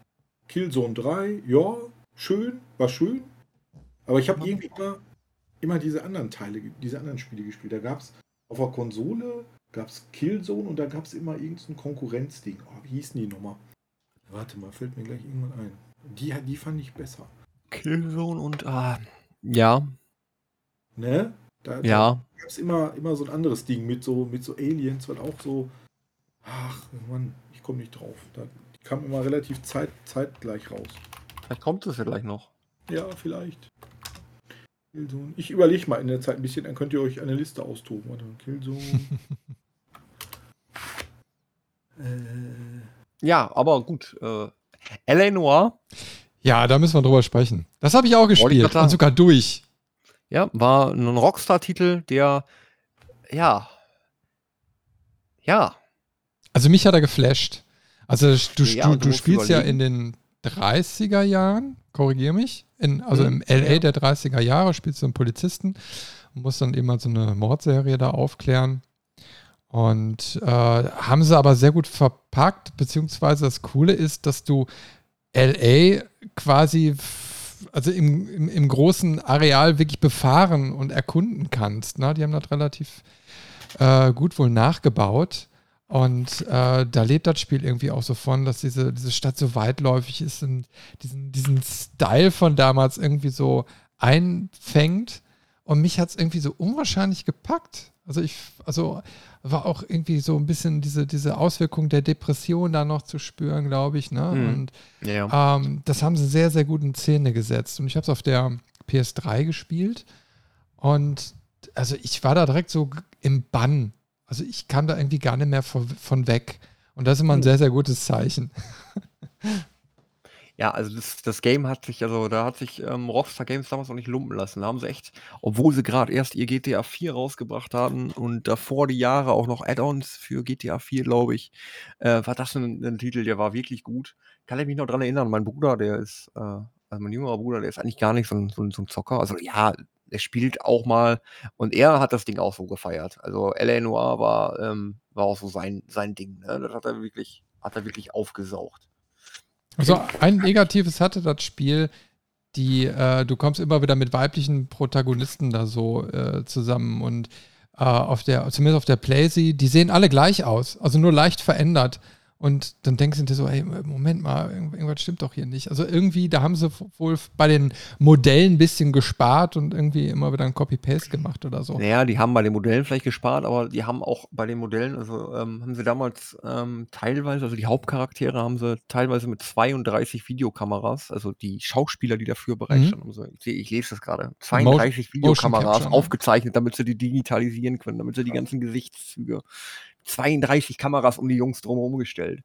Killzone 3, ja, schön, war schön. Aber ich habe irgendwie immer, immer diese anderen Teile, diese anderen Spiele gespielt. Da gab es auf der Konsole, gab es Killzone und da gab es immer irgendein Konkurrenzding. Oh, wie hießen die nochmal? Warte mal, fällt mir gleich irgendwann ein. Die, die fand ich besser. Killzone und ah, ja, Ne? Da, ja. gab es immer, immer so ein anderes Ding mit so, mit so Aliens, weil auch so. Ach, Mann, ich komme nicht drauf. Da, kam immer relativ zeit, zeitgleich raus. Vielleicht kommt es ja gleich noch. Ja, vielleicht. Killzone. Ich überlege mal in der Zeit ein bisschen, dann könnt ihr euch eine Liste austoben. Warte, Killzone. äh, Ja, aber gut. Äh, L.A. Noir, Ja, da müssen wir drüber sprechen. Das habe ich auch gespielt und sogar durch. ja, war ein Rockstar-Titel, der, ja, ja, Also mich hat er geflasht. Also du, Ja, du, du spielst ja in überlegen. den 30er Jahren, korrigier mich, in, also Mhm. im LA der 30er Jahre spielst du einen Polizisten und musst dann immer so eine Mordserie da aufklären. Und äh, haben sie aber sehr gut verpackt, beziehungsweise das Coole ist, dass du LA quasi also im, im, im großen Areal wirklich befahren und erkunden kannst. Ne? Die haben das relativ äh, gut wohl nachgebaut. Und äh, da lebt das Spiel irgendwie auch so von, dass diese, diese Stadt so weitläufig ist und diesen, diesen Style von damals irgendwie so einfängt. Und mich hat es irgendwie so unwahrscheinlich gepackt. Also ich, also war auch irgendwie so ein bisschen diese, diese Auswirkung der Depression da noch zu spüren, glaube ich. Ne? Mhm. Und ja, ähm, das haben sie sehr, sehr gut in Szene gesetzt. Und ich habe es auf der PS3 gespielt. Und also ich war da direkt so im Bann. Also ich kam da irgendwie gar nicht mehr von, weg. Und das ist immer ein sehr, sehr gutes Zeichen. Ja, also das, das Game hat sich, also da hat sich ähm, Rockstar Games damals noch nicht lumpen lassen. Da haben sie echt, obwohl sie gerade erst ihr GTA 4 rausgebracht haben und davor die Jahre auch noch Add-ons für GTA 4, glaube ich, äh, war das ein, ein Titel, der war wirklich gut. Kann ich mich noch dran erinnern, mein Bruder, der ist, äh, also mein jüngerer Bruder, der ist eigentlich gar nicht so ein, so ein, so ein Zocker. Also ja, er spielt auch mal und er hat das Ding auch so gefeiert. Also L.A. Noir war, ähm, war auch so sein, sein Ding. Ne? Das hat er wirklich, hat er wirklich aufgesaugt. Also ein Negatives hatte das Spiel, die, äh, du kommst immer wieder mit weiblichen Protagonisten da so äh, zusammen und äh, auf der, zumindest auf der Playsee, die sehen alle gleich aus, also nur leicht verändert. Und dann denkst du dir so, ey, Moment mal, irgendwas stimmt doch hier nicht. Also irgendwie, da haben sie wohl bei den Modellen ein bisschen gespart und irgendwie immer wieder ein Copy-Paste gemacht oder so. Naja, die haben bei den Modellen vielleicht gespart, aber die haben auch bei den Modellen, also ähm, haben sie damals ähm, teilweise, also die Hauptcharaktere haben sie teilweise mit 32 Videokameras, also die Schauspieler, die dafür bereitstanden, mhm. also ich, ich, lese das gerade, 32 Motion, Videokameras Motion ne? aufgezeichnet, damit sie die digitalisieren können, damit sie die ganzen Gesichtszüge 32 Kameras um die Jungs drumherum gestellt.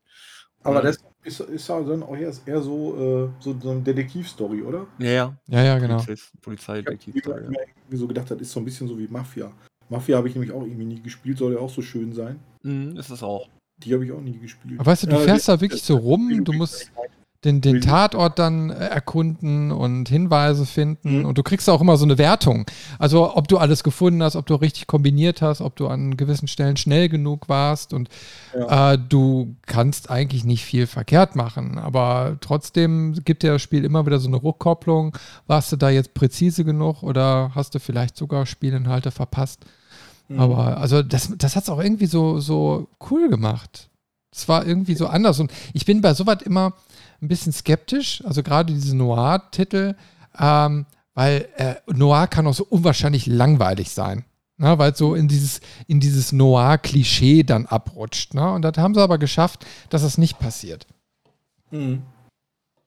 Aber das ist, ist dann auch eher, eher so, äh, so, so eine Detektivstory, oder? Ja, ja. Ja, ja, genau. Polizeidetektivstory. Ich habe mir irgendwie so gedacht, das ist so ein bisschen so wie Mafia. Mafia habe ich nämlich auch irgendwie nie gespielt, soll ja auch so schön sein. Mhm, ist es auch. Die habe ich auch nie gespielt. Aber weißt du, du fährst da wirklich so rum, du musst den, den Tatort dann äh, erkunden und Hinweise finden. Mhm. Und du kriegst auch immer so eine Wertung. Also ob du alles gefunden hast, ob du richtig kombiniert hast, ob du an gewissen Stellen schnell genug warst. Und ja. äh, du kannst eigentlich nicht viel verkehrt machen. Aber trotzdem gibt dir das Spiel immer wieder so eine Rückkopplung. Warst du da jetzt präzise genug oder hast du vielleicht sogar Spielinhalte verpasst? Mhm. Aber also das, das hat es auch irgendwie so, so cool gemacht. Es war irgendwie so anders. Und ich bin bei sowas immer ein bisschen skeptisch, also gerade diese Noir-Titel, ähm, weil äh, Noir kann auch so unwahrscheinlich langweilig sein. Ne, weil es so in dieses, in dieses Noir-Klischee dann abrutscht. Ne? Und das haben sie aber geschafft, dass das nicht passiert. Mhm.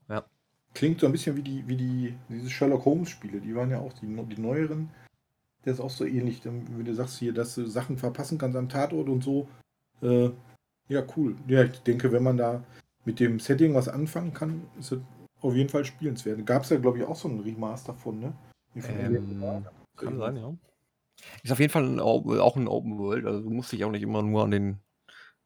Ja. Klingt so ein bisschen wie die, wie die, diese Sherlock Holmes-Spiele, die waren ja auch die, die neueren. Der ist auch so ähnlich, wenn du sagst hier, dass du Sachen verpassen kannst am Tatort und so. Äh, ja, cool. Ja, ich denke, wenn man da mit dem Setting was anfangen kann, ist es auf jeden Fall spielenswert. Gab es ja, glaube ich, auch so ein Remaster von, ne? Ähm, kann sein, ja. Ist auf jeden Fall ein, auch ein Open World. Also du musst dich auch nicht immer nur an den,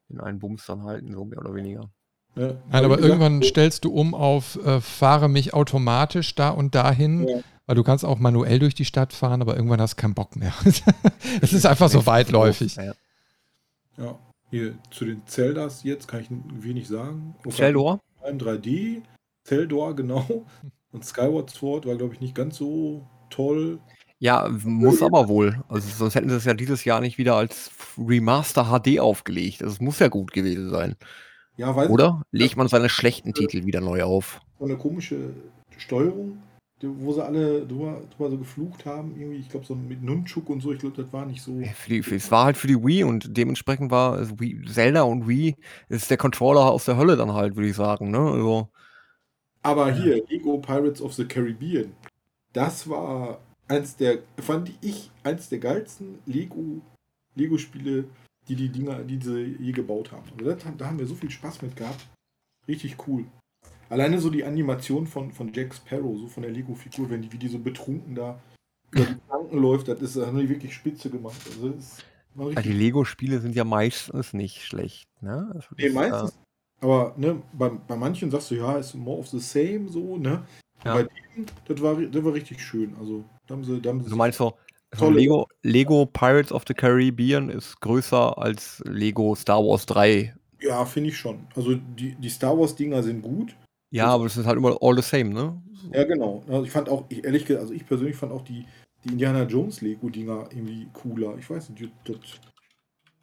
den einen Bums dann halten, so mehr oder weniger. Ja, Nein, aber irgendwann gesagt, stellst du um auf äh, fahre mich automatisch da und dahin, ja. weil du kannst auch manuell durch die Stadt fahren, aber irgendwann hast du keinen Bock mehr. Es ist einfach so weitläufig. Ja. Hier zu den Zeldas jetzt kann ich wenig sagen. Zeldor? 3D, Zeldor, genau. Und Skyward Sword war, glaube ich, nicht ganz so toll. Ja, muss aber wohl. Also sonst hätten sie es ja dieses Jahr nicht wieder als Remaster HD aufgelegt. Also es muss ja gut gewesen sein. Ja, Oder legt man seine schlechten Titel wieder neu auf? So eine komische Steuerung wo sie alle drüber, drüber so geflucht haben, irgendwie, ich glaube, so mit Nunchuk und so, ich glaube, das war nicht so. Die, es war halt für die Wii und dementsprechend war also Wii, Zelda und Wii ist der Controller aus der Hölle dann halt, würde ich sagen, ne? Also, Aber hier, Lego Pirates of the Caribbean, das war eins der, fand ich, eins der geilsten Lego, Lego-Spiele, die die Dinger, die sie je gebaut haben. Also das, da haben wir so viel Spaß mit gehabt. Richtig cool. Alleine so die Animation von, von Jack Sparrow, so von der Lego-Figur, wenn die, wie die so betrunken da über die Planken läuft, das ist, haben die wirklich spitze gemacht. Also ja, die Lego-Spiele sind ja meistens nicht schlecht, ne? Also nee, meistens. Äh, aber ne, bei, bei manchen sagst du, ja, ist more of the same, so, ne? Ja. Bei denen, das war, das war richtig schön. Also, da haben sie, da haben sie du meinst so, also Lego, Lego Pirates of the Caribbean ist größer als Lego Star Wars 3. Ja, finde ich schon. Also die, die Star Wars-Dinger sind gut. Ja, aber es ist halt immer all the same, ne? Ja, genau. Also ich fand auch, ich, ehrlich gesagt, also ich persönlich fand auch die, die Indiana Jones Lego-Dinger irgendwie cooler. Ich weiß nicht, die, das,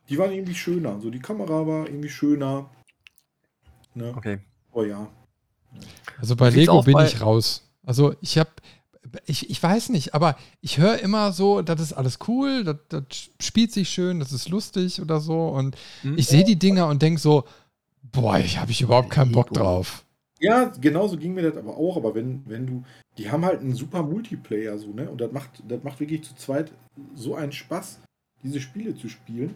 die waren irgendwie schöner. Also die Kamera war irgendwie schöner. Ne? Okay. Oh ja. Also bei Lego bin bei ich raus. Also ich habe, ich, ich weiß nicht, aber ich höre immer so, das ist alles cool, das, das spielt sich schön, das ist lustig oder so. Und mhm. ich sehe die Dinger und denke so, boah, ich habe ich überhaupt keinen Bock drauf. Ja, genauso ging mir das aber auch, aber wenn, wenn du, die haben halt einen super Multiplayer so, ne? Und das macht, das macht wirklich zu zweit so einen Spaß, diese Spiele zu spielen.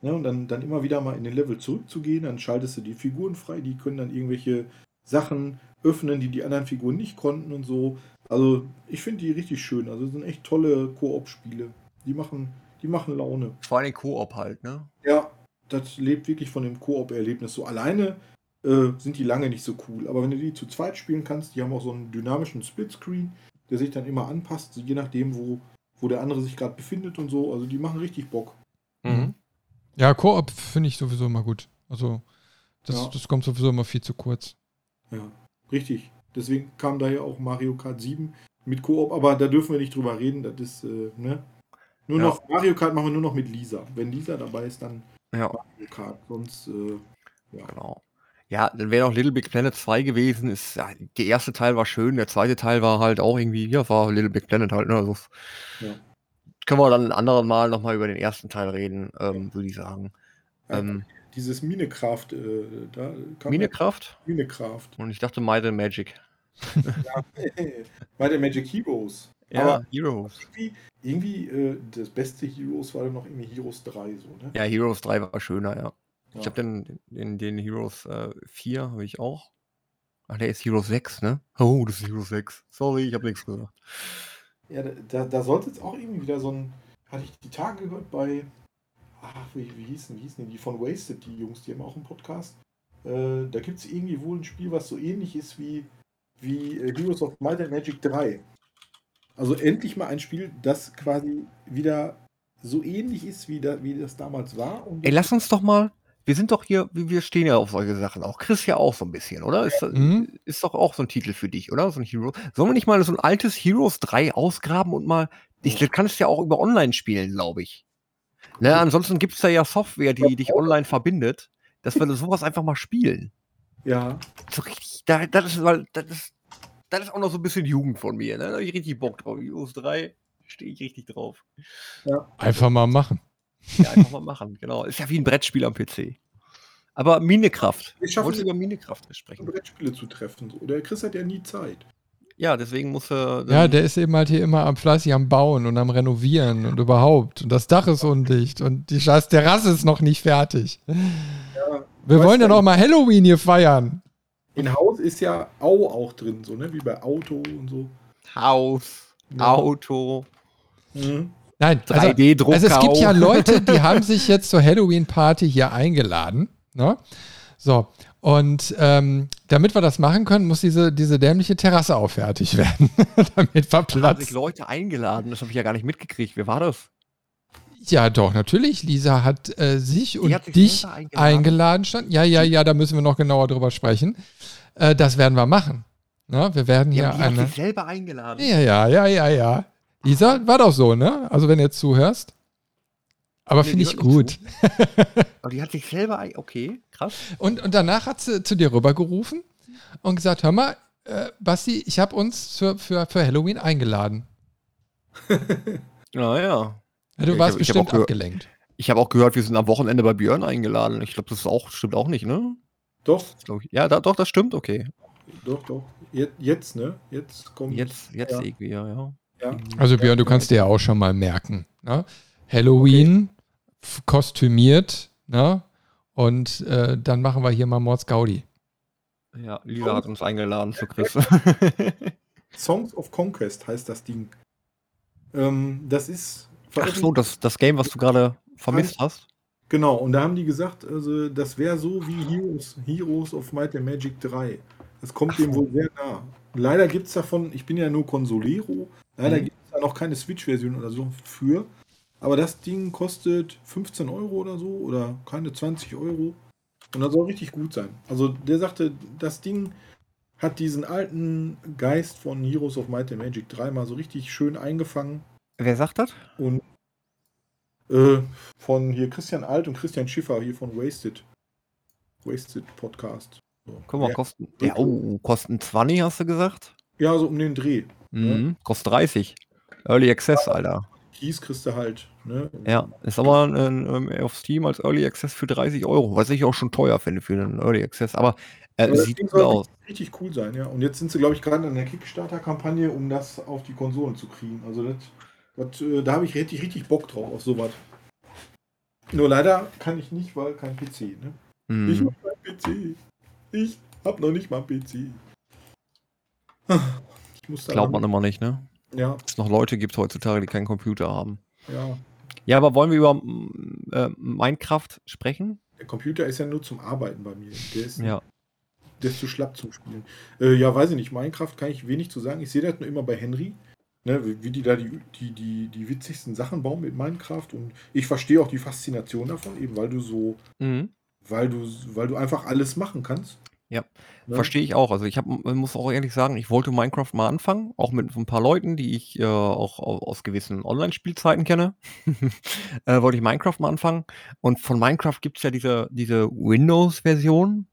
Ne? Und dann, dann immer wieder mal in den Level zurückzugehen, dann schaltest du die Figuren frei, die können dann irgendwelche Sachen öffnen, die die anderen Figuren nicht konnten und so. Also ich finde die richtig schön. Also sind echt tolle Koop-Spiele. Die machen, die machen Laune. Vor allem Koop halt, ne? Ja, das lebt wirklich von dem Koop-Erlebnis. So alleine äh, sind die lange nicht so cool. Aber wenn du die zu zweit spielen kannst, die haben auch so einen dynamischen Splitscreen, der sich dann immer anpasst, je nachdem, wo, wo der andere sich gerade befindet und so. Also die machen richtig Bock. Mhm. Ja, Koop finde ich sowieso immer gut. Also das, ja. das kommt sowieso immer viel zu kurz. Ja, richtig. Deswegen kam daher auch Mario Kart 7 mit Koop, aber da dürfen wir nicht drüber reden. Das ist, äh, ne? Nur ja. noch, Mario Kart machen wir nur noch mit Lisa. Wenn Lisa dabei ist, dann ja. Mario Kart. Sonst, äh, ja. Genau. Ja, dann wäre noch Little Big Planet 2 gewesen. Ist, ja, der erste Teil war schön, der zweite Teil war halt auch irgendwie, ja, war Little Big Planet halt, ne? Also, Ja. können wir dann ein anderes Mal nochmal über den ersten Teil reden, ähm, würde ich sagen. Ja, Ähm, Dieses Minecraft, äh, da kam Minecraft? Minecraft. Und ich dachte Might and Magic. Bei der Magic Heroes. Ja, Aber Heroes. irgendwie, irgendwie äh, das beste Heroes war dann noch irgendwie Heroes 3, so, ne? Ja, Heroes 3 war schöner, ja. Ich Ja. habe den, den, den Heroes äh, 4 habe ich auch. Ach, der ist Heroes 6, ne? Oh, das ist Heroes 6. Sorry, ich habe nichts gesagt. Ja, da- da, sollte jetzt auch irgendwie wieder so ein. Hatte ich die Tage gehört bei. Ach, wie, wie hießen, wie hießen die? Die von Wasted, die Jungs, die haben auch einen Podcast. Äh, da gibt es irgendwie wohl ein Spiel, was so ähnlich ist wie, wie äh, Heroes of Might and Magic 3. Also endlich mal ein Spiel, das quasi wieder so ähnlich ist, wie, da, wie das damals war. Ey, lass uns doch mal. Wir sind doch hier, wir wir stehen ja auf solche Sachen auch. Chris ja auch so ein bisschen, oder? Ist, Mhm. ist doch auch so ein Titel für dich, oder? So ein Hero. Sollen wir nicht mal so ein altes Heroes 3 ausgraben und mal. Ich, das kannst du ja auch über online spielen, glaube ich. Ne, ansonsten gibt es da ja Software, die dich online verbindet, dass wir sowas einfach mal spielen. ja, So richtig, da, das ist, weil, das ist, das ist auch noch so ein bisschen Jugend von mir, ne? Da hab ich richtig Bock drauf. Heroes 3 stehe ich richtig drauf. Einfach mal machen. Ja, einfach mal machen, genau. Ist ja wie ein Brettspiel am PC. Aber Minecraft. Wir Ich wollte es- über Minecraft sprechen. Brettspiele zu treffen. So. Der Chris hat ja nie Zeit. Ja, deswegen muss er. Ja, der ist eben halt hier immer am fleißig am Bauen und am Renovieren und überhaupt. Und das Dach ist undicht und die scheiß Terrasse ist noch nicht fertig. Ja, Wir wollen ja noch mal Halloween hier feiern. In Haus ist ja Au auch drin, so, ne? Wie bei Auto und so. Haus, Ja. Auto, Mhm. Nein, also, 3D-Drucker. also es gibt ja Leute, die haben sich jetzt zur Halloween-Party hier eingeladen. Ne? So, und ähm, damit wir das machen können, muss diese, diese dämliche Terrasse auch fertig werden, damit wir Da haben sich Platz. Leute eingeladen, das habe ich ja gar nicht mitgekriegt. Wer war das? Ja, doch, natürlich. Lisa hat äh, sich und hat sich dich eingeladen. eingeladen? stand. Ja, ja, ja, da müssen wir noch genauer drüber sprechen. Äh, das werden wir machen. Ne? Wir werden hier Ja, die hat eine. sich selber eingeladen. Ja, ja, ja, ja, ja. Lisa, war doch so, ne? Also, wenn du jetzt zuhörst. Aber Nee, finde ich gut. Aber die hat sich selber. Okay, krass. Und, und danach hat sie zu dir rübergerufen und gesagt: Hör mal, äh, Basti, ich habe uns für, für, für Halloween eingeladen. Ja, ja. Ja, du ich warst hab- ich bestimmt gehört- abgelenkt. Ich habe auch gehört, wir sind am Wochenende bei Björn eingeladen. Ich glaube, das ist auch, stimmt auch nicht, ne? Doch, ich. Ja, da, doch, das stimmt, okay. doch, doch. Jetzt, jetzt ne? Jetzt kommt. Jetzt, jetzt Ja. irgendwie, ja, ja. Ja. Also, Björn, du kannst dir ja auch schon mal merken: ne? Halloween, f- kostümiert, ne? Und äh, dann machen wir hier mal Mords Gaudi. Ja, Lisa hat uns eingeladen zu Chris. Songs of Conquest heißt das Ding. Ähm, das ist. Ach so, das, das Game, was du gerade vermisst hast. Genau, und da haben die gesagt, also das wäre so wie Heroes, Heroes of Might and Magic 3. Das kommt dem wohl sehr nah. Leider gibt es davon, ich bin ja nur Consolero, leider Mhm. gibt es da noch keine Switch-Version oder so für. Aber das Ding kostet 15 Euro oder so oder keine 20 Euro. Und das soll richtig gut sein. Also der sagte, das Ding hat diesen alten Geist von Heroes of Might and Magic 3 mal so richtig schön eingefangen. Wer sagt das? Und äh, von hier Christian Alt und Christian Schiffer hier von Wasted. Wasted Podcast. So. Guck mal, ja, kosten. Ja, oh, kosten 20, hast du gesagt? ja, so um den Dreh. Mhm. Kostet 30. Early Access, Alter. Keys kriegst du halt. Ne? Ja, ist aber ein, ähm, auf Steam als Early Access für 30 Euro, was ich auch schon teuer finde für einen Early Access. Aber äh, das sieht gut aus. richtig, cool sein, ja. Und jetzt sind sie, glaube ich, gerade in der Kickstarter-Kampagne, um das auf die Konsolen zu kriegen. Also das, das, äh, da habe ich richtig, richtig Bock drauf, auf sowas. Nur leider kann ich nicht, weil kein PC, ne? Ich Mhm. hab kein PC. Ich hab noch nicht mal einen PC. Glaubt man immer nicht, ne? Ja, Dass es noch Leute gibt heutzutage, die keinen Computer haben. ja. Ja, aber wollen wir über äh, Minecraft sprechen? Der Computer ist ja nur zum Arbeiten bei mir. Der ist, Ja. der ist zu schlapp zum Spielen. Äh, ja, weiß ich nicht. Minecraft kann ich wenig zu sagen. Ich sehe das nur immer bei Henry. Ne, wie, wie die da die, die, die, die witzigsten Sachen bauen mit Minecraft. Und ich verstehe auch die Faszination davon, eben weil du so, Mhm. weil du, weil du einfach alles machen kannst. Ja. Ne? Verstehe ich auch. Also ich hab, muss auch ehrlich sagen, ich wollte Minecraft mal anfangen, auch mit so ein paar Leuten, die ich äh, auch au- aus gewissen Online-Spielzeiten kenne. äh, wollte ich Minecraft mal anfangen. Und von Minecraft gibt es ja diese, diese Windows-Version.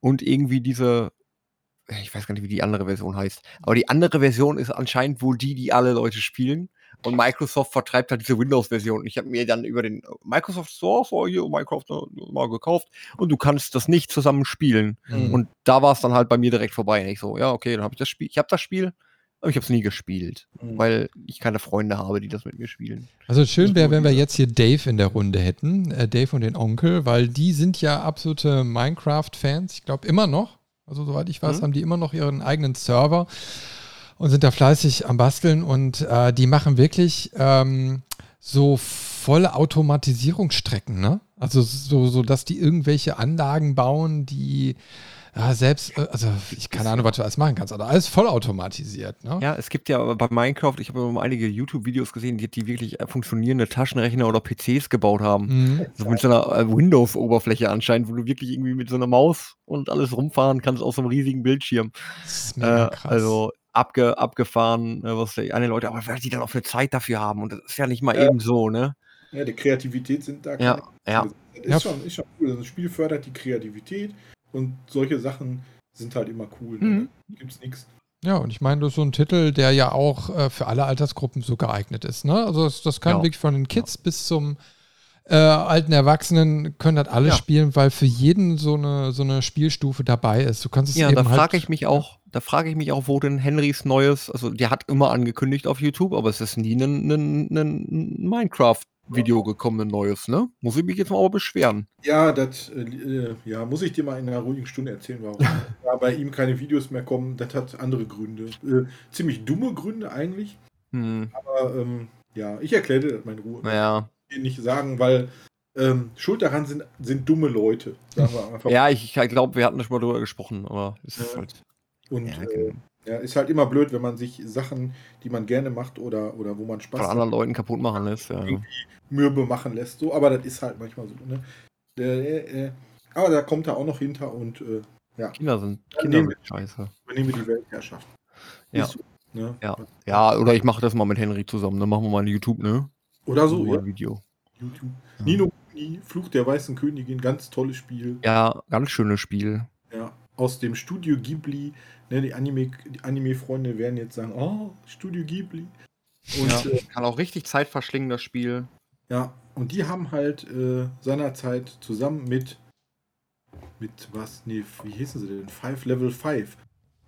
und irgendwie diese, ich weiß gar nicht, wie die andere Version heißt, aber die andere Version ist anscheinend wohl die, die alle Leute spielen. Und Microsoft vertreibt halt diese Windows-Version. Ich habe mir dann über den Microsoft Store vor hier Minecraft mal gekauft und du kannst das nicht zusammen spielen. Mhm. Und da war es dann halt bei mir direkt vorbei. Und ich so, ja, okay, dann habe ich das Spiel. Ich habe das Spiel, aber ich habe es nie gespielt, Mhm. weil ich keine Freunde habe, die das mit mir spielen. Also schön wäre, wenn wir jetzt hier Dave in der Runde hätten, äh, Dave und den Onkel, weil die sind ja absolute Minecraft-Fans, ich glaube immer noch. Also soweit ich weiß, Mhm. haben die immer noch ihren eigenen Server und sind da fleißig am Basteln und äh, die machen wirklich ähm, so volle Automatisierungsstrecken, ne? Also so, so, dass die irgendwelche Anlagen bauen, die ja, selbst, äh, also ich keine Ahnung, was du alles machen kannst, aber alles vollautomatisiert, ne? Ja, es gibt ja bei Minecraft, ich habe einige YouTube-Videos gesehen, die, die wirklich äh, funktionierende Taschenrechner oder PCs gebaut haben. Mhm. So mit so einer äh, Windows-Oberfläche anscheinend, wo du wirklich irgendwie mit so einer Maus und alles rumfahren kannst aus so einem riesigen Bildschirm. Das ist mega Äh, krass. also abge, abgefahren, äh, was die eine Leute, aber weil die dann auch für Zeit dafür haben und das ist ja nicht mal Ja. eben so, ne? Ja, die Kreativität sind da. Ja, ja. Das Ja. ist, schon, ist schon cool. Also, Das Spiel fördert die Kreativität und solche Sachen sind halt immer cool. Ne? Mhm. Gibt's nichts. Ja, und ich meine, das ist so ein Titel, der ja auch äh, für alle Altersgruppen so geeignet ist. Ne? Also das, das kann Ja. wirklich von den Kids bis zum äh, alten Erwachsenen können das alle Ja. spielen, weil für jeden so eine, so eine Spielstufe dabei ist. Du kannst es Ja, eben da halt, frage ich mich auch, da frage ich mich auch, wo denn Henrys neues, also der hat immer angekündigt auf YouTube, aber es ist nie ein, ein Minecraft-Video gekommen, ein neues, ne? Muss ich mich jetzt mal aber beschweren. Ja, das äh, äh, ja, muss ich dir mal in einer ruhigen Stunde erzählen, warum. ja, bei ihm keine Videos mehr kommen, das hat andere Gründe. Äh, ziemlich dumme Gründe eigentlich. Hm, Aber ähm, ja, ich erkläre dir das mal in Ruhe. naja. Ich will nicht sagen, weil ähm, schuld daran sind, sind dumme Leute. Sagen wir einfach. Ja, ich, ich glaube, wir hatten schon mal drüber gesprochen, aber es ist Ja. halt. Und Ja, äh, genau. ja, ist halt immer blöd, wenn man sich Sachen, die man gerne macht oder, oder wo man Spaß von hat, anderen Leuten kaputt machen lässt. Ja. mürbe machen lässt. So, aber das ist halt manchmal so. Ne? Äh, äh, aber da kommt er auch noch hinter und äh, ja, Kinder sind, Kinder nehmen sind scheiße. übernehmen wir die Weltherrschaft. Ja. So, ne? Ja. Ja, oder ich mache das mal mit Henry zusammen, dann machen wir mal ein YouTube, ne? Oder so, So ja. ein Video. YouTube. Ja. Nino Kuni, Fluch der Weißen Königin, ganz tolles Spiel. Ja, ganz schönes Spiel. Ja, aus dem Studio Ghibli. Ne, die Anime- Anime-Freunde werden jetzt sagen, oh, Studio Ghibli. Und Ja, äh, kann auch richtig Zeit verschlingen, das Spiel. ja, und die haben halt äh, seinerzeit zusammen mit mit was, nee, wie hießen sie denn? Five Level 5.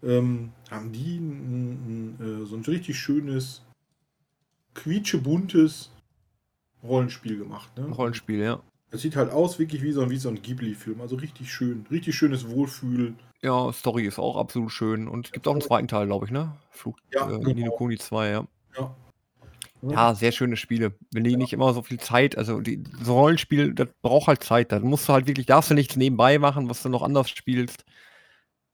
Ähm, haben die ein, ein, äh, so ein richtig schönes, quietschebuntes Rollenspiel gemacht. Ne? Ein Rollenspiel, ja. Es sieht halt aus wirklich wie so, ein- wie so ein Ghibli-Film. Also richtig schön. Richtig schönes Wohlfühl. Ja, Story ist auch absolut schön. Und es gibt auch einen zweiten Teil, glaube ich, ne? Flug, Ja, äh, genau. Nino Kuni 2, ja. Ja. Ja, sehr schöne Spiele. Wenn die nicht immer so viel Zeit, also die, so Rollenspiel, das braucht halt Zeit. Da musst du halt wirklich, darfst du nichts nebenbei machen, was du noch anders spielst.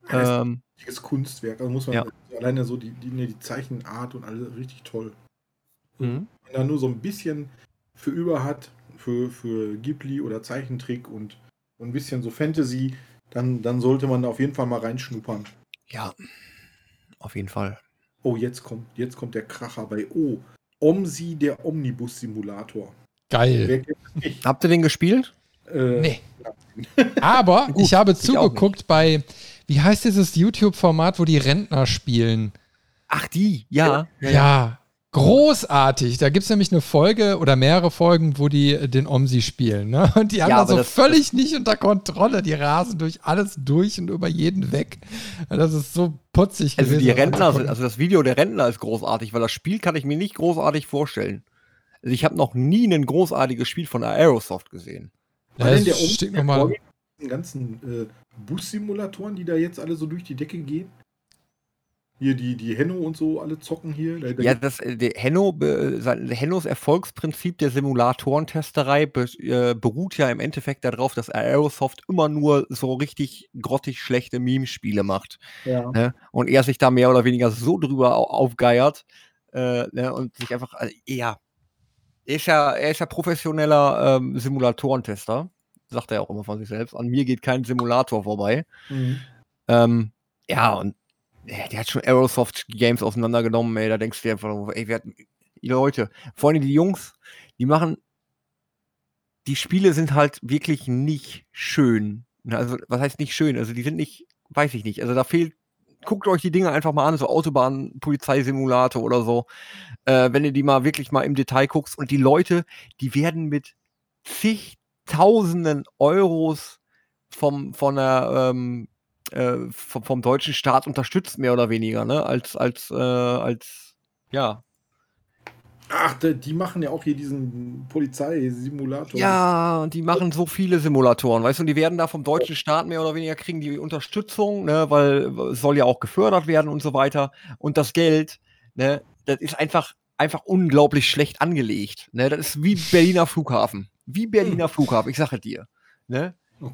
Ja, das ist ein Ähm, richtiges Kunstwerk. Also muss man Ja. alleine so die, die, ne, die Zeichenart und alles richtig toll. mhm. Wenn man da nur so ein bisschen für über hat, für, für Ghibli oder Zeichentrick und, und ein bisschen so Fantasy, dann, dann sollte man da auf jeden Fall mal reinschnuppern. ja, auf jeden Fall. Oh, jetzt kommt, jetzt kommt der Kracher bei O. OMSI, der Omnibus-Simulator. geil. Habt ihr den gespielt? Äh, Nee. Aber Gut, ich habe zugeguckt bei, wie heißt dieses YouTube-Format, wo die Rentner spielen? Ach, die, ja. Ja, großartig. Da gibt es nämlich eine Folge oder mehrere Folgen, wo die äh, den Omsi spielen. Ne? Und die haben Ja, das so das- völlig nicht unter Kontrolle. Die rasen durch alles durch und über jeden weg. Das ist so putzig Also die gewesen. Rentner sind, also das Video der Rentner ist großartig, weil das Spiel kann ich mir nicht großartig vorstellen. Also ich habe noch nie ein großartiges Spiel von Aerosoft gesehen. ja, der das Omsi steht der nochmal. Den ganzen äh, Bus-Simulatoren, die da jetzt alle so durch die Decke gehen? Hier die, die Henno und so alle zocken hier. Da, da Ja, das äh, Henno, sein, Hennos Erfolgsprinzip der Simulatorentesterei be, äh, beruht ja im Endeffekt darauf, dass Aerosoft immer nur so richtig grottig schlechte Meme-Spiele macht. ja. Ne? Und er sich da mehr oder weniger so drüber au aufgeiert äh, ne? und sich einfach, also, ja, er ist ja, er ist ja professioneller ähm, Simulatorentester, sagt er auch immer von sich selbst. An mir geht kein Simulator vorbei. Mhm. Ähm, ja, und äh, der hat schon Aerosoft Games auseinandergenommen, ey, da denkst du dir einfach, ey, wer hat, die Leute, vor allem die Jungs, die machen, die Spiele sind halt wirklich nicht schön. Ne, also, was heißt nicht schön? Also, die sind nicht, weiß ich nicht. Also, da fehlt, guckt euch die Dinge einfach mal an, so Autobahn-Polizeisimulator oder so. Äh, wenn ihr die mal wirklich mal im Detail guckst und die Leute, die werden mit zigtausenden Euros vom, von der, ähm, äh, vom, vom deutschen Staat unterstützt, mehr oder weniger, ne? Als, als, äh, als, ja, Ach, die, machen ja auch hier diesen Polizeisimulator. Ja, die machen so viele Simulatoren, weißt du, und die werden da vom deutschen Staat mehr oder weniger kriegen die Unterstützung, ne, weil es soll ja auch gefördert werden und so weiter. Und das Geld, ne, das ist einfach, einfach unglaublich schlecht angelegt. Ne? Das ist wie Berliner Flughafen. Wie Berliner hm. Flughafen, ich sage dir. Ne? Oh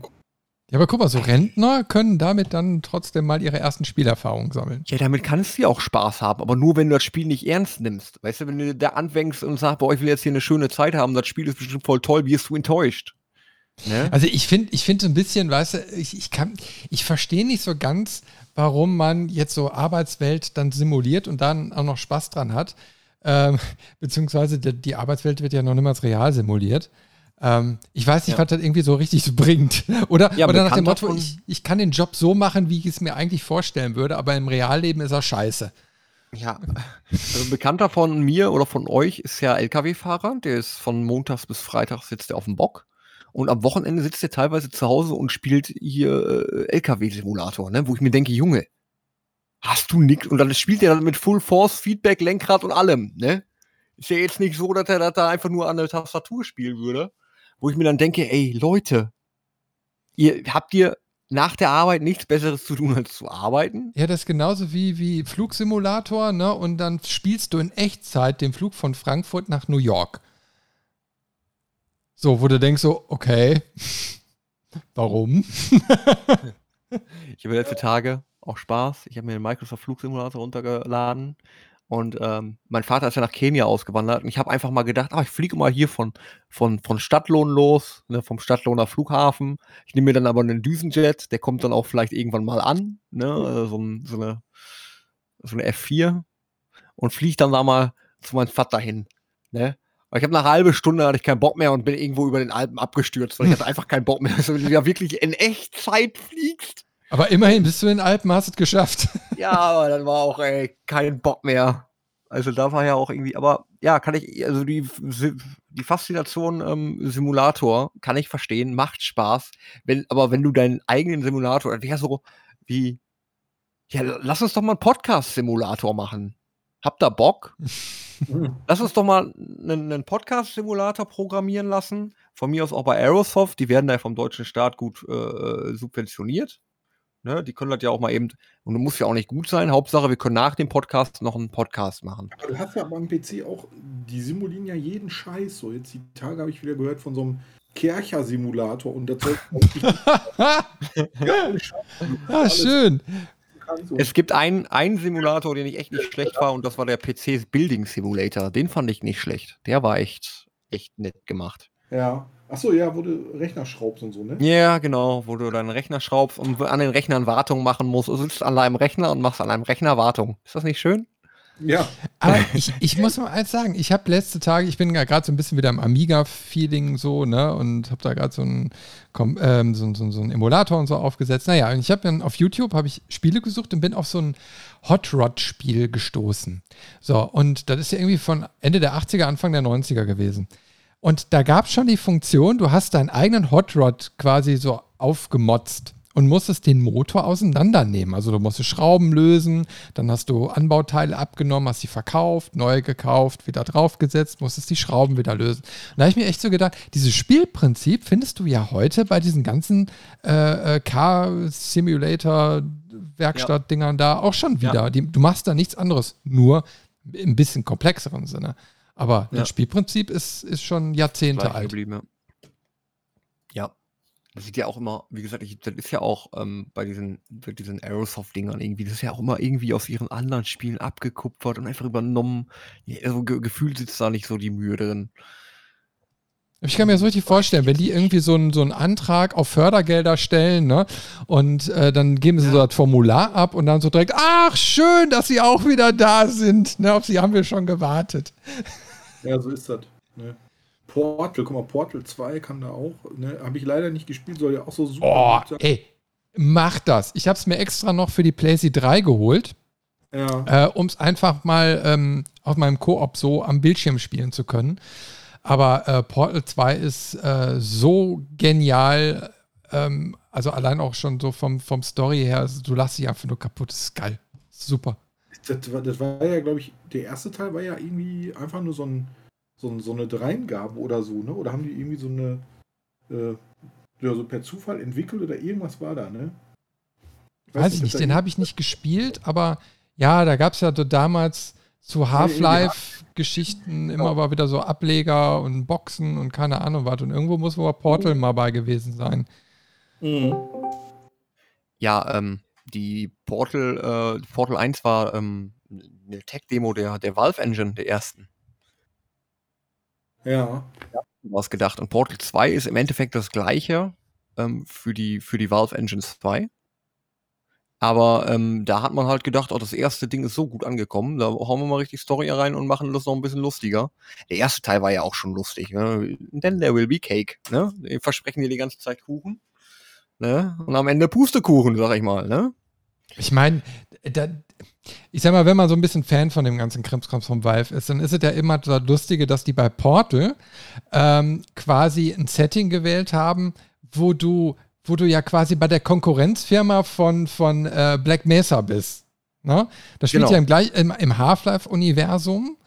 ja, aber guck mal, so Rentner können damit dann trotzdem mal ihre ersten Spielerfahrungen sammeln. Ja, damit kannst du ja auch Spaß haben, aber nur wenn du das Spiel nicht ernst nimmst. Weißt du, wenn du da anfängst und sagst, boah, ich will jetzt hier eine schöne Zeit haben, das Spiel ist bestimmt voll toll, wirst du enttäuscht. Ne? Also ich finde, ich finde so ein bisschen, weißt du, ich, ich kann, ich verstehe nicht so ganz, warum man jetzt so Arbeitswelt dann simuliert und dann auch noch Spaß dran hat. Ähm, beziehungsweise die, die Arbeitswelt wird ja noch niemals real simuliert. Ähm, ich weiß nicht, ja. was das irgendwie so richtig bringt. Oder, ja, oder nach dem Motto, ich, ich kann den Job so machen, wie ich es mir eigentlich vorstellen würde, aber im Realleben ist er scheiße. Ja, also ein Bekannter von mir oder von euch ist ja LKW-Fahrer. Der ist von montags bis freitags sitzt er auf dem Bock. Und am Wochenende sitzt er teilweise zu Hause und spielt hier äh, LKW-Simulator, ne? wo ich mir denke, Junge, hast du nix? Und dann spielt er dann mit Full Force, Feedback, Lenkrad und allem, ne? Ist ja jetzt nicht so, dass er das da einfach nur an der Tastatur spielen würde wo ich mir dann denke, ey, Leute, ihr habt ihr nach der Arbeit nichts Besseres zu tun, als zu arbeiten? Ja, das ist genauso wie, wie Flugsimulator, ne? Und dann spielst du in Echtzeit den Flug von Frankfurt nach New York. So, wo du denkst so, okay, warum? ich habe letzte Tage auch Spaß. Ich habe mir den Microsoft Flugsimulator runtergeladen und ähm, mein Vater ist ja nach Kenia ausgewandert und ich habe einfach mal gedacht, ach, ich fliege mal hier von, von, von Stadtlohn los, ne, vom Stadtlohner Flughafen. Ich nehme mir dann aber einen Düsenjet, der kommt dann auch vielleicht irgendwann mal an, ne, also so, ein, so, eine, so eine F4 und fliege dann da mal zu meinem Vater hin. Ne? Aber ich habe nach einer halben Stunde hatte ich keinen Bock mehr und bin irgendwo über den Alpen abgestürzt, weil ich hatte einfach keinen Bock mehr. Also wenn du ja wirklich in Echtzeit fliegst, aber immerhin bist du in den Alpen, hast es geschafft. Ja, aber dann war auch ey, kein Bock mehr. Also da war ja auch irgendwie, aber ja, kann ich, also die, die Faszination ähm, Simulator kann ich verstehen, macht Spaß. Wenn, aber wenn du deinen eigenen Simulator, das wäre so wie, ja, lass uns doch mal einen Podcast-Simulator machen. Habt ihr Bock? lass uns doch mal einen, einen Podcast-Simulator programmieren lassen. Von mir aus auch bei Aerosoft. Die werden da vom deutschen Staat gut äh, äh subventioniert. Ne? Die können das ja auch mal eben, und du musst ja auch nicht gut sein. Hauptsache, wir können nach dem Podcast noch einen Podcast machen. Aber du hast ja beim PC auch, die simulieren ja jeden Scheiß. So, jetzt die Tage habe ich wieder gehört von so einem Kercher-Simulator und das soll ja, schön. Es gibt einen, einen Simulator, den ich echt nicht schlecht war, und das war der PC Building Simulator. Den fand ich nicht schlecht. Der war echt, echt nett gemacht. Ja. Achso, ja, wo du Rechner schraubst und so, ne? Ja, genau, wo du deinen Rechner schraubst und an den Rechnern Wartung machen musst. Du sitzt an deinem Rechner und machst an einem Rechner Wartung. Ist das nicht schön? Ja. Aber ich, ich muss mal eins sagen, ich habe letzte Tage, ich bin ja gerade so ein bisschen wieder im Amiga-Feeling so, ne, und habe da gerade so einen ähm, so, so, so Emulator und so aufgesetzt. Naja, und ich habe dann auf YouTube habe ich Spiele gesucht und bin auf so ein Hot Rod-Spiel gestoßen. So, und das ist ja irgendwie von Ende der 80er, Anfang der 90er gewesen. Und da gab es schon die Funktion, du hast deinen eigenen Hot Rod quasi so aufgemotzt und musstest den Motor auseinandernehmen. Also du musstest Schrauben lösen, dann hast du Anbauteile abgenommen, hast sie verkauft, neu gekauft, wieder draufgesetzt, musstest die Schrauben wieder lösen. Und da habe ich mir echt so gedacht, dieses Spielprinzip findest du ja heute bei diesen ganzen äh, äh Car-Simulator-Werkstatt-Dingern da auch schon wieder. Ja. Die, du machst da nichts anderes, nur im bisschen komplexeren Sinne. Aber ja. das Spielprinzip ist, ist schon Jahrzehnte alt. Geblieben, ja. ja. Das sieht ja auch immer, wie gesagt, ich, das ist ja auch ähm, bei diesen, bei diesen Aerosoft-Dingern irgendwie, das ist ja auch immer irgendwie aus ihren anderen Spielen abgekupfert und einfach übernommen. Ja, also ge gefühlt sitzt da nicht so die Mühe drin. Ich kann mir das richtig vorstellen, wenn die irgendwie so einen, so einen Antrag auf Fördergelder stellen, ne? Und äh, dann geben sie so das Formular ab und dann so direkt, ach, schön, dass sie auch wieder da sind. Ne? Auf sie haben wir schon gewartet. Ja, so ist das. Ne? Portal, guck mal, Portal 2 kam da auch. Ne? Habe ich leider nicht gespielt, soll ja auch so super Oh, ey, mach das. Ich habe es mir extra noch für die PlayStation 3 geholt, Ja. äh, um es einfach mal ähm, auf meinem Koop so am Bildschirm spielen zu können. Aber äh, Portal 2 ist äh, so genial, ähm, also allein auch schon so vom, vom Story her, also du lachst dich einfach nur kaputt, das ist geil. Super. Das, war, das war ja, glaube ich, der erste Teil war ja irgendwie einfach nur so, ein, so, ein, so eine Dreingabe oder so, ne? Oder haben die irgendwie so eine, äh, ja, so per Zufall entwickelt oder irgendwas war da, ne? Weiß ich nicht, den habe ich nicht gespielt, aber ja, da gab es ja so damals zu Half-Life-Geschichten immer mal wieder so Ableger und Boxen und keine Ahnung was. Und irgendwo muss wohl Portal mal bei gewesen sein. Mhm. Ja, ähm, die Portal, äh, Portal 1 war ähm, eine Tech-Demo der, der Valve Engine, der ersten. Ja. Was gedacht. Und Portal 2 ist im Endeffekt das gleiche ähm, für, die, für die Valve Engine 2. Aber ähm, da hat man halt gedacht, oh, das erste Ding ist so gut angekommen, da hauen wir mal richtig Story rein und machen das noch ein bisschen lustiger. Der erste Teil war ja auch schon lustig, ne? Denn there will be cake, ne? Die versprechen dir die ganze Zeit Kuchen. Ne? Und am Ende Pustekuchen, sag ich mal, ne? Ich meine, ich sag mal, wenn man so ein bisschen Fan von dem ganzen Krimskrams vom Valve ist, dann ist es ja immer das Lustige, dass die bei Portal ähm, quasi ein Setting gewählt haben, wo du, wo du ja quasi bei der Konkurrenzfirma von, von äh, Black Mesa bist. Ne? Das spielt Genau. ja im, gleich- im, im Half-Life-Universum.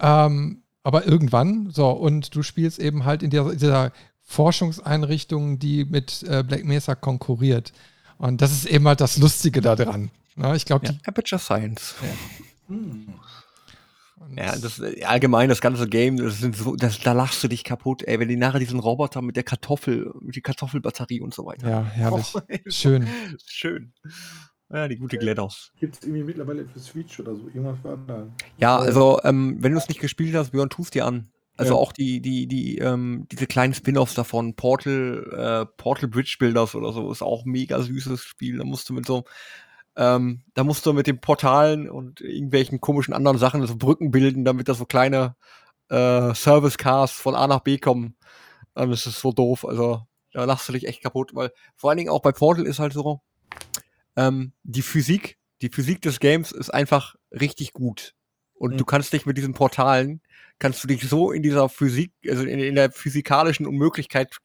Ähm, aber irgendwann, so, und du spielst eben halt in dieser, dieser Forschungseinrichtung, die mit äh, Black Mesa konkurriert. Und das ist eben halt das Lustige daran. Ne? Ich glaube, Ja, die Aperture Science. Hm. Ja, das äh, allgemein das ganze Game, das sind so, das, da lachst du dich kaputt, ey, wenn die nachher diesen Roboter mit der Kartoffel, mit die Kartoffelbatterie und so weiter. Ja, herrlich. Oh, ey, Schön. ist Schön. Ja, die gute GLaDOS. Gibt es irgendwie mittlerweile für Switch oder so? Irgendwas war da. Ja, also ähm, wenn du es nicht gespielt hast, Björn, tust dir an. Also Ja. auch die, die, die, ähm, diese kleinen Spin-offs davon, Portal, äh, Portal Bridge Builders oder so, ist auch ein mega süßes Spiel. Da musst du mit so, ähm, da musst du mit den Portalen und irgendwelchen komischen anderen Sachen so Brücken bilden, damit da so kleine äh, Service Cars von A nach B kommen. Ähm, das ist so doof. Also da lachst du dich echt kaputt, weil vor allen Dingen auch bei Portal ist halt so, ähm, die Physik, die Physik des Games ist einfach richtig gut. Und Mhm. du kannst dich mit diesen Portalen, kannst du dich so in dieser Physik, also in, in der physikalischen Unmöglichkeit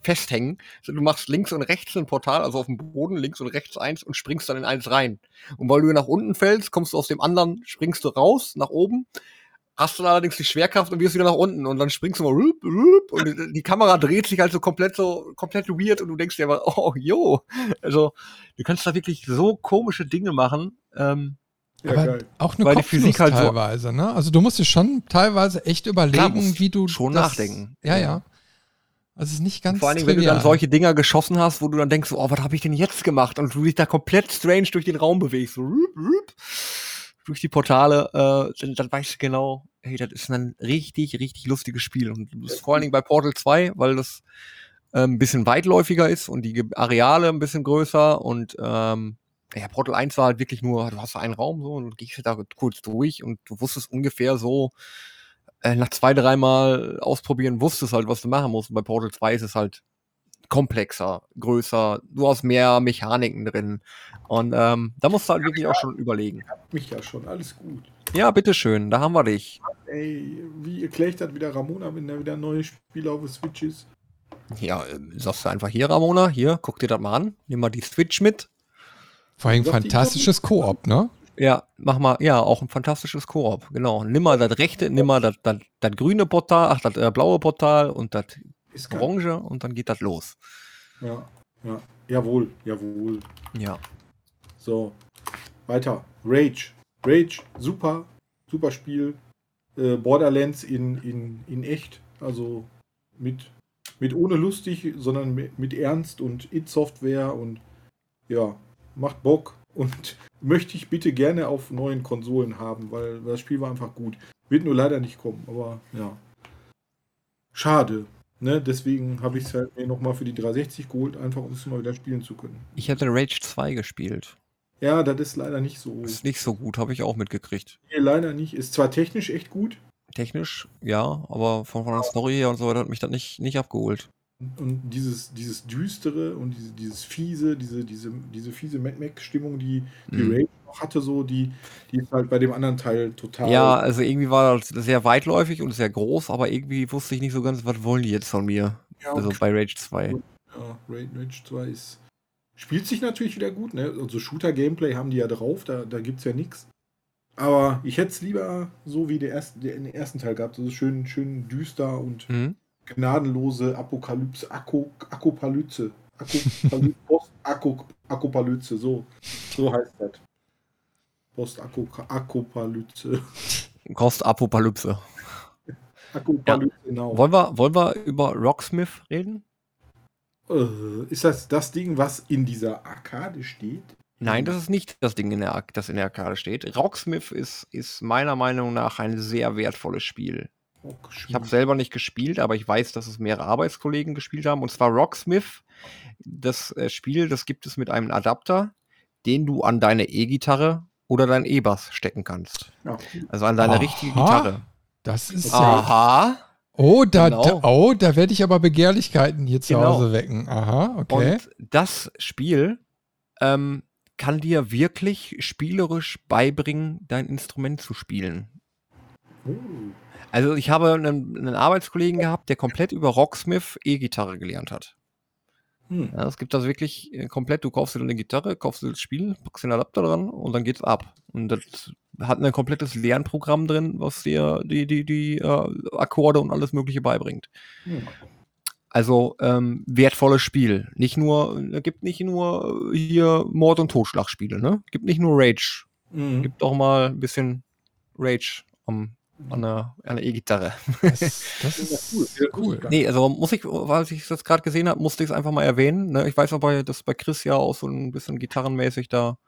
festhängen. Also du machst links und rechts ein Portal, also auf dem Boden links und rechts eins und springst dann in eins rein. Und weil du nach unten fällst, kommst du aus dem anderen, springst du raus, nach oben, hast dann allerdings die Schwerkraft und wirst wieder nach unten und dann springst du mal rup, rup, und die Kamera dreht sich halt so komplett so komplett weird und du denkst dir aber, oh, jo. Also, du kannst da wirklich so komische Dinge machen. Ähm, Ja, aber geil. auch eine Weil die Kopfnuss Physik halt so- teilweise, ne? Also du musst dir schon teilweise echt überlegen, musst wie du schon das, nachdenken. Ja, ja. Ja. Also es ist nicht ganz Vor allen Dingen, wenn du dann solche Dinger geschossen hast, wo du dann denkst, oh, was habe ich denn jetzt gemacht? Und du dich da komplett strange durch den Raum bewegst, so, rup, rup, durch die Portale, äh, dann, dann weißt du genau, hey, das ist ein richtig, richtig lustiges Spiel. Und das ist vor allen Dingen bei Portal 2, weil das ähm, ein bisschen weitläufiger ist und die Areale ein bisschen größer und ähm, ja, Portal 1 war halt wirklich nur, du hast einen Raum so und du gehst da kurz durch und du wusstest ungefähr so, äh, nach zwei, dreimal ausprobieren, wusstest halt, was du machen musst. Und bei Portal 2 ist es halt komplexer, größer, du hast mehr Mechaniken drin. Und ähm, da musst du halt wirklich auch schon überlegen. Mich ja schon, alles gut. Ja, bitteschön, da haben wir dich. Ey, wie erkläre ich das wieder Ramona, wenn da wieder neue Spiele auf der Switch ist? Ja, ähm, sagst du einfach hier, Ramona, hier, guck dir das mal an, nimm mal die Switch mit. Vor allem fantastisches Koop, ne? Ja, mach mal, ja, auch ein fantastisches Koop, genau. Nimm mal das rechte, nimm mal das, das, das grüne Portal, ach, das äh, blaue Portal und das orange und dann geht das los. Ja, ja. Jawohl, jawohl. Ja. So, weiter. Rage. Rage, super, super Spiel. Äh, Borderlands in, in, in echt. Also mit, mit ohne lustig, sondern mit, mit Ernst und It-Software und ja, macht Bock. Und möchte ich bitte gerne auf neuen Konsolen haben, weil das Spiel war einfach gut. Wird nur leider nicht kommen, aber ja. Schade. Ne? Deswegen habe ich es halt mir nochmal für die 360 geholt, einfach um es mal wieder spielen zu können. Ich hätte Rage 2 gespielt. Ja, das ist leider nicht so. Ist nicht so gut, habe ich auch mitgekriegt. Nee, leider nicht. Ist zwar technisch echt gut, technisch, ja, aber von, von der Story her und so weiter hat mich das nicht, nicht abgeholt. Und dieses, dieses Düstere und diese, dieses Fiese, diese, diese, diese fiese Mad Max-Stimmung, die, die Mhm. Rage noch hatte, so, die, die ist halt bei dem anderen Teil total. Ja, also irgendwie war das sehr weitläufig und sehr groß, aber irgendwie wusste ich nicht so ganz, was wollen die jetzt von mir? ja, Also bei Rage 2. Ja, Rage 2 ist. Spielt sich natürlich wieder gut, ne? Also Shooter-Gameplay haben die ja drauf, da, da gibt's ja nichts. Aber ich hätte es lieber so wie der erste, den ersten Teil gehabt. Also schön, schön düster und Mhm. Gnadenlose Apokalypse, Akku, Akopalypse. Akkopaly- Post-Akopalypse, so. So heißt das. Post-Akopalypse. Kost-Apokalypse. Akopalypse, genau. Wollen wir, wollen wir über Rocksmith reden? Äh, ist das das Ding, was in dieser Arkade steht? Nein, das ist nicht das Ding, in der, das in der Arkade steht. Rocksmith ist, ist meiner Meinung nach ein sehr wertvolles Spiel. Ich habe selber nicht gespielt, aber ich weiß, dass es mehrere Arbeitskollegen gespielt haben. Und zwar Rocksmith. Das äh, Spiel, das gibt es mit einem Adapter, den du an deine E-Gitarre oder dein E-Bass stecken kannst. Ja. Also an deine Aha. richtige Gitarre. Das ist ja. Aha. Oh, da, Genau. da, oh, da werde ich aber Begehrlichkeiten hier zu Genau. Hause wecken. Aha, okay. Und das Spiel ähm, kann dir wirklich spielerisch beibringen, dein Instrument zu spielen. Oh. Also ich habe einen, einen Arbeitskollegen gehabt, der komplett über Rocksmith E-Gitarre gelernt hat. Hm. Ja, es gibt das wirklich äh, komplett, du kaufst dir eine Gitarre, kaufst dir das Spiel, packst den Adapter dran und dann geht's ab. Und das hat ein komplettes Lernprogramm drin, was dir die, die, die äh, Akkorde und alles Mögliche beibringt. Hm. Also ähm, wertvolles Spiel. Nicht nur, es gibt nicht nur äh, hier Mord- und Totschlagspiele, ne? Gibt nicht nur Rage. Mhm. Gibt auch mal ein bisschen Rage am, an der an der E-Gitarre. Das, das Ja, ist cool. Ja, cool. Nee, also muss ich, weil ich das gerade gesehen habe, musste ich es einfach mal erwähnen. Ne? Ich weiß aber, dass bei Chris ja auch so ein bisschen gitarrenmäßig da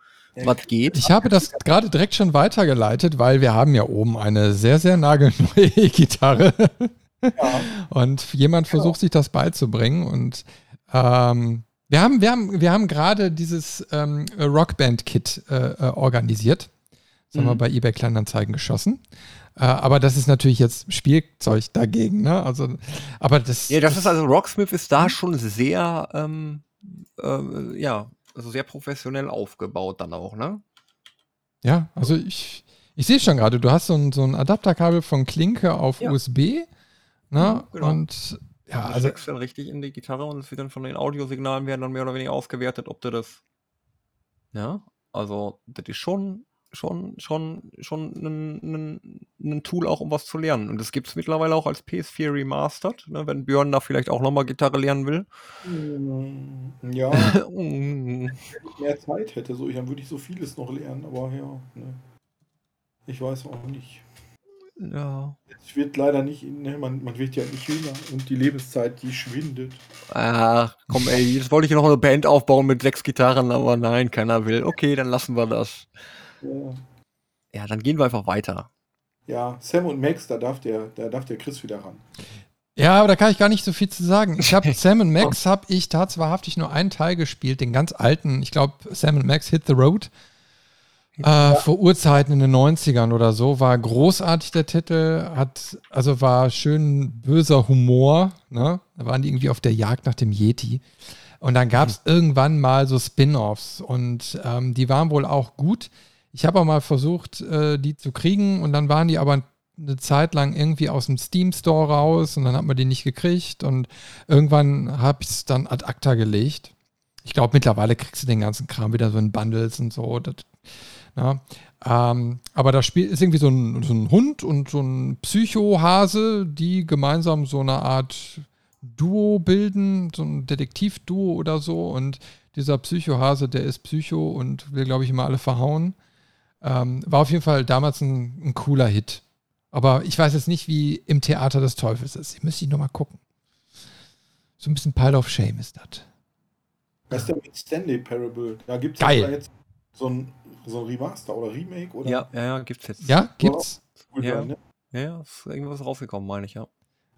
was geht. Ich habe das gerade direkt schon weitergeleitet, weil wir haben ja oben eine sehr, sehr nagelneue E-Gitarre. Ja. Und jemand versucht sich das beizubringen. Und ähm, wir haben, wir haben, wir haben gerade dieses ähm, Rockband-Kit äh, äh, organisiert. Das haben wir Mhm. bei eBay Kleinanzeigen geschossen. Äh, aber das ist natürlich jetzt Spielzeug dagegen, ne? Also, aber das. Ja, das ist also, Rocksmith ist da schon sehr, ähm, äh, ja, also sehr professionell aufgebaut dann auch, ne? Ja, also ich, ich sehe schon gerade, du hast so ein, so ein Adapterkabel von Klinke auf Ja. USB. Ne? Mhm, genau. Und ja, Du also dann richtig in die Gitarre und es wird dann von den Audiosignalen werden dann mehr oder weniger ausgewertet, ob du das. Ja, also das ist schon, schon, schon, schon ein, Tool auch, um was zu lernen. Und das gibt es mittlerweile auch als PS4 Remastered, ne, wenn Björn da vielleicht auch nochmal Gitarre lernen will. Mm, Ja, Mm. wenn ich mehr Zeit hätte, so, dann würde ich so vieles noch lernen, aber ja, ne. Ich weiß auch nicht. ja. Es wird leider nicht, ne, man, man wird ja nicht jünger und die Lebenszeit, die schwindet. Ach, komm ey, jetzt wollte ich noch eine Band aufbauen mit sechs Gitarren, aber nein, keiner will. Okay, dann lassen wir das. Ja, Ja, dann gehen wir einfach weiter. ja Sam und Max, da darf der, da darf der Chris wieder ran. ja, aber da kann ich gar nicht so viel zu sagen. Ich habe Sam Max habe ich tatsächlich nur einen Teil gespielt, den ganz alten. Ich glaube, Sam Max Hit the Road. Äh, vor Urzeiten in den 90ern oder so, war großartig der Titel, hat, also war schön böser Humor, ne? Da waren die irgendwie auf der Jagd nach dem Yeti. Und dann gab es irgendwann mal so Spin-offs und ähm, die waren wohl auch gut. Ich habe auch mal versucht, äh, die zu kriegen und dann waren die aber eine Zeit lang irgendwie aus dem Steam Store raus und dann hat man die nicht gekriegt und irgendwann habe ich es dann ad acta gelegt. Ich glaube, mittlerweile kriegst du den ganzen Kram wieder so in Bundles und so. Das, ja. ähm, aber das Spiel ist irgendwie so ein, so ein Hund und so ein Psychohase, die gemeinsam so eine Art Duo bilden, so ein Detektivduo oder so. Und dieser Psychohase, der ist Psycho und will, glaube ich, immer alle verhauen. Ähm, war auf jeden Fall damals ein, ein cooler Hit. Aber ich weiß jetzt nicht, wie im Theater des Teufels ist. Ich müsste ich nochmal gucken. So ein bisschen Pile of Shame ist das. Was ist denn mit Stanley Parable? Da gibt es Geil. jetzt so ein, so ein Remaster oder Remake oder? Ja, ja, ja, gibt's jetzt. Ja, gibt's. Cool Ja. sein, ne? Ja, ja, ist irgendwas rausgekommen, meine ich, ja.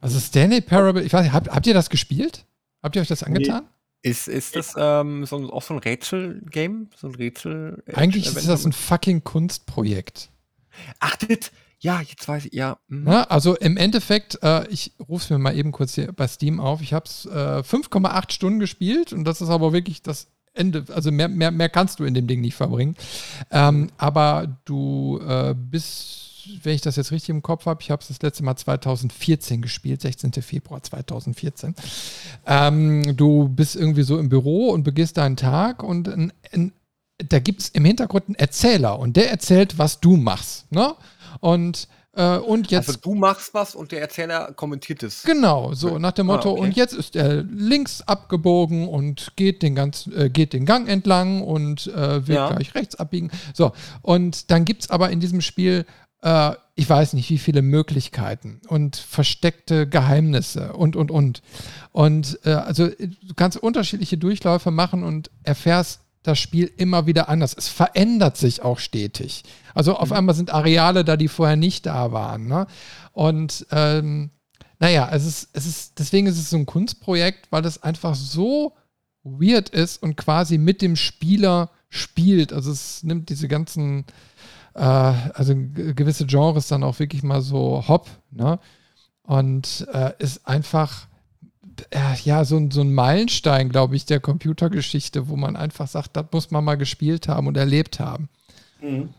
Also Stanley Parable, ich weiß nicht, habt, habt ihr das gespielt? Habt ihr euch das angetan? Ist, ist das ähm, so, ein- auch so ein Rätsel-Game? So ein Rätsel? Eigentlich ist das ein fucking Kunstprojekt. Ach, das, Ja, jetzt weiß ich, ja. mhm. Na, also im Endeffekt, äh, ich rufe es mir mal eben kurz hier bei Steam auf. Ich habe es äh, 5,8 Stunden gespielt und das ist aber wirklich das Ende. Also mehr, mehr, mehr kannst du in dem Ding nicht verbringen. Ähm, aber du äh, bist wenn ich das jetzt richtig im Kopf habe, ich habe es das letzte Mal 2014 gespielt, 16. Februar 2014. Ähm, du bist irgendwie so im Büro und begehst deinen Tag und ein, ein, da gibt es im Hintergrund einen Erzähler und der erzählt, was du machst. Ne? Und äh, und jetzt. Also du machst was und der Erzähler kommentiert es. Genau, so nach dem Motto, ah, okay. und jetzt ist er links abgebogen und geht den, ganz, äh, geht den Gang entlang und äh, will ja. gleich rechts abbiegen. So, und dann gibt es aber in diesem Spiel, äh, ich weiß nicht, wie viele Möglichkeiten und versteckte Geheimnisse und, und, und. Und äh, also du kannst unterschiedliche Durchläufe machen und erfährst das Spiel immer wieder anders. Es verändert sich auch stetig. Also auf mhm. einmal sind Areale da, die vorher nicht da waren. Ne? Und ähm, naja, es ist, es ist, deswegen ist es so ein Kunstprojekt, weil es einfach so weird ist und quasi mit dem Spieler spielt. Also es nimmt diese ganzen, äh, also gewisse Genres dann auch wirklich mal so hopp, ne? Und äh, ist einfach äh, ja, so, so ein Meilenstein, glaube ich, der Computergeschichte, wo man einfach sagt, das muss man mal gespielt haben und erlebt haben. Mhm.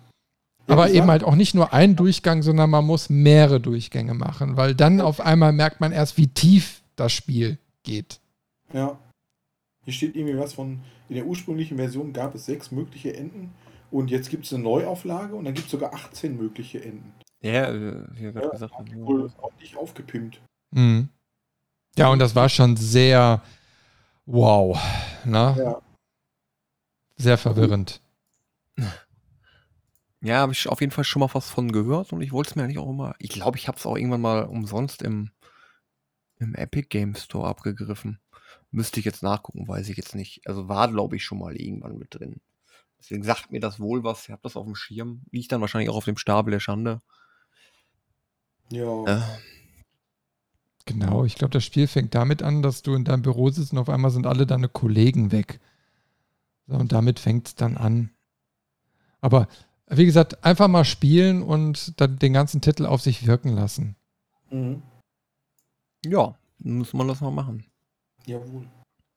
Ja, Aber eben halt auch nicht nur einen Durchgang, sondern man muss mehrere Durchgänge machen, weil dann auf einmal merkt man erst, wie tief das Spiel geht. Ja. Hier steht irgendwie was von, in der ursprünglichen Version gab es sechs mögliche Enden und jetzt gibt es eine Neuauflage und dann gibt es sogar 18 mögliche Enden. Ja, äh, wie gerade ja, gesagt. Wohl ordentlich aufgepimpt. Mhm. Ja, und das war schon sehr wow. Ne? Ja. Sehr verwirrend. Ja, habe ich auf jeden Fall schon mal was von gehört und ich wollte es mir eigentlich auch immer. Ich glaube, ich habe es auch irgendwann mal umsonst im, im Epic Game Store abgegriffen. Müsste ich jetzt nachgucken, weiß ich jetzt nicht. Also war, glaube ich, schon mal irgendwann mit drin. Deswegen sagt mir das wohl was. Ich habe das auf dem Schirm. Liegt dann wahrscheinlich auch auf dem Stapel der Schande. Ja. Äh, Genau, ich glaube, das Spiel fängt damit an, dass du in deinem Büro sitzt und auf einmal sind alle deine Kollegen weg. So, und damit fängt es dann an. Aber wie gesagt, einfach mal spielen und dann den ganzen Titel auf sich wirken lassen. Mhm. Ja, muss man das mal machen. Jawohl.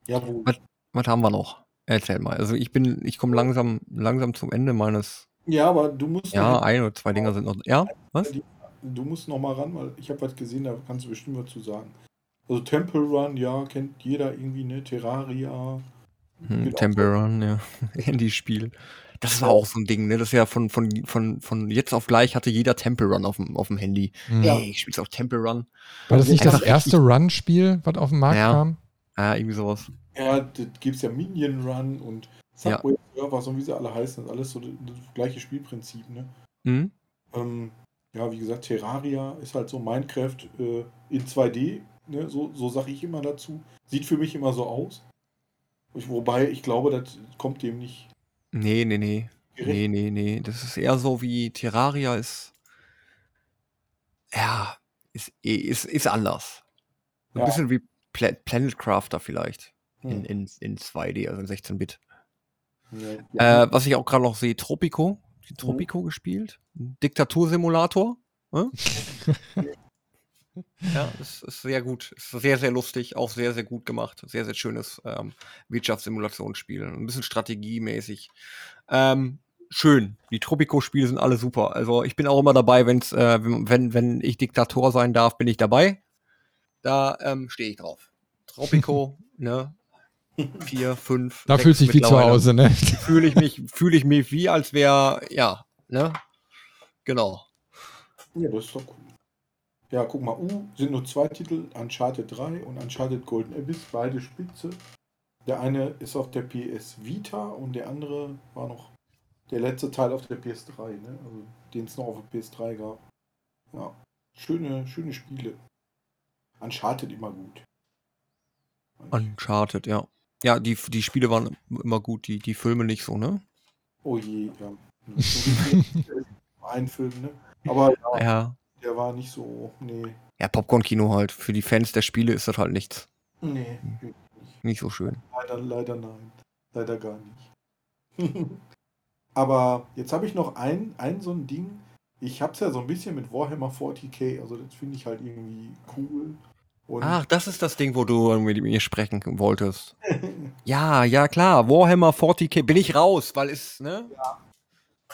Jawohl. Was, was haben wir noch? Erzähl mal. Also ich bin, ich komme langsam, langsam zum Ende meines. Ja, aber du musst. Ja, ein oder zwei Dinger sind noch. Ja, was? Du musst noch mal ran, weil ich habe was gesehen, da kannst du bestimmt was zu sagen. Also Temple Run, ja, kennt jeder irgendwie, ne? Terraria. Hm, Temple Run, ja. Handyspiel. Das war auch so ein Ding, ne? Das ist ja von, von, von, von jetzt auf gleich hatte jeder Temple Run auf dem, auf dem Handy. Ja. Hey, ich spiel's auch Temple Run. War das nicht das erste Run-Spiel, was auf dem Markt ja. kam? Ja, irgendwie sowas. Ja, da gibt's ja Minion Run und Subway ja. Surfers und wie sie alle heißen. Das ist alles so das, das gleiche Spielprinzip, ne? Mhm. Ähm, ja, wie gesagt, Terraria ist halt so Minecraft äh, in 2D, ne? so, so sage ich immer dazu. Sieht für mich immer so aus. Ich, wobei ich glaube, das kommt dem nicht. Nee, nee, nee. Gerecht. Nee, nee, nee. Das ist eher so wie Terraria ist. Ja, ist, ist, ist anders. Ein ja. bisschen wie Pla Planet Crafter vielleicht. Hm. In, in, in 2D, also in 16-Bit. Ja. Äh, was ich auch gerade noch sehe, Tropico mhm. Tropico mhm. gespielt. Diktatursimulator. Ne? ja, ist, ist sehr gut. Ist sehr, sehr lustig. Auch sehr, sehr gut gemacht. Sehr, sehr schönes ähm, Wirtschaftssimulationsspiel. Ein bisschen strategiemäßig. Ähm, schön. Die Tropico-Spiele sind alle super. Also ich bin auch immer dabei, wenn's, äh, wenn, wenn ich Diktator sein darf, bin ich dabei. Da ähm, stehe ich drauf. Tropico, ne? vier, fünf. Da fühlt sich wie zu Hause, ne? Fühle ich mich, fühle ich mich wie, als wäre, ja, ne? Genau. Ja, das ist doch cool. Ja, guck mal, U sind nur zwei Titel, Uncharted 3 und Uncharted Golden Abyss, beide spitze. Der eine ist auf der PS Vita und der andere war noch der letzte Teil auf der PS3, ne? Also den es noch auf der PS3 gab. Ja, schöne, schöne Spiele. Uncharted immer gut. Uncharted, ja. Ja, die, die Spiele waren immer gut, die, die Filme nicht so, ne? Oh je, ja. Ein Film, ne? Aber ja, ja, der war nicht so, nee. Ja, Popcorn-Kino halt. Für die Fans der Spiele ist das halt nichts. Nee, nicht. nicht so schön. Leider, leider nein. Leider gar nicht. Aber jetzt habe ich noch ein, ein so ein Ding, ich hab's ja so ein bisschen mit Warhammer 40k, also das finde ich halt irgendwie cool. Und Ach, das ist das Ding, wo du mit mir sprechen wolltest. ja, ja, klar. Warhammer 40k bin ich raus, weil es, ne? Ja,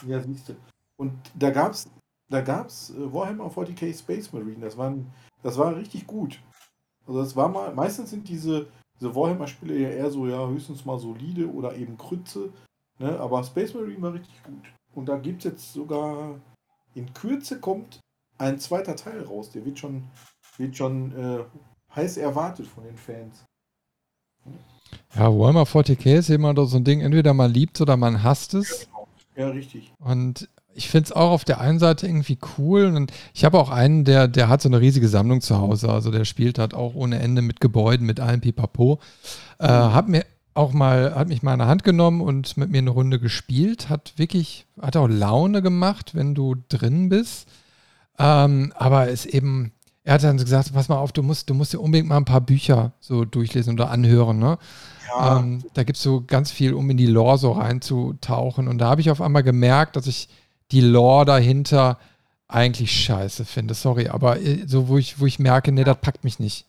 ja siehst du. Und da gab's, da gab's äh, Warhammer 40k Space Marine. Das, waren, das war richtig gut. Also das war mal, meistens sind diese, diese Warhammer-Spiele ja eher so, ja, höchstens mal solide oder eben Krütze. Ne? Aber Space Marine war richtig gut. Und da gibt es jetzt sogar, in Kürze kommt ein zweiter Teil raus. Der wird schon, wird schon äh, heiß erwartet von den Fans. Ja, Warhammer 40k ist immer so ein Ding, entweder man liebt es oder man hasst es. Ja, richtig. Und ich finde es auch auf der einen Seite irgendwie cool. Und ich habe auch einen, der, der hat so eine riesige Sammlung zu Hause. Also der spielt halt auch ohne Ende mit Gebäuden, mit allem Pipapo. Äh, hat mir auch mal, hat mich mal in der Hand genommen und mit mir eine Runde gespielt. Hat wirklich, hat auch Laune gemacht, wenn du drin bist. Ähm, aber ist eben, er hat dann gesagt, pass mal auf, du musst, du musst dir unbedingt mal ein paar Bücher so durchlesen oder anhören, ne? Ja. Ähm, da gibt es so ganz viel, um in die Lore so reinzutauchen. Und da habe ich auf einmal gemerkt, dass ich die Lore dahinter eigentlich scheiße finde. Sorry, aber äh, so, wo ich, wo ich merke, nee, das packt mich nicht.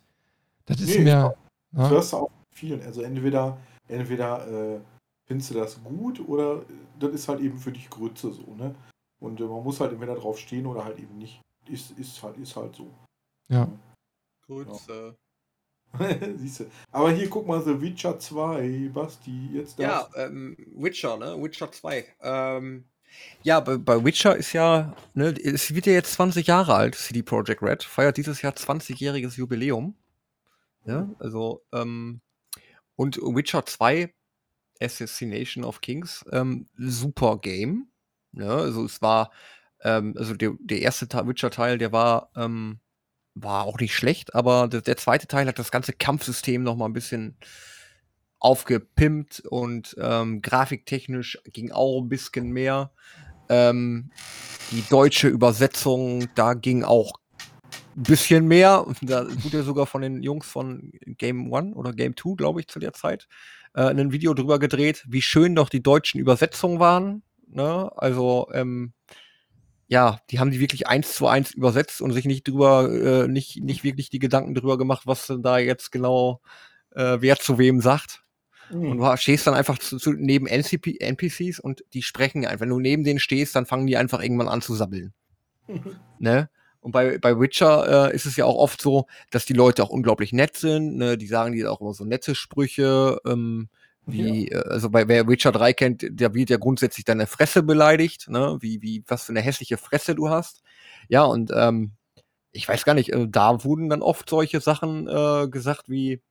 Das ist nee, mir. Das ne? hörst du auch vielen. Also entweder, entweder äh, findest du das gut oder das ist halt eben für dich Grütze so, ne? Und äh, man muss halt entweder drauf stehen oder halt eben nicht. Ist, ist, halt, ist halt so. Ja. Grütze. Ja. Siehst du. Aber hier guck mal, The Witcher 2, Basti, jetzt das. Ja, ähm, Witcher, ne? Witcher 2. Ähm, ja, bei, bei Witcher ist ja, ne, es wird ja jetzt 20 Jahre alt, CD Projekt Red, feiert dieses Jahr 20-jähriges Jubiläum. Ja, also, ähm, und Witcher 2, Assassination of Kings, ähm, super Game. Ne? also es war, ähm, also der, der erste Witcher-Teil, der war, ähm, war auch nicht schlecht, aber der, der zweite Teil hat das ganze Kampfsystem noch mal ein bisschen aufgepimpt und ähm, grafiktechnisch ging auch ein bisschen mehr. Ähm, die deutsche Übersetzung, da ging auch ein bisschen mehr. Da wurde sogar von den Jungs von Game One oder Game Two, glaube ich, zu der Zeit, äh, ein Video drüber gedreht, wie schön doch die deutschen Übersetzungen waren. Ne? Also, ähm, ja, die haben die wirklich eins zu eins übersetzt und sich nicht drüber, äh, nicht, nicht wirklich die Gedanken drüber gemacht, was denn da jetzt genau äh, wer zu wem sagt. Mhm. Und du stehst dann einfach zu, zu, neben NCP, NPCs und die sprechen einfach. Wenn du neben denen stehst, dann fangen die einfach irgendwann an zu sabbeln. ne? Und bei, bei Witcher äh, ist es ja auch oft so, dass die Leute auch unglaublich nett sind. Ne? Die sagen dir auch immer so nette Sprüche. Ähm, wie, ja. äh, also bei wer Witcher 3 kennt, der wird ja grundsätzlich deine Fresse beleidigt, ne? Wie, wie, was für eine hässliche Fresse du hast. Ja, und ähm, ich weiß gar nicht, äh, da wurden dann oft solche Sachen äh, gesagt wie,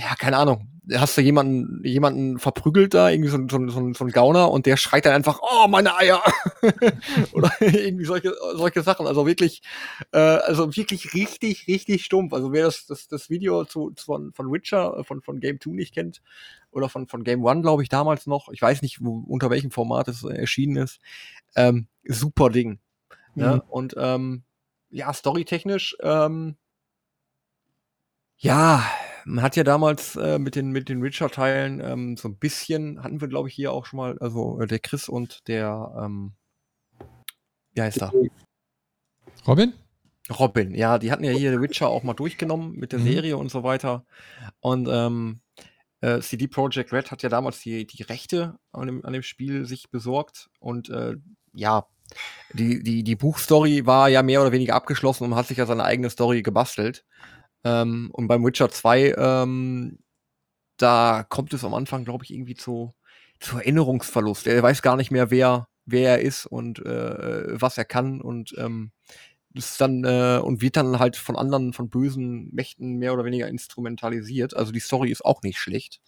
ja, keine Ahnung, hast du jemanden, jemanden verprügelt da, irgendwie so, so, so, so ein Gauner und der schreit dann einfach, oh, meine Eier! Oder irgendwie solche, solche Sachen. Also wirklich, äh, also wirklich richtig, richtig stumpf. Also wer das, das, das Video zu, zu von, von Witcher, äh, von, von Game 2 nicht kennt, oder von, von Game 1, glaube ich, damals noch, ich weiß nicht, wo, unter welchem Format es erschienen ist, ähm, super Ding. Mhm. Ja, und ähm, ja, storytechnisch, ähm, ja, man hat ja damals äh, mit den, mit den Richard-Teilen ähm, so ein bisschen, hatten wir, glaube ich, hier auch schon mal, also äh, der Chris und der, ähm, wie heißt er? Robin? Robin, ja, die hatten ja hier Witcher auch mal durchgenommen mit der mhm. Serie und so weiter. Und ähm, äh, CD Projekt Red hat ja damals die, die Rechte an dem, an dem Spiel sich besorgt und äh, ja, die, die, die Buchstory war ja mehr oder weniger abgeschlossen und hat sich ja seine eigene Story gebastelt. Ähm, und beim Witcher 2, ähm, da kommt es am Anfang, glaube ich, irgendwie zu, zu Erinnerungsverlust. Er weiß gar nicht mehr, wer, wer er ist und äh, was er kann und ähm, ist dann äh, und wird dann halt von anderen, von bösen Mächten mehr oder weniger instrumentalisiert. Also die Story ist auch nicht schlecht.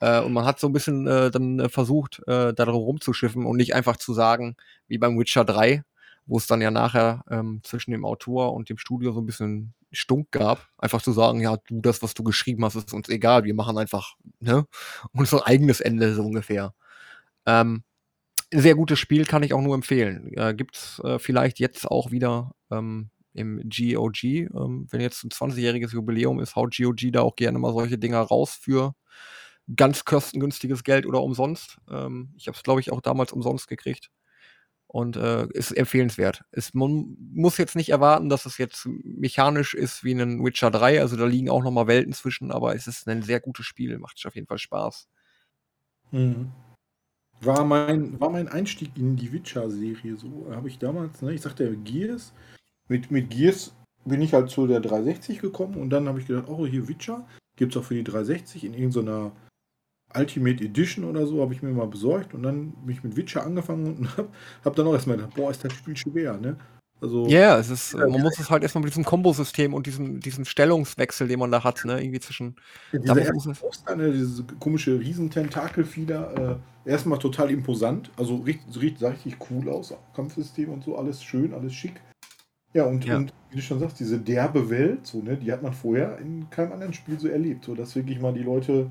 Äh, und man hat so ein bisschen äh, dann äh, versucht, äh, da drum rumzuschiffen und nicht einfach zu sagen, wie beim Witcher 3, wo es dann ja nachher ähm, zwischen dem Autor und dem Studio so ein bisschen Stunk gab, einfach zu sagen, ja, du, das, was du geschrieben hast, ist uns egal, wir machen einfach, ne, unser eigenes Ende so ungefähr. Ähm, sehr gutes Spiel, kann ich auch nur empfehlen. Äh, gibt's äh, vielleicht jetzt auch wieder ähm, im GOG. Ähm, wenn jetzt ein 20-jähriges Jubiläum ist, haut GOG da auch gerne mal solche Dinger raus für ganz kostengünstiges Geld oder umsonst. Ähm, ich habe es, glaube ich, auch damals umsonst gekriegt. Und äh, ist empfehlenswert. Es, man muss jetzt nicht erwarten, dass es jetzt mechanisch ist wie ein Witcher 3, also da liegen auch nochmal Welten zwischen, aber es ist ein sehr gutes Spiel, macht auf jeden Fall Spaß. Mhm. War mein, war mein Einstieg in die Witcher-Serie so. Habe ich damals, ne, ich sagte Gears, mit, mit Gears bin ich halt zu der 360 gekommen und dann habe ich gedacht, oh, hier Witcher, gibt es auch für die 360 in irgendeiner Ultimate Edition oder so, habe ich mir mal besorgt und dann bin ich mit Witcher angefangen und habe hab dann auch erstmal gedacht, boah, ist das Spiel schwer, ne? Also, ja, yeah, es ist, man muss es halt erstmal mit diesem Kombosystem und diesem, diesem Stellungswechsel, den man da hat, ne, irgendwie zwischen. Ja, diese, Poster, ne, diese komische Riesententakelfieder, äh, erstmal total imposant, also richtig, riecht richtig cool aus, Kampfsystem und so, alles schön, alles schick. Ja und, ja, und wie du schon sagst, diese derbe Welt, so, ne, die hat man vorher in keinem anderen Spiel so erlebt, so dass wirklich mal die Leute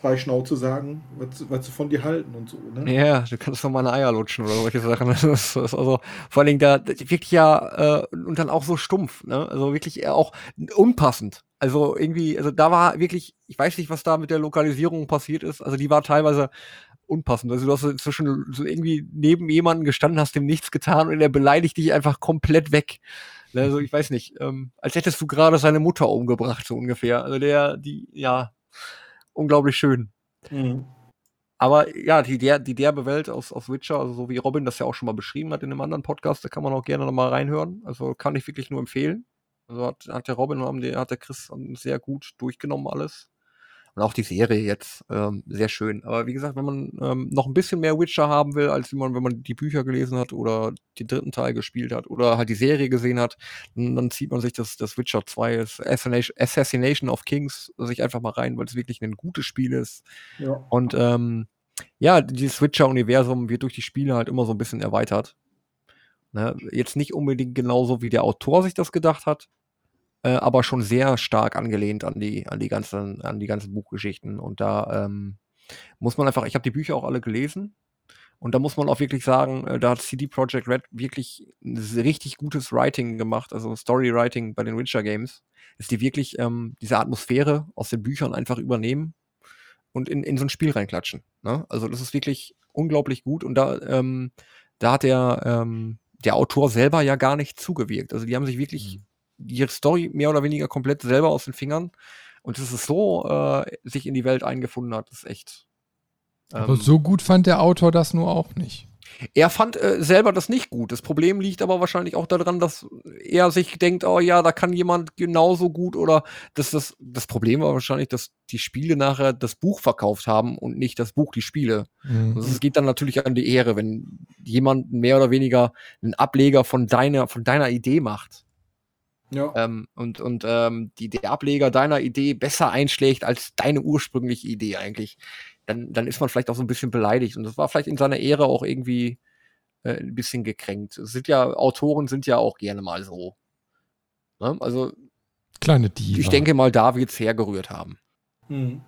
frei Schnauze sagen, was, was sie von dir halten und so. Ne? Ja, du kannst doch mal eine Eier lutschen oder solche Sachen. Das ist, das ist also vor allen Dingen da wirklich ja äh, und dann auch so stumpf, ne? Also wirklich auch unpassend. Also irgendwie, also da war wirklich, ich weiß nicht, was da mit der Lokalisierung passiert ist. Also die war teilweise unpassend. Also du hast inzwischen so irgendwie neben jemanden gestanden, hast dem nichts getan und er beleidigt dich einfach komplett weg. Ne? Also ich weiß nicht, ähm, als hättest du gerade seine Mutter umgebracht, so ungefähr. Also der, die, ja, unglaublich schön. Mhm. Aber ja, die, der, die derbe Welt aus, aus Witcher, also so wie Robin das ja auch schon mal beschrieben hat in einem anderen Podcast, da kann man auch gerne nochmal reinhören. Also kann ich wirklich nur empfehlen. Also hat, hat der Robin und hat der Chris sehr gut durchgenommen alles. Und auch die Serie jetzt ähm, sehr schön. Aber wie gesagt, wenn man ähm, noch ein bisschen mehr Witcher haben will, als man, wenn man die Bücher gelesen hat oder den dritten Teil gespielt hat oder halt die Serie gesehen hat, dann, dann zieht man sich das, das Witcher 2, das Assassination of Kings, sich einfach mal rein, weil es wirklich ein gutes Spiel ist. Ja. Und ähm, ja, dieses Witcher-Universum wird durch die Spiele halt immer so ein bisschen erweitert. Ne? Jetzt nicht unbedingt genauso, wie der Autor sich das gedacht hat, äh, aber schon sehr stark angelehnt an die, an die ganzen, an die ganzen Buchgeschichten. Und da ähm, muss man einfach, ich habe die Bücher auch alle gelesen. Und da muss man auch wirklich sagen, äh, da hat CD Projekt Red wirklich ein richtig gutes Writing gemacht, also Storywriting bei den Witcher Games, dass die wirklich ähm, diese Atmosphäre aus den Büchern einfach übernehmen und in, in so ein Spiel reinklatschen. Ne? Also das ist wirklich unglaublich gut und da, ähm, da hat der, ähm, der Autor selber ja gar nicht zugewirkt. Also die haben sich wirklich mhm ihre Story mehr oder weniger komplett selber aus den Fingern. Und dass es so äh, sich in die Welt eingefunden hat, ist echt. Ähm, aber so gut fand der Autor das nur auch nicht. Er fand äh, selber das nicht gut. Das Problem liegt aber wahrscheinlich auch daran, dass er sich denkt, oh ja, da kann jemand genauso gut oder dass das, das Problem war wahrscheinlich, dass die Spiele nachher das Buch verkauft haben und nicht das Buch die Spiele. Mhm. Also es geht dann natürlich an die Ehre, wenn jemand mehr oder weniger einen Ableger von deiner, von deiner Idee macht. Ja. Ähm, und und ähm, die, der Ableger deiner Idee besser einschlägt als deine ursprüngliche Idee eigentlich, dann, dann ist man vielleicht auch so ein bisschen beleidigt. Und das war vielleicht in seiner Ehre auch irgendwie äh, ein bisschen gekränkt. Es sind ja, Autoren sind ja auch gerne mal so. Ne? Also, Kleine Diva. Ich denke mal, da wird es hergerührt haben. Mhm.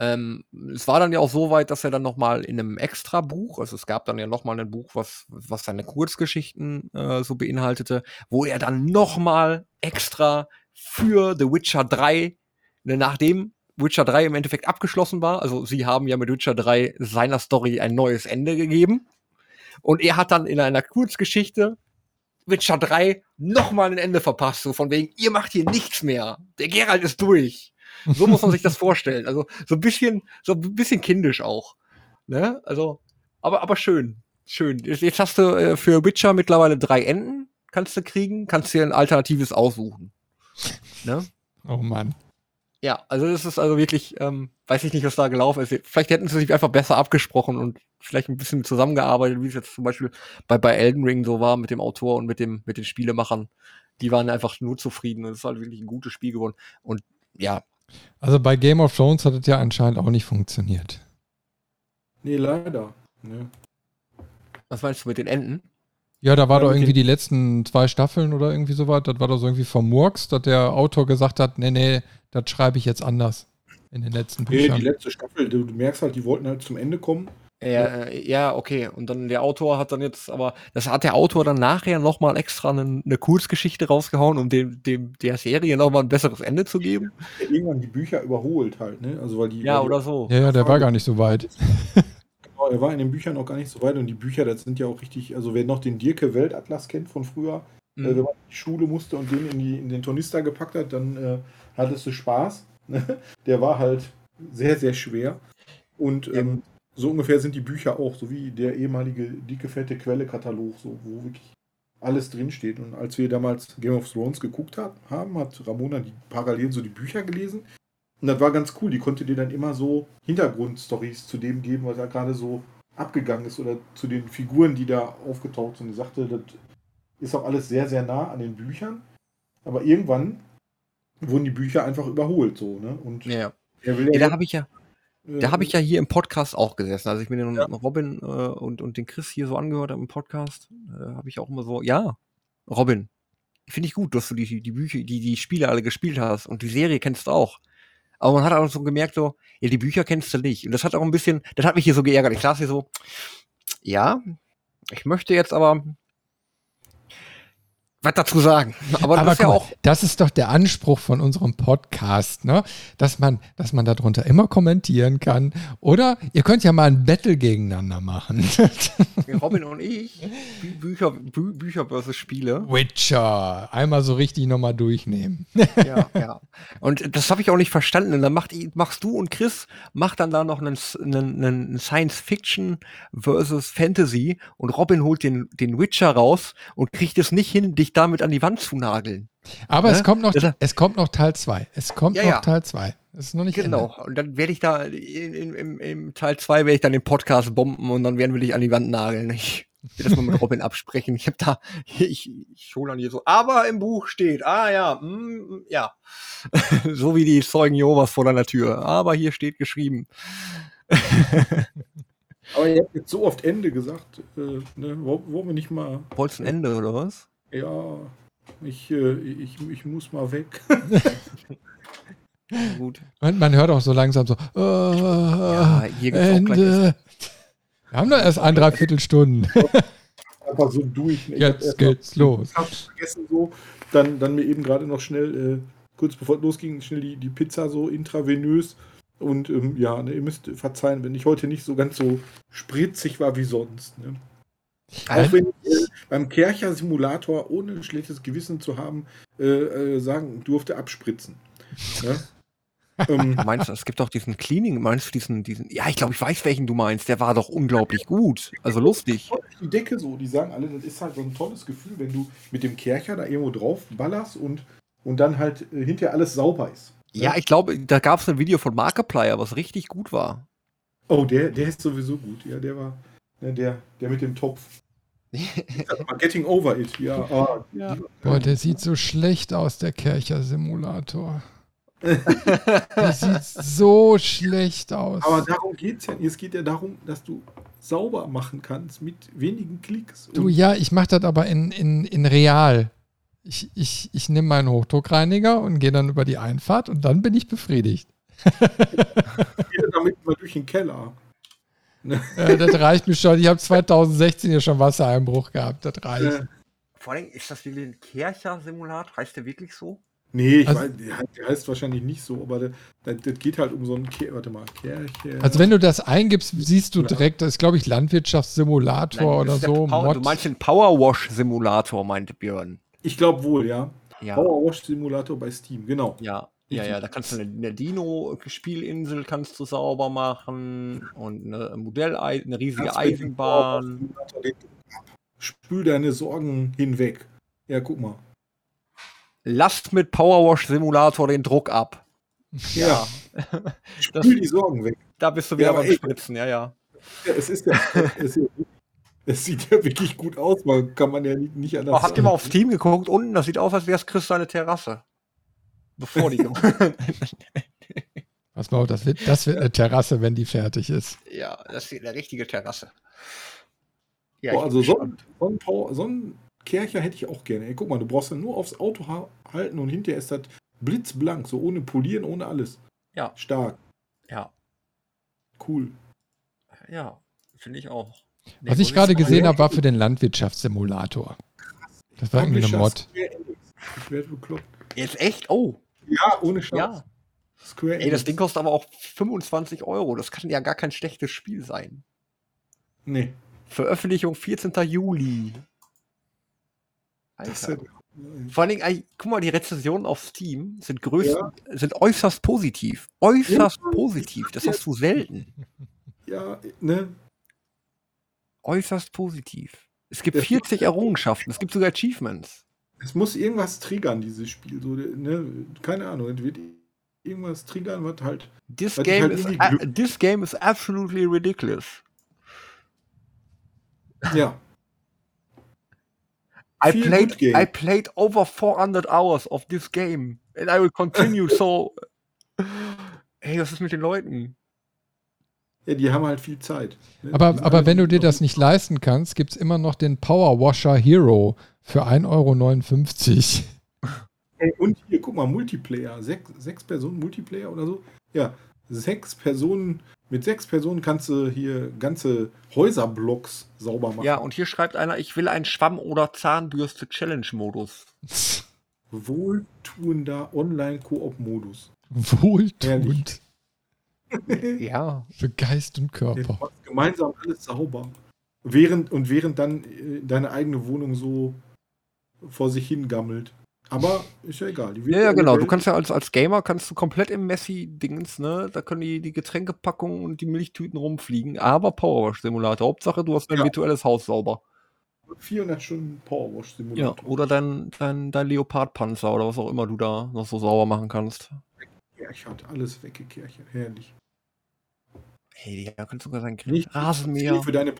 Ähm, es war dann ja auch so weit, dass er dann nochmal in einem extra Buch, also es gab dann ja nochmal ein Buch, was, was seine Kurzgeschichten äh, so beinhaltete, wo er dann nochmal extra für The Witcher 3, ne, nachdem Witcher 3 im Endeffekt abgeschlossen war, also sie haben ja mit Witcher 3 seiner Story ein neues Ende gegeben. Und er hat dann in einer Kurzgeschichte Witcher 3 nochmal ein Ende verpasst, so von wegen, ihr macht hier nichts mehr. Der Geralt ist durch. So muss man sich das vorstellen. Also so ein bisschen, so ein bisschen kindisch auch. Ne? Also, aber, aber schön. Schön. Jetzt hast du äh, für Witcher mittlerweile drei Enden, kannst du kriegen, kannst dir ein alternatives aussuchen. Ne? Oh Mann. Ja, also das ist also wirklich, ähm, weiß ich nicht, was da gelaufen ist. Vielleicht hätten sie sich einfach besser abgesprochen und vielleicht ein bisschen zusammengearbeitet, wie es jetzt zum Beispiel bei, bei Elden Ring so war mit dem Autor und mit dem, mit den Spielemachern. Die waren einfach nur zufrieden und es ist halt wirklich ein gutes Spiel geworden. Und ja, also bei Game of Thrones hat es ja anscheinend auch nicht funktioniert. Nee, leider. Nee. Was meinst du mit den Enden? Ja, da war ja, doch irgendwie die letzten zwei Staffeln oder irgendwie sowas. Das war doch so irgendwie vom Murks, dass der Autor gesagt hat, nee, nee, das schreibe ich jetzt anders in den letzten Büchern. Nee, die letzte Staffel, du, du merkst halt, die wollten halt zum Ende kommen. Ja, ja, okay. Und dann der Autor hat dann jetzt, aber das hat der Autor dann nachher nochmal extra eine, eine Kurzgeschichte rausgehauen, um dem, dem der Serie nochmal ein besseres Ende zu geben. Irgendwann die Bücher überholt halt, ne? Also weil die. Ja, weil oder so. Ja, ja, der war gar nicht so weit. Genau, er war in den Büchern noch gar nicht so weit und die Bücher, das sind ja auch richtig, also wer noch den Dirke Weltatlas kennt von früher, Mhm. äh, wenn man in die Schule musste und den in, die, in den Tornister gepackt hat, dann äh, hattest du Spaß. ne? Der war halt sehr, sehr schwer. Und ähm, so ungefähr sind die Bücher auch, so wie der ehemalige dicke, fette Quelle-Katalog, so, wo wirklich alles drinsteht. Und als wir damals Game of Thrones geguckt hat, haben, hat Ramona die parallel so die Bücher gelesen. Und das war ganz cool. Die konnte dir dann immer so Hintergrundstories zu dem geben, was da gerade so abgegangen ist oder zu den Figuren, die da aufgetaucht sind. Die sagte, das ist auch alles sehr, sehr nah an den Büchern. Aber irgendwann wurden die Bücher einfach überholt, so, ne? Und Ja. Ja, ja, da habe ich ja, da habe ich ja hier im Podcast auch gesessen. Also ich mir den Robin äh, und, und den Chris hier so angehört habe im Podcast, äh, habe ich auch immer so, ja, Robin, finde ich gut, dass du die, die Bücher, die, die Spiele alle gespielt hast und die Serie kennst du auch. Aber man hat auch so gemerkt, so, ja, die Bücher kennst du nicht. Und das hat auch ein bisschen, das hat mich hier so geärgert. Ich saß hier so, ja, ich möchte jetzt aber was dazu sagen. Aber, Aber das ist ja auch, das ist doch der Anspruch von unserem Podcast, ne? Dass man, dass man darunter immer kommentieren kann. Oder ihr könnt ja mal ein Battle gegeneinander machen. Robin und ich, Bü Bücher, Bü Bücher versus Spiele. Witcher. Einmal so richtig nochmal durchnehmen. ja, ja. Und das habe ich auch nicht verstanden. Und dann macht, machst du und Chris, macht dann da noch einen, einen, einen Science Fiction versus Fantasy und Robin holt den, den Witcher raus und kriegt es nicht hin, dich damit an die Wand zu nageln. Aber Ne? es kommt noch, Das- es kommt noch Teil 2. Es kommt Ja, noch ja. Teil 2. Es ist noch nicht Genau. Und dann werde ich da in, in, im, im Teil 2 werde ich dann den Podcast bomben und dann werden wir dich an die Wand nageln. Ich will das mal mit Robin absprechen. Ich habe da, ich, ich hole dann hier so, aber im Buch steht, ah ja, mm, ja. so wie die Zeugen Jehovas vor deiner Tür. Aber hier steht geschrieben. aber ihr habt jetzt so oft Ende gesagt, äh, ne? Wo- Wollen wir nicht mal, Wolltest du ein Ende oder was? Ja, ich, äh, ich, ich muss mal weg. Gut. Und man hört auch so langsam so, äh, Ja, hier gibt's auch gleich Ende. Wir haben doch erst ein Dreiviertelstunden. Einfach so durch. Ich Jetzt geht's los. Kraft vergessen so. Dann, dann mir eben gerade noch schnell, äh, kurz bevor es losging, schnell die, die Pizza so intravenös. Und ähm, ja, ne, ihr müsst verzeihen, wenn ich heute nicht so ganz so spritzig war wie sonst. Ne? Auch wenn ich äh, beim Kercher-Simulator, ohne ein schlechtes Gewissen zu haben, äh, äh, sagen durfte abspritzen. Ja? ähm, Du meinst, es gibt doch diesen Cleaning, meinst du diesen, diesen, ja, ich glaube, ich weiß, welchen du meinst, der war doch unglaublich gut, also lustig. die Decke so, die sagen alle, das ist halt so ein tolles Gefühl, wenn du mit dem Kercher da irgendwo drauf ballerst und, und dann halt äh, hinterher alles sauber ist. Ja, ich glaube, da gab es ein Video von Markiplier, was richtig gut war. Oh, der, der ist sowieso gut. Ja, der war ne, der, der mit dem Topf. Getting over it, ja. Ah, Ja. Boah, der sieht so schlecht aus, der Kercher-Simulator. Der sieht so schlecht aus. Aber darum geht es ja. Es geht ja darum, dass du sauber machen kannst mit wenigen Klicks. Du, ja, ich mache das aber in, in, in real. Ich, ich, ich nehme meinen Hochdruckreiniger und gehe dann über die Einfahrt und dann bin ich befriedigt. gehe damit mal durch den Keller. Äh, das reicht mir schon. Ich habe 2016 ja schon Wassereinbruch gehabt. Das reicht. Äh, Vor allem, ist das wirklich ein Kercher-Simulat? Heißt der wirklich so? nee, ich Also- weiß, der, heißt- wahrscheinlich nicht so, aber der, das, das geht halt um so einen Ke Warte mal, Kercher. Also wenn du das eingibst, siehst du direkt, das ist glaube ich Landwirtschaftssimulator Nein, oder so. Power, du meinst den Powerwash-Simulator, meinte Björn. ich glaube wohl, ja. Ja. Power Wash Simulator bei Steam, genau. Ja, ja, ja, da kannst du eine, eine Dino-Spielinsel kannst du sauber machen und eine Modell, eine riesige Eisenbahn. Simulator. Spül deine Sorgen hinweg. Ja, guck mal. Lasst mit Powerwash-Simulator den Druck ab. Ja. Das- Spül die Sorgen weg. Da bist du wieder Ja, beim ey- Spritzen, ja, ja. Ja, es ist ja, es, ist ja, es sieht ja wirklich gut aus, man kann man ja nicht, nicht anders Oh, habt ihr mal aufs Team geguckt? Unten, das sieht aus, als wäre es Chris seine Terrasse. Bevor die. Pass mal auf, das wird, das wird eine Terrasse, wenn die fertig ist. ja, das ist eine richtige Terrasse. Ja, Boah, also so, so, ein Power, so ein Kercher hätte ich auch gerne. Ey, guck mal, du brauchst dann nur aufs Auto ha halten und hinterher ist das blitzblank, so ohne Polieren, ohne alles. Ja. Stark, Ja, cool. ja, finde ich auch. Nee, Was ich gerade gesehen habe, war für den Landwirtschaftssimulator. Das war irgendwie eine Mod. Ich werde bekloppt. Jetzt echt? Oh, Ja, ohne Scheiß. ja. Square Ey, das Enix. Ding kostet aber auch 25 Euro. Das kann ja gar kein schlechtes Spiel sein. Nee. Veröffentlichung 14. Juli. Das Alter. ja- Vor allen Dingen, guck mal, die Rezensionen auf Steam sind größten, sind äußerst positiv. Äußerst positiv. Das hast du selten. ja, ne? Äußerst positiv. Es gibt Ja. 40 Errungenschaften, es gibt sogar Achievements. Es muss irgendwas triggern, dieses Spiel. So, ne? Keine Ahnung, es wird irgendwas triggern, was halt. This ich game, halt is, Glück- this game is absolutely ridiculous. Ja. I Feel played. I played over 400 hours of this game and I will continue so. Hey, was ist mit den Leuten? Ja, die haben halt viel Zeit. ne? Aber, aber wenn du dir das nicht leisten kannst, gibt es immer noch den Power Washer Hero für 1,59 Euro. Ey, Und hier, guck mal, Multiplayer. Sechs, sechs Personen Multiplayer oder so. Ja, sechs Personen. Mit sechs Personen kannst du hier ganze Häuserblocks sauber machen. Ja, und hier schreibt einer, ich will einen Schwamm- oder Zahnbürste-Challenge-Modus. Wohltuender Online-Koop-Modus. Wohltuend Ja. für Geist und Körper. machst du gemeinsam alles sauber. Während, und während dann äh, deine eigene Wohnung so vor sich hingammelt. Aber ist ja egal. die Ja, ja, genau. Du kannst ja als, als Gamer kannst du komplett im Messi-Dingens, ne? Da können die, die Getränkepackungen und die Milchtüten rumfliegen. Aber Powerwash-Simulator. Hauptsache, du hast dein Ja. virtuelles Haus sauber. 400 Stunden Powerwash Ja. Oder dein, dein, dein Leopardpanzer oder was auch immer du da noch so sauber machen kannst. Kerchert, alles weggekehrt. Herrlich. Hey, ja, kannst sogar sein Nicht Rasenmäher. für deine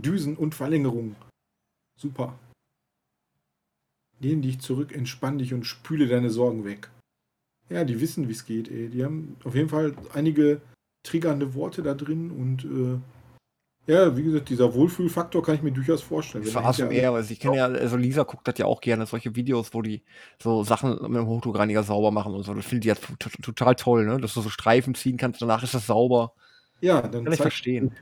Düsen und Verlängerungen. Super. Lehn dich zurück, entspann dich und spüle deine Sorgen weg. Ja, die wissen, wie es geht, ey. Die haben auf jeden Fall einige triggernde Worte da drin und äh, ja, wie gesagt, dieser Wohlfühlfaktor kann ich mir durchaus vorstellen. Wenn man hinterher- ASMR, weil ich kenne ja, also Lisa guckt das ja auch gerne, solche Videos, wo die so Sachen mit dem Hochdruckreiniger sauber machen und so. Das findet die ja total toll, ne? Dass du so Streifen ziehen kannst, danach ist das sauber. Ja, dann Kann ich verstehen.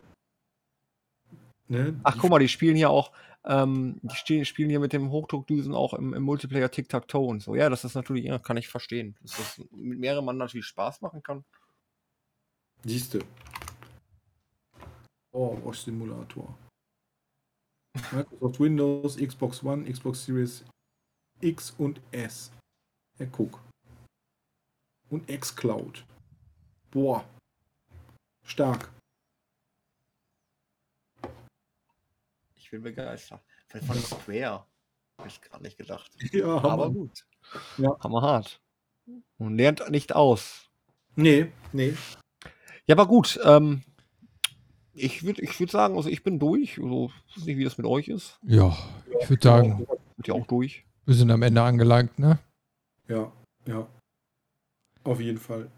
Ne, Ach, guck mal, die spielen hier auch, ähm, die spielen hier mit dem Hochdruckdüsen auch im, im Multiplayer Tic-Tac-Toe und so. Ja, das ist natürlich, ja, kann ich verstehen. Dass das mit mehreren Mann natürlich Spaß machen kann. Siehste. Oh, Wash Simulator. Microsoft Windows, Xbox One, Xbox Series X und S. Ja, guck. Und xCloud. Boah. Stark. Ich bin begeistert. Von Square. Hab ich gerade nicht gedacht. Ja, Aber Hammer. gut. Ja. Hammerhart. Und lernt nicht aus. Nee, nee. Ja, aber gut. Ähm, ich würde ich würd sagen, also ich bin durch. Also, ich weiß nicht, wie das mit euch ist. Ja, ich würde sagen, Seid ihr auch durch? wir sind am Ende angelangt, ne? Ja, ja. Auf jeden Fall.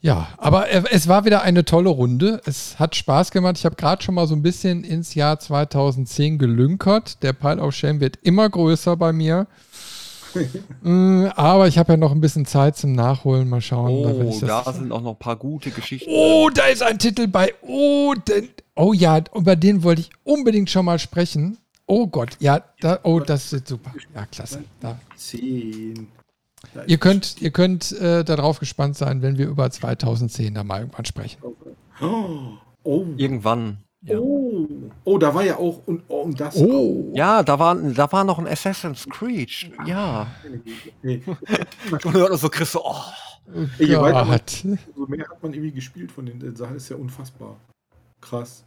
Ja, aber es war wieder eine tolle Runde. Es hat Spaß gemacht. Ich habe gerade schon mal so ein bisschen ins Jahr 2010 gelünkert. Der Pile of Shame wird immer größer bei mir. Mm, aber ich habe ja noch ein bisschen Zeit zum Nachholen. Mal schauen. da Oh, da das- sind auch noch ein paar gute Geschichten. Oh, da ist ein Titel bei. Oh, den, oh ja, über den wollte ich unbedingt schon mal sprechen. Oh Gott, ja, da, oh, das ist super. Ja, klasse. Da. Zehn. Ihr könnt, ihr könnt äh, darauf gespannt sein, wenn wir über 2010 da mal irgendwann sprechen. Oh, oh, Irgendwann. Ja. oh, oh, da war ja auch und, oh, und das. Oh, Ja, da war, da war noch ein Assassin's Creed. Ja. Und dann so kriegst du, oh. oh Ey, je weiter man- so mehr hat man irgendwie gespielt von den Sachen. Ist ja unfassbar. Krass.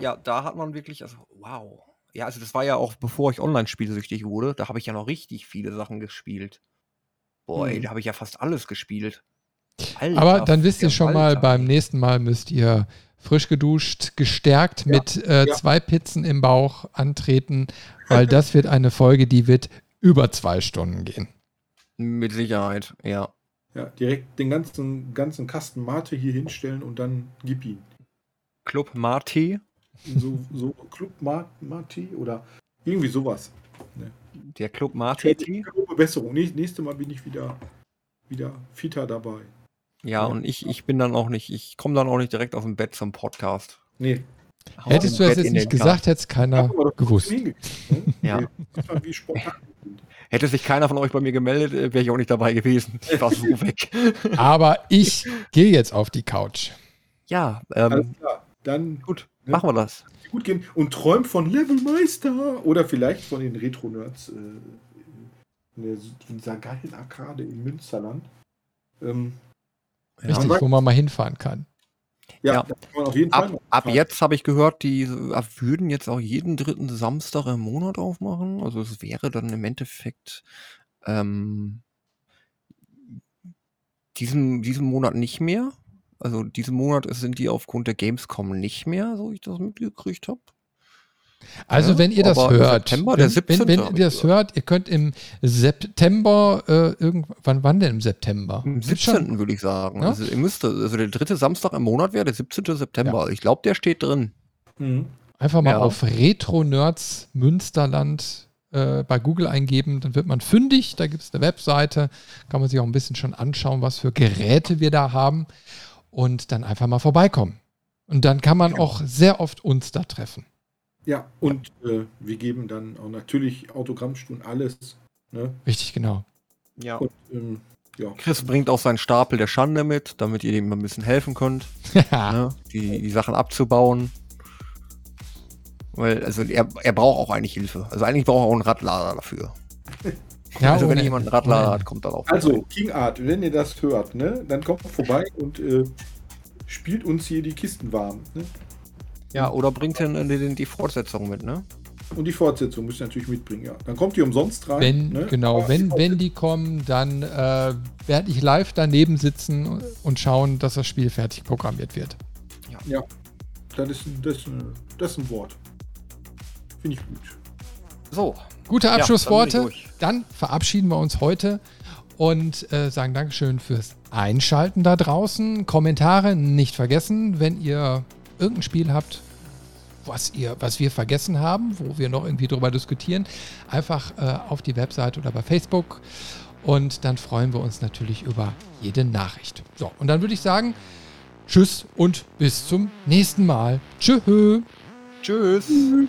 Ja, da hat man wirklich, also, wow. Ja, also das war ja auch, bevor ich Online-spielsüchtig wurde, da habe ich ja noch richtig viele Sachen gespielt. Boah, ey, Hm. da habe ich ja fast alles gespielt. Alter, Aber dann wisst ihr schon mal, Alter. beim nächsten Mal müsst ihr frisch geduscht, gestärkt mit äh, ja. zwei Pizzen im Bauch antreten, weil das wird eine Folge, die wird über zwei Stunden gehen. Mit Sicherheit, ja. Ja, direkt den ganzen, ganzen Kasten Mate hier hinstellen und dann gib ihn. Club Mate, So, so Club Ma- Mate oder irgendwie sowas. der Club. Grobe Besserung. Näch- Nächstes Mal bin ich wieder, wieder fitter dabei. Ja, und ich, ich bin dann auch nicht, ich komme dann auch nicht direkt aus dem Bett zum Podcast. Nee. Hau Hättest du das jetzt nicht gesagt, hätte es keiner gewusst. ne? Ja. Hätte sich keiner von euch bei mir gemeldet, äh, wäre ich auch nicht dabei gewesen. Ich war so weg. Aber ich gehe jetzt auf die Couch. Ja, Alles ähm, klar. Dann Gut, ne, machen wir das. Gut gehen und träumt von Levelmeister oder vielleicht von den Retro-Nerds äh, in, dieser geilen Arkade in Münsterland. Ähm, Richtig, ja. wo man mal hinfahren kann. Ja, ja. auf jeden Fall. Ab, ab jetzt habe ich gehört, die würden jetzt auch jeden dritten Samstag im Monat aufmachen. Also es wäre dann im Endeffekt ähm, diesen, diesen Monat nicht mehr. Also diesen Monat sind die aufgrund der Gamescom nicht mehr, so ich das mitgekriegt habe. Also, wenn ihr das hört, September, wenn, wenn, wenn ihr das hört, ihr könnt im September, äh, irgendwann, wann denn im September? Im 17. würde ich sagen. Ja? Also, ihr müsst, also der dritte Samstag im Monat wäre der 17. September. Ja. Ich glaube, der steht drin. Mhm. Einfach mal ja. auf Retro Nerds Münsterland äh, bei Google eingeben, dann wird man fündig. Da gibt es eine Webseite, kann man sich auch ein bisschen schon anschauen, was für Geräte wir da haben und dann einfach mal vorbeikommen. Und dann kann man auch sehr oft uns da treffen. Ja, und äh, wir geben dann auch natürlich Autogrammstunden, alles. Ne? Richtig, genau. Ja. Und, ähm, ja. Chris bringt auch seinen Stapel der Schande mit, damit ihr ihm ein bisschen helfen könnt, ne? die, die Sachen abzubauen. Weil, also er, er braucht auch eigentlich Hilfe. Also eigentlich braucht er auch einen Radlader dafür. Ja, also wenn jemand einen Radlader hat, kommt dann auch. Also, King Art, wenn ihr das hört, ne, dann kommt vorbei und äh, spielt uns hier die Kisten warm. Ne? Ja, oder bringt dann die, die Fortsetzung mit, ne? Und die Fortsetzung müsst ihr natürlich mitbringen, ja. Dann kommt die umsonst rein. Wenn, ne? Genau, wenn, die wenn die kommen, dann äh, werde ich live daneben sitzen und schauen, dass das Spiel fertig programmiert wird. Ja, ja das, ist, das, das ist ein Wort. Finde ich gut. So. Gute Abschlussworte. Ja, dann, dann, verabschieden wir uns heute und äh, sagen Dankeschön fürs Einschalten da draußen. Kommentare nicht vergessen, wenn ihr irgendein Spiel habt, was, ihr, was wir vergessen haben, wo wir noch irgendwie drüber diskutieren, einfach äh, auf die Webseite oder bei Facebook. Und dann freuen wir uns natürlich über jede Nachricht. So, und dann würde ich sagen, tschüss und bis zum nächsten Mal. Tschüss. Tschüss. tschüss.